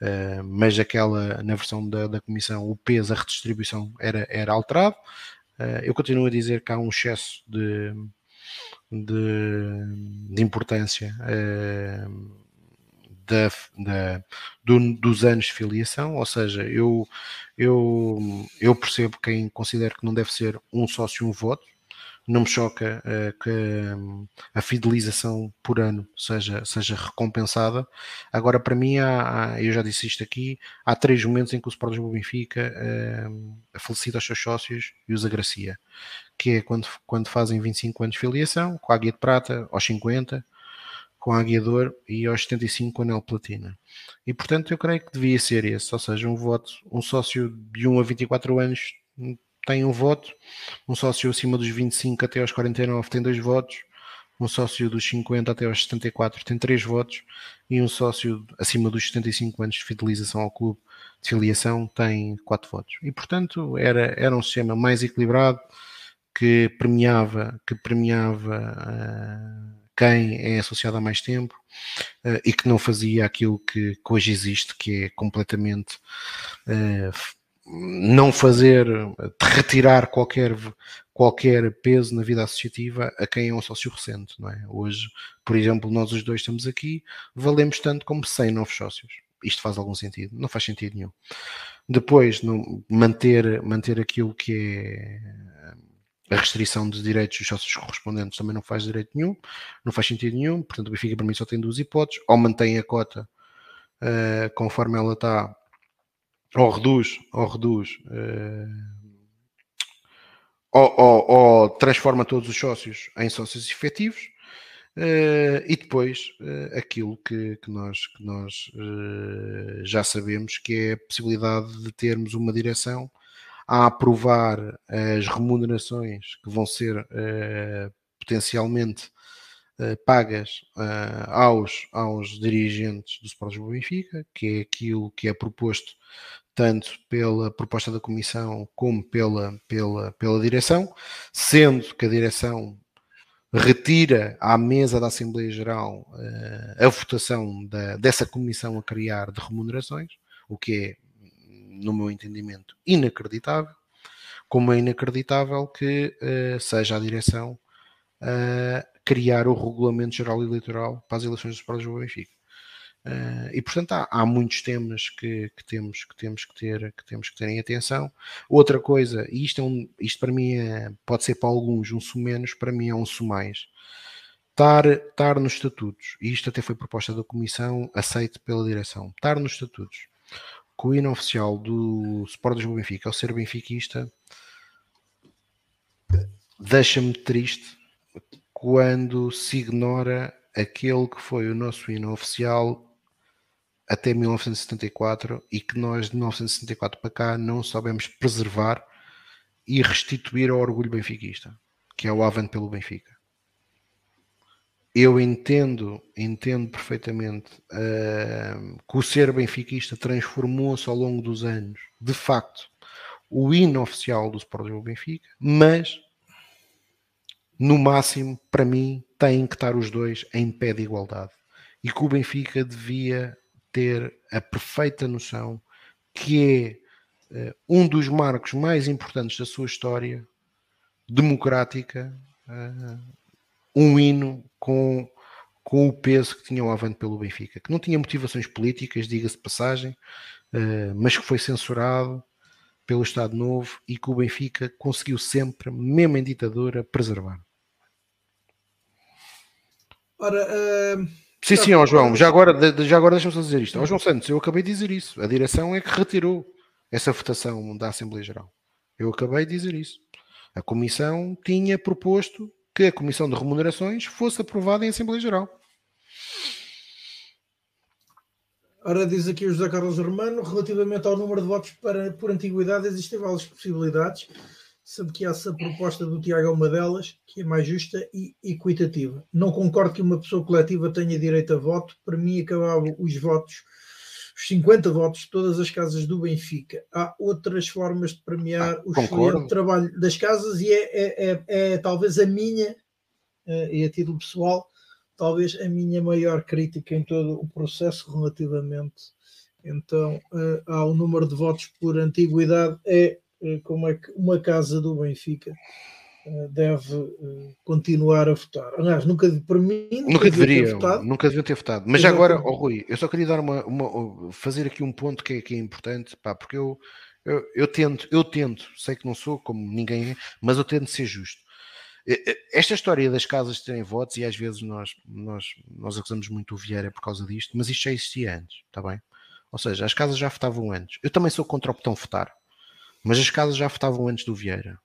uh, mas aquela, na versão da, da comissão, o peso, a redistribuição era, era alterado. Uh, eu continuo a dizer que há um excesso de, de, de importância da, da do, dos anos de filiação, ou seja, eu, eu, eu percebo quem considera que não deve ser um sócio um voto, não me choca uh, que um, a fidelização por ano seja, seja recompensada. Agora, para mim, há, há, eu já disse isto aqui, há três momentos em que o Sport Lisboa Benfica uh, felicita os seus sócios e os agracia, que é quando, quando fazem 25 anos de filiação, com a Águia de Prata, aos 50, com a Aguiador e aos 75 com a Nel Platina. E portanto eu creio que devia ser esse, ou seja, um voto, um sócio de 1 a 24 anos tem um voto, um sócio acima dos 25 até aos 49 tem dois votos, um sócio dos 50 até aos 74 tem três votos e um sócio acima dos 75 anos de fidelização ao clube de filiação tem quatro votos. E portanto era, era um sistema mais equilibrado que premiava, que premiava uh, quem é associado há mais tempo uh, e que não fazia aquilo que, que hoje existe, que é completamente uh, não fazer, retirar qualquer, qualquer peso na vida associativa a quem é um sócio recente, não é? Hoje, por exemplo, nós os dois estamos aqui, valemos tanto como 100 novos sócios. Isto faz algum sentido? Não faz sentido nenhum. Depois, manter, manter aquilo que é a restrição dos direitos dos sócios correspondentes também não faz direito nenhum, não faz sentido nenhum, portanto o Benfica para mim só tem duas hipóteses, ou mantém a cota uh, conforme ela está, ou reduz, ou reduz, uh, ou, ou, ou, transforma todos os sócios em sócios efetivos, uh, e depois aquilo que, que nós, que nós já sabemos, que é a possibilidade de termos uma direção a aprovar as remunerações que vão ser uh, potencialmente uh, pagas aos, aos dirigentes do Sport Lisboa Benfica, que é aquilo que é proposto tanto pela proposta da Comissão como pela, pela, pela direção, sendo que a direção retira à mesa da Assembleia Geral a votação da, dessa comissão a criar de remunerações, o que é no meu entendimento, inacreditável, como é inacreditável que uh, seja a direção uh, criar o regulamento geral eleitoral para as eleições dos Próprios do Benfica. Uh, e portanto há, há muitos temas que, que, temos que temos que ter que temos que ter em atenção. Outra coisa e isto é um, isto para mim é, pode ser para alguns um sumenos para mim é um sumais estar estar nos estatutos e isto até foi proposta da comissão aceito pela direção. Estar nos estatutos que o hino oficial do Sport Lisboa Benfica, ao ser benfiquista, deixa-me triste quando se ignora aquele que foi o nosso hino oficial até 1974 e que nós de 1974 para cá não soubemos preservar e restituir ao orgulho benfiquista, que é o Avante pelo Benfica eu entendo, entendo perfeitamente uh, que o ser benfiquista transformou-se ao longo dos anos, de facto, o hino oficial do Sport Benfica, mas no máximo, para mim, têm que estar os dois em pé de igualdade. E que o Benfica devia ter a perfeita noção que é uh, um dos marcos mais importantes da sua história democrática, uh, um hino com, com o peso que tinha o Avante pelo Benfica, que não tinha motivações políticas, diga-se de passagem, uh, mas que foi censurado pelo Estado Novo e que o Benfica conseguiu sempre, mesmo em ditadura, preservar. Ora, uh, Sim, sim, ó João, já agora, já agora deixa-me só dizer isto. Ó João Santos, eu acabei de dizer isso. A direção é que retirou essa votação da Assembleia Geral. Eu acabei de dizer isso. A Comissão tinha proposto que a Comissão de Remunerações fosse aprovada em Assembleia Geral. Ora, diz aqui o José Carlos Romano, relativamente ao número de votos para, por antiguidade, existem várias possibilidades, sendo que essa proposta do Tiago é uma delas, que é mais justa e equitativa. Não concordo que uma pessoa coletiva tenha direito a voto. Para mim, acabavam os votos, os 50 votos de todas as casas do Benfica. Há outras formas de premiar ah, o excelente trabalho das casas e é, é, é, é talvez a minha, eh, e a título pessoal, talvez a minha maior crítica em todo o processo relativamente então uh, ao número de votos por antiguidade é uh, como é que uma casa do Benfica deve continuar a votar. Aliás, nunca para mim nunca, nunca deveria, nunca deviam ter votado. Mas agora, oh, Rui, eu só queria dar uma, uma fazer aqui um ponto que é, que é importante, pá, porque eu, eu, eu tento, eu tento, sei que não sou como ninguém, mas eu tento ser justo. Esta história das casas terem votos, e às vezes nós, nós, nós acusamos muito o Vieira por causa disto, mas isto já existia antes, está bem? Ou seja, as casas já votavam antes. Eu também sou contra o botão votar, mas as casas já votavam antes do Vieira.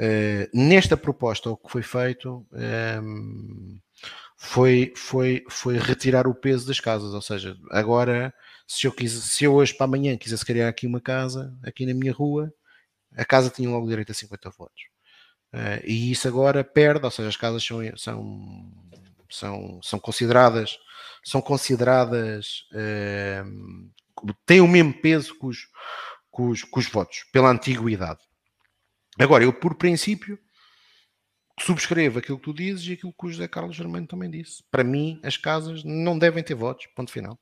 Uh, nesta proposta, o que foi feito ehm, foi, foi, foi retirar o peso das casas. Ou seja, agora, se eu, quis, se eu hoje para amanhã quisesse criar aqui uma casa, aqui na minha rua, a casa tinha logo direito a 50 votos. Uh, e isso agora perde, ou seja, as casas são, são, são, são consideradas, são consideradas, uh, têm o mesmo peso que os, que, os, que os votos, pela antiguidade. Agora, eu por princípio subscrevo aquilo que tu dizes e aquilo que o José Carlos Germano também disse. Para mim, as casas não devem ter votos, ponto final.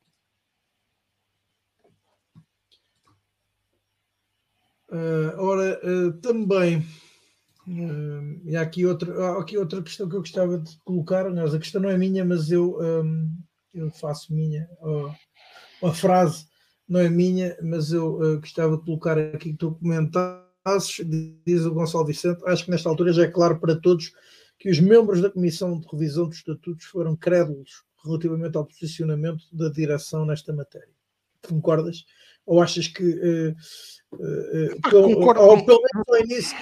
Uh, ora, uh, também Uh, e há aqui outra, há aqui outra questão que eu gostava de colocar. Aliás, a questão não é minha, mas eu, um, eu faço minha. a frase não é minha, mas eu uh, gostava de colocar aqui que tu diz o Gonçalo Vicente. Acho que nesta altura já é claro para todos que os membros da Comissão de Revisão dos Estatutos foram crédulos relativamente ao posicionamento da direção nesta matéria. Concordas? Ou achas que. Uh, uh, concordo, ou, pelo menos ao início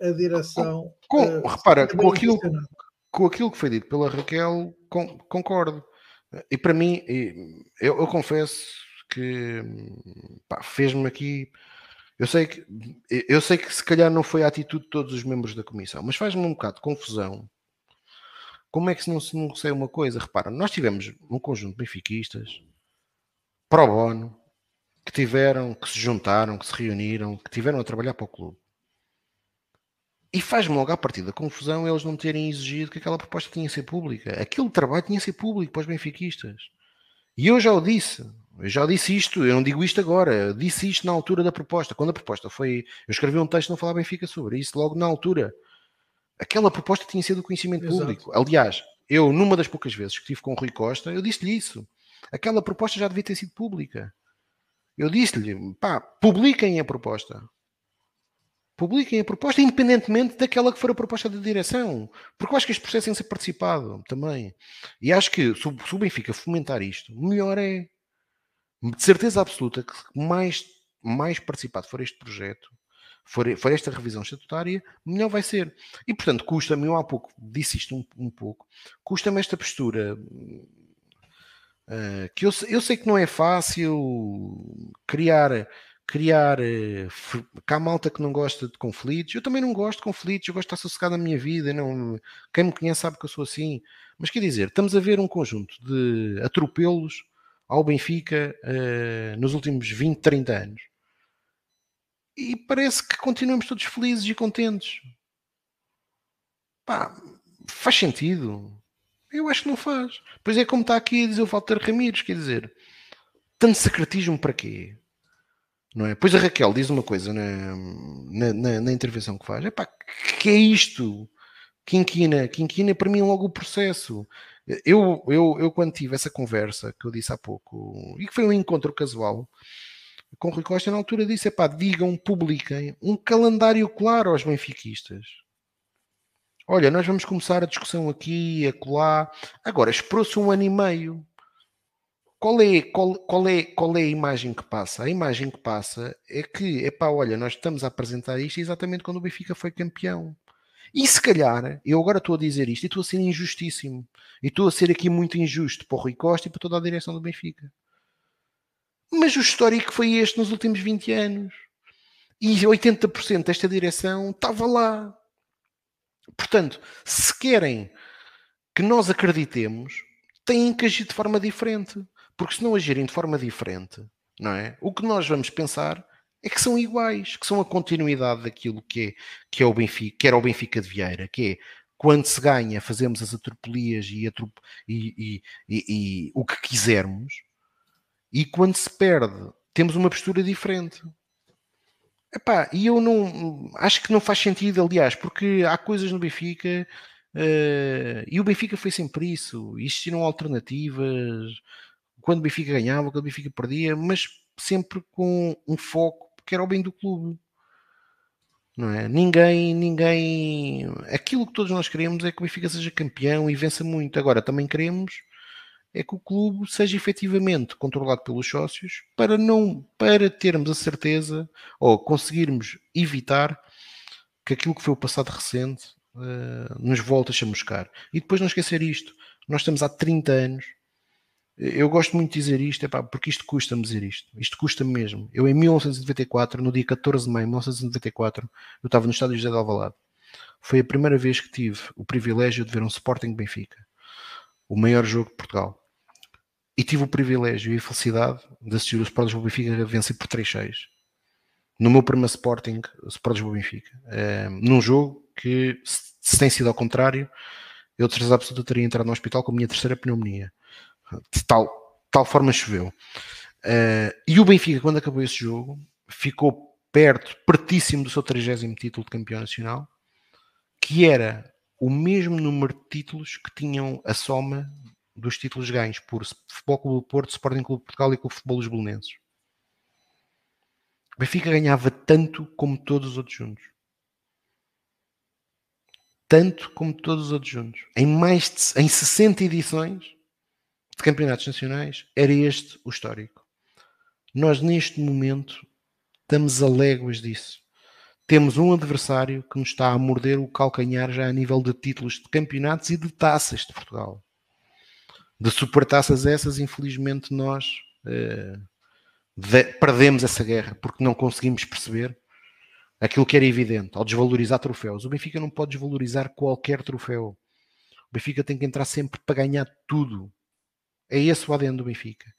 a direção. Com, uh, repara, com aquilo, com aquilo que foi dito pela Raquel, com, concordo. E para mim, eu, eu confesso que fez-me aqui. Eu sei, que, eu sei que se calhar não foi a atitude de todos os membros da comissão, mas faz-me um bocado de confusão. Como é que se não se não sei uma coisa? Repara, nós tivemos um conjunto de benfiquistas pro bono que tiveram, que se juntaram, que se reuniram, que tiveram a trabalhar para o clube. E faz-me logo a partir da confusão eles não terem exigido que aquela proposta tinha que ser pública. Aquele trabalho tinha que ser público para os benfiquistas. E eu já o disse. Eu já disse isto, eu não digo isto agora, eu disse isto na altura da proposta. Quando a proposta foi. Eu escrevi um texto não falar Benfica sobre isso logo na altura. Aquela proposta tinha sido do conhecimento Exato. público. Aliás, eu, numa das poucas vezes que estive com o Rui Costa, eu disse-lhe isso. Aquela proposta já devia ter sido pública. Eu disse-lhe, pá, publiquem a proposta publiquem a proposta, independentemente daquela que for a proposta da direção, porque eu acho que este processo tem que ser participado também. E acho que se o Benfica fomentar isto, melhor é. De certeza absoluta que mais, mais participado for este projeto, for, for esta revisão estatutária, melhor vai ser. E portanto, custa-me, eu há pouco disse isto um, um pouco, custa-me esta postura. Uh, que eu, eu sei que não é fácil criar criar. Cá há malta que não gosta de conflitos. Eu também não gosto de conflitos, eu gosto de estar sossegado na minha vida. Não, quem me conhece sabe que eu sou assim. Mas quer dizer, estamos a ver um conjunto de atropelos ao Benfica uh, nos últimos 20, 30 anos. E parece que continuamos todos felizes e contentes. Pá, faz sentido. Eu acho que não faz. Pois é como está aqui a dizer o Walter Ramires, quer dizer, tanto secretismo para quê? Não é? Pois a Raquel diz uma coisa na, na, na, na intervenção que faz: epá, que é isto? Quinquina, Quinquina para mim logo o processo. Eu, eu, eu quando tive essa conversa que eu disse há pouco, e que foi um encontro casual com o Rui Costa, na altura disse: epá, digam, publiquem um calendário claro aos benfiquistas. Olha, nós vamos começar a discussão aqui, acolá. Agora, esperou-se um ano e meio. Qual é, qual, qual, é, qual é a imagem que passa? A imagem que passa é que, epá, olha, nós estamos a apresentar isto exatamente quando o Benfica foi campeão. E se calhar, eu agora estou a dizer isto e estou a ser injustíssimo. E estou a ser aqui muito injusto para o Rui Costa e para toda a direção do Benfica. Mas o histórico foi este nos últimos 20 anos. E 80% desta direção estava lá. Portanto, se querem que nós acreditemos, têm que agir de forma diferente. Porque se não agirem de forma diferente, não é? O que nós vamos pensar é que são iguais, que são a continuidade daquilo que é, que é o Benfica, que era o Benfica de Vieira, que é quando se ganha, fazemos as atropelias e, atrop e, e, e, o que quisermos, e quando se perde, temos uma postura diferente. Epá, e eu não acho que não faz sentido, aliás, porque há coisas no Benfica uh, e o Benfica foi sempre isso. Existiram alternativas quando o Benfica ganhava, quando o Benfica perdia, mas sempre com um foco que era o bem do clube. Não é? Ninguém, ninguém. Aquilo que todos nós queremos é que o Benfica seja campeão e vença muito. Agora, também queremos é que o clube seja efetivamente controlado pelos sócios para não para termos a certeza ou conseguirmos evitar que aquilo que foi o passado recente uh, nos volte a chamuscar. E depois não esquecer isto, nós estamos há 30 anos eu gosto muito de dizer isto, epá, porque isto custa-me dizer isto. Isto custa -me mesmo. Eu, em 1994, no dia 14 de maio de 1994, eu estava no estádio José de Alvalade. Foi a primeira vez que tive o privilégio de ver um Sporting Benfica, o maior jogo de Portugal. E tive o privilégio e a felicidade de assistir o Sporting Benfica a vencer por 3-6. No meu primeiro Sporting, Sporting Benfica. É, num jogo que, se tem sido ao contrário, eu de certeza absoluta teria entrado no hospital com a minha terceira pneumonia de tal, tal forma choveu. Uh, e o Benfica, quando acabou esse jogo, ficou perto, pertíssimo do seu 30 título de campeão nacional, que era o mesmo número de títulos que tinham a soma dos títulos ganhos por Futebol Clube do Porto, Sporting Clube de Portugal e o Futebol dos Belenenses. O Benfica ganhava tanto como todos os outros juntos. Tanto como todos os outros juntos. Em mais de, em 60 edições, de campeonatos nacionais, era este o histórico. Nós, neste momento, estamos a léguas disso. Temos um adversário que nos está a morder o calcanhar já a nível de títulos de campeonatos e de taças de Portugal. De supertaças essas, infelizmente, nós eh, de, perdemos essa guerra porque não conseguimos perceber aquilo que era evidente ao desvalorizar troféus. O Benfica não pode desvalorizar qualquer troféu. O Benfica tem que entrar sempre para ganhar tudo. É esse o ADN do Benfica.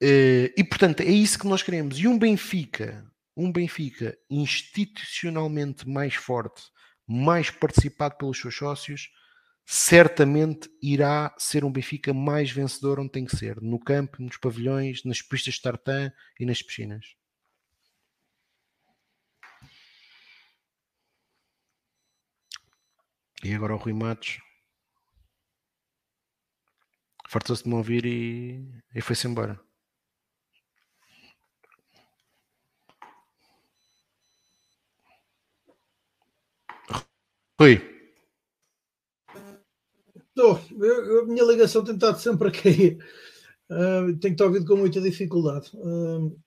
Eh, e portanto é isso que nós queremos. E um Benfica, um Benfica institucionalmente mais forte, mais participado pelos seus sócios, certamente irá ser um Benfica mais vencedor onde tem que ser, no campo, nos pavilhões, nas pistas de tartan e nas piscinas. E agora o Rui Matos fartou-se de me ouvir e, e foi-se embora. Rui. Estou, a minha ligação tem estado sempre a cair. Uh, tenho estar ouvido com muita dificuldade. Uh,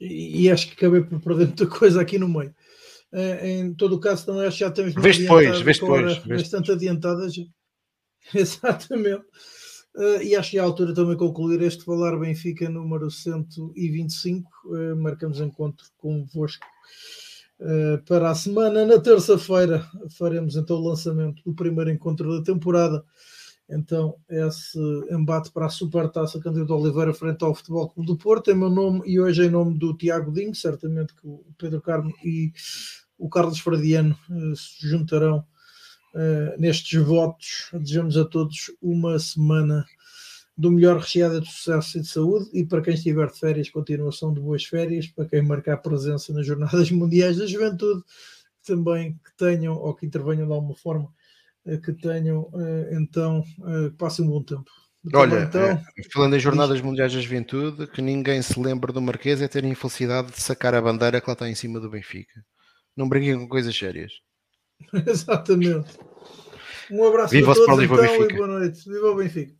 e, e, acho que acabei por perder muita coisa aqui no meio. Uh, em todo o caso, também acho que já temos vês depois, vês depois, bastante adiantadas. Exatamente. Uh, e acho que é a altura também concluir este Falar Benfica número 125. Uh, marcamos encontro convosco uh, para a semana. Na terça-feira faremos então o lançamento do primeiro encontro da temporada. Então, esse embate para a Supertaça Cândido Oliveira frente ao Futebol Clube do Porto, em meu nome e hoje em nome do Tiago Dinho, certamente que o Pedro Carmo e o Carlos Fradiano se juntarão uh, nestes votos. Desejamos a todos uma semana do melhor recheada de sucesso e de saúde e para quem estiver de férias, continuação de boas férias, para quem marcar presença nas Jornadas Mundiais da Juventude, também que tenham ou que intervenham de alguma forma, eh, que tenham eh, então, passem um bom tempo. Olha, então, falando em Jornadas Mundiais da Juventude, que ninguém se lembre do Marquês é ter a infelicidade de sacar a bandeira que lá está em cima do Benfica. Não brinquem com coisas sérias. Exatamente. Um abraço Viva a todos então, e boa noite. Viva o Benfica.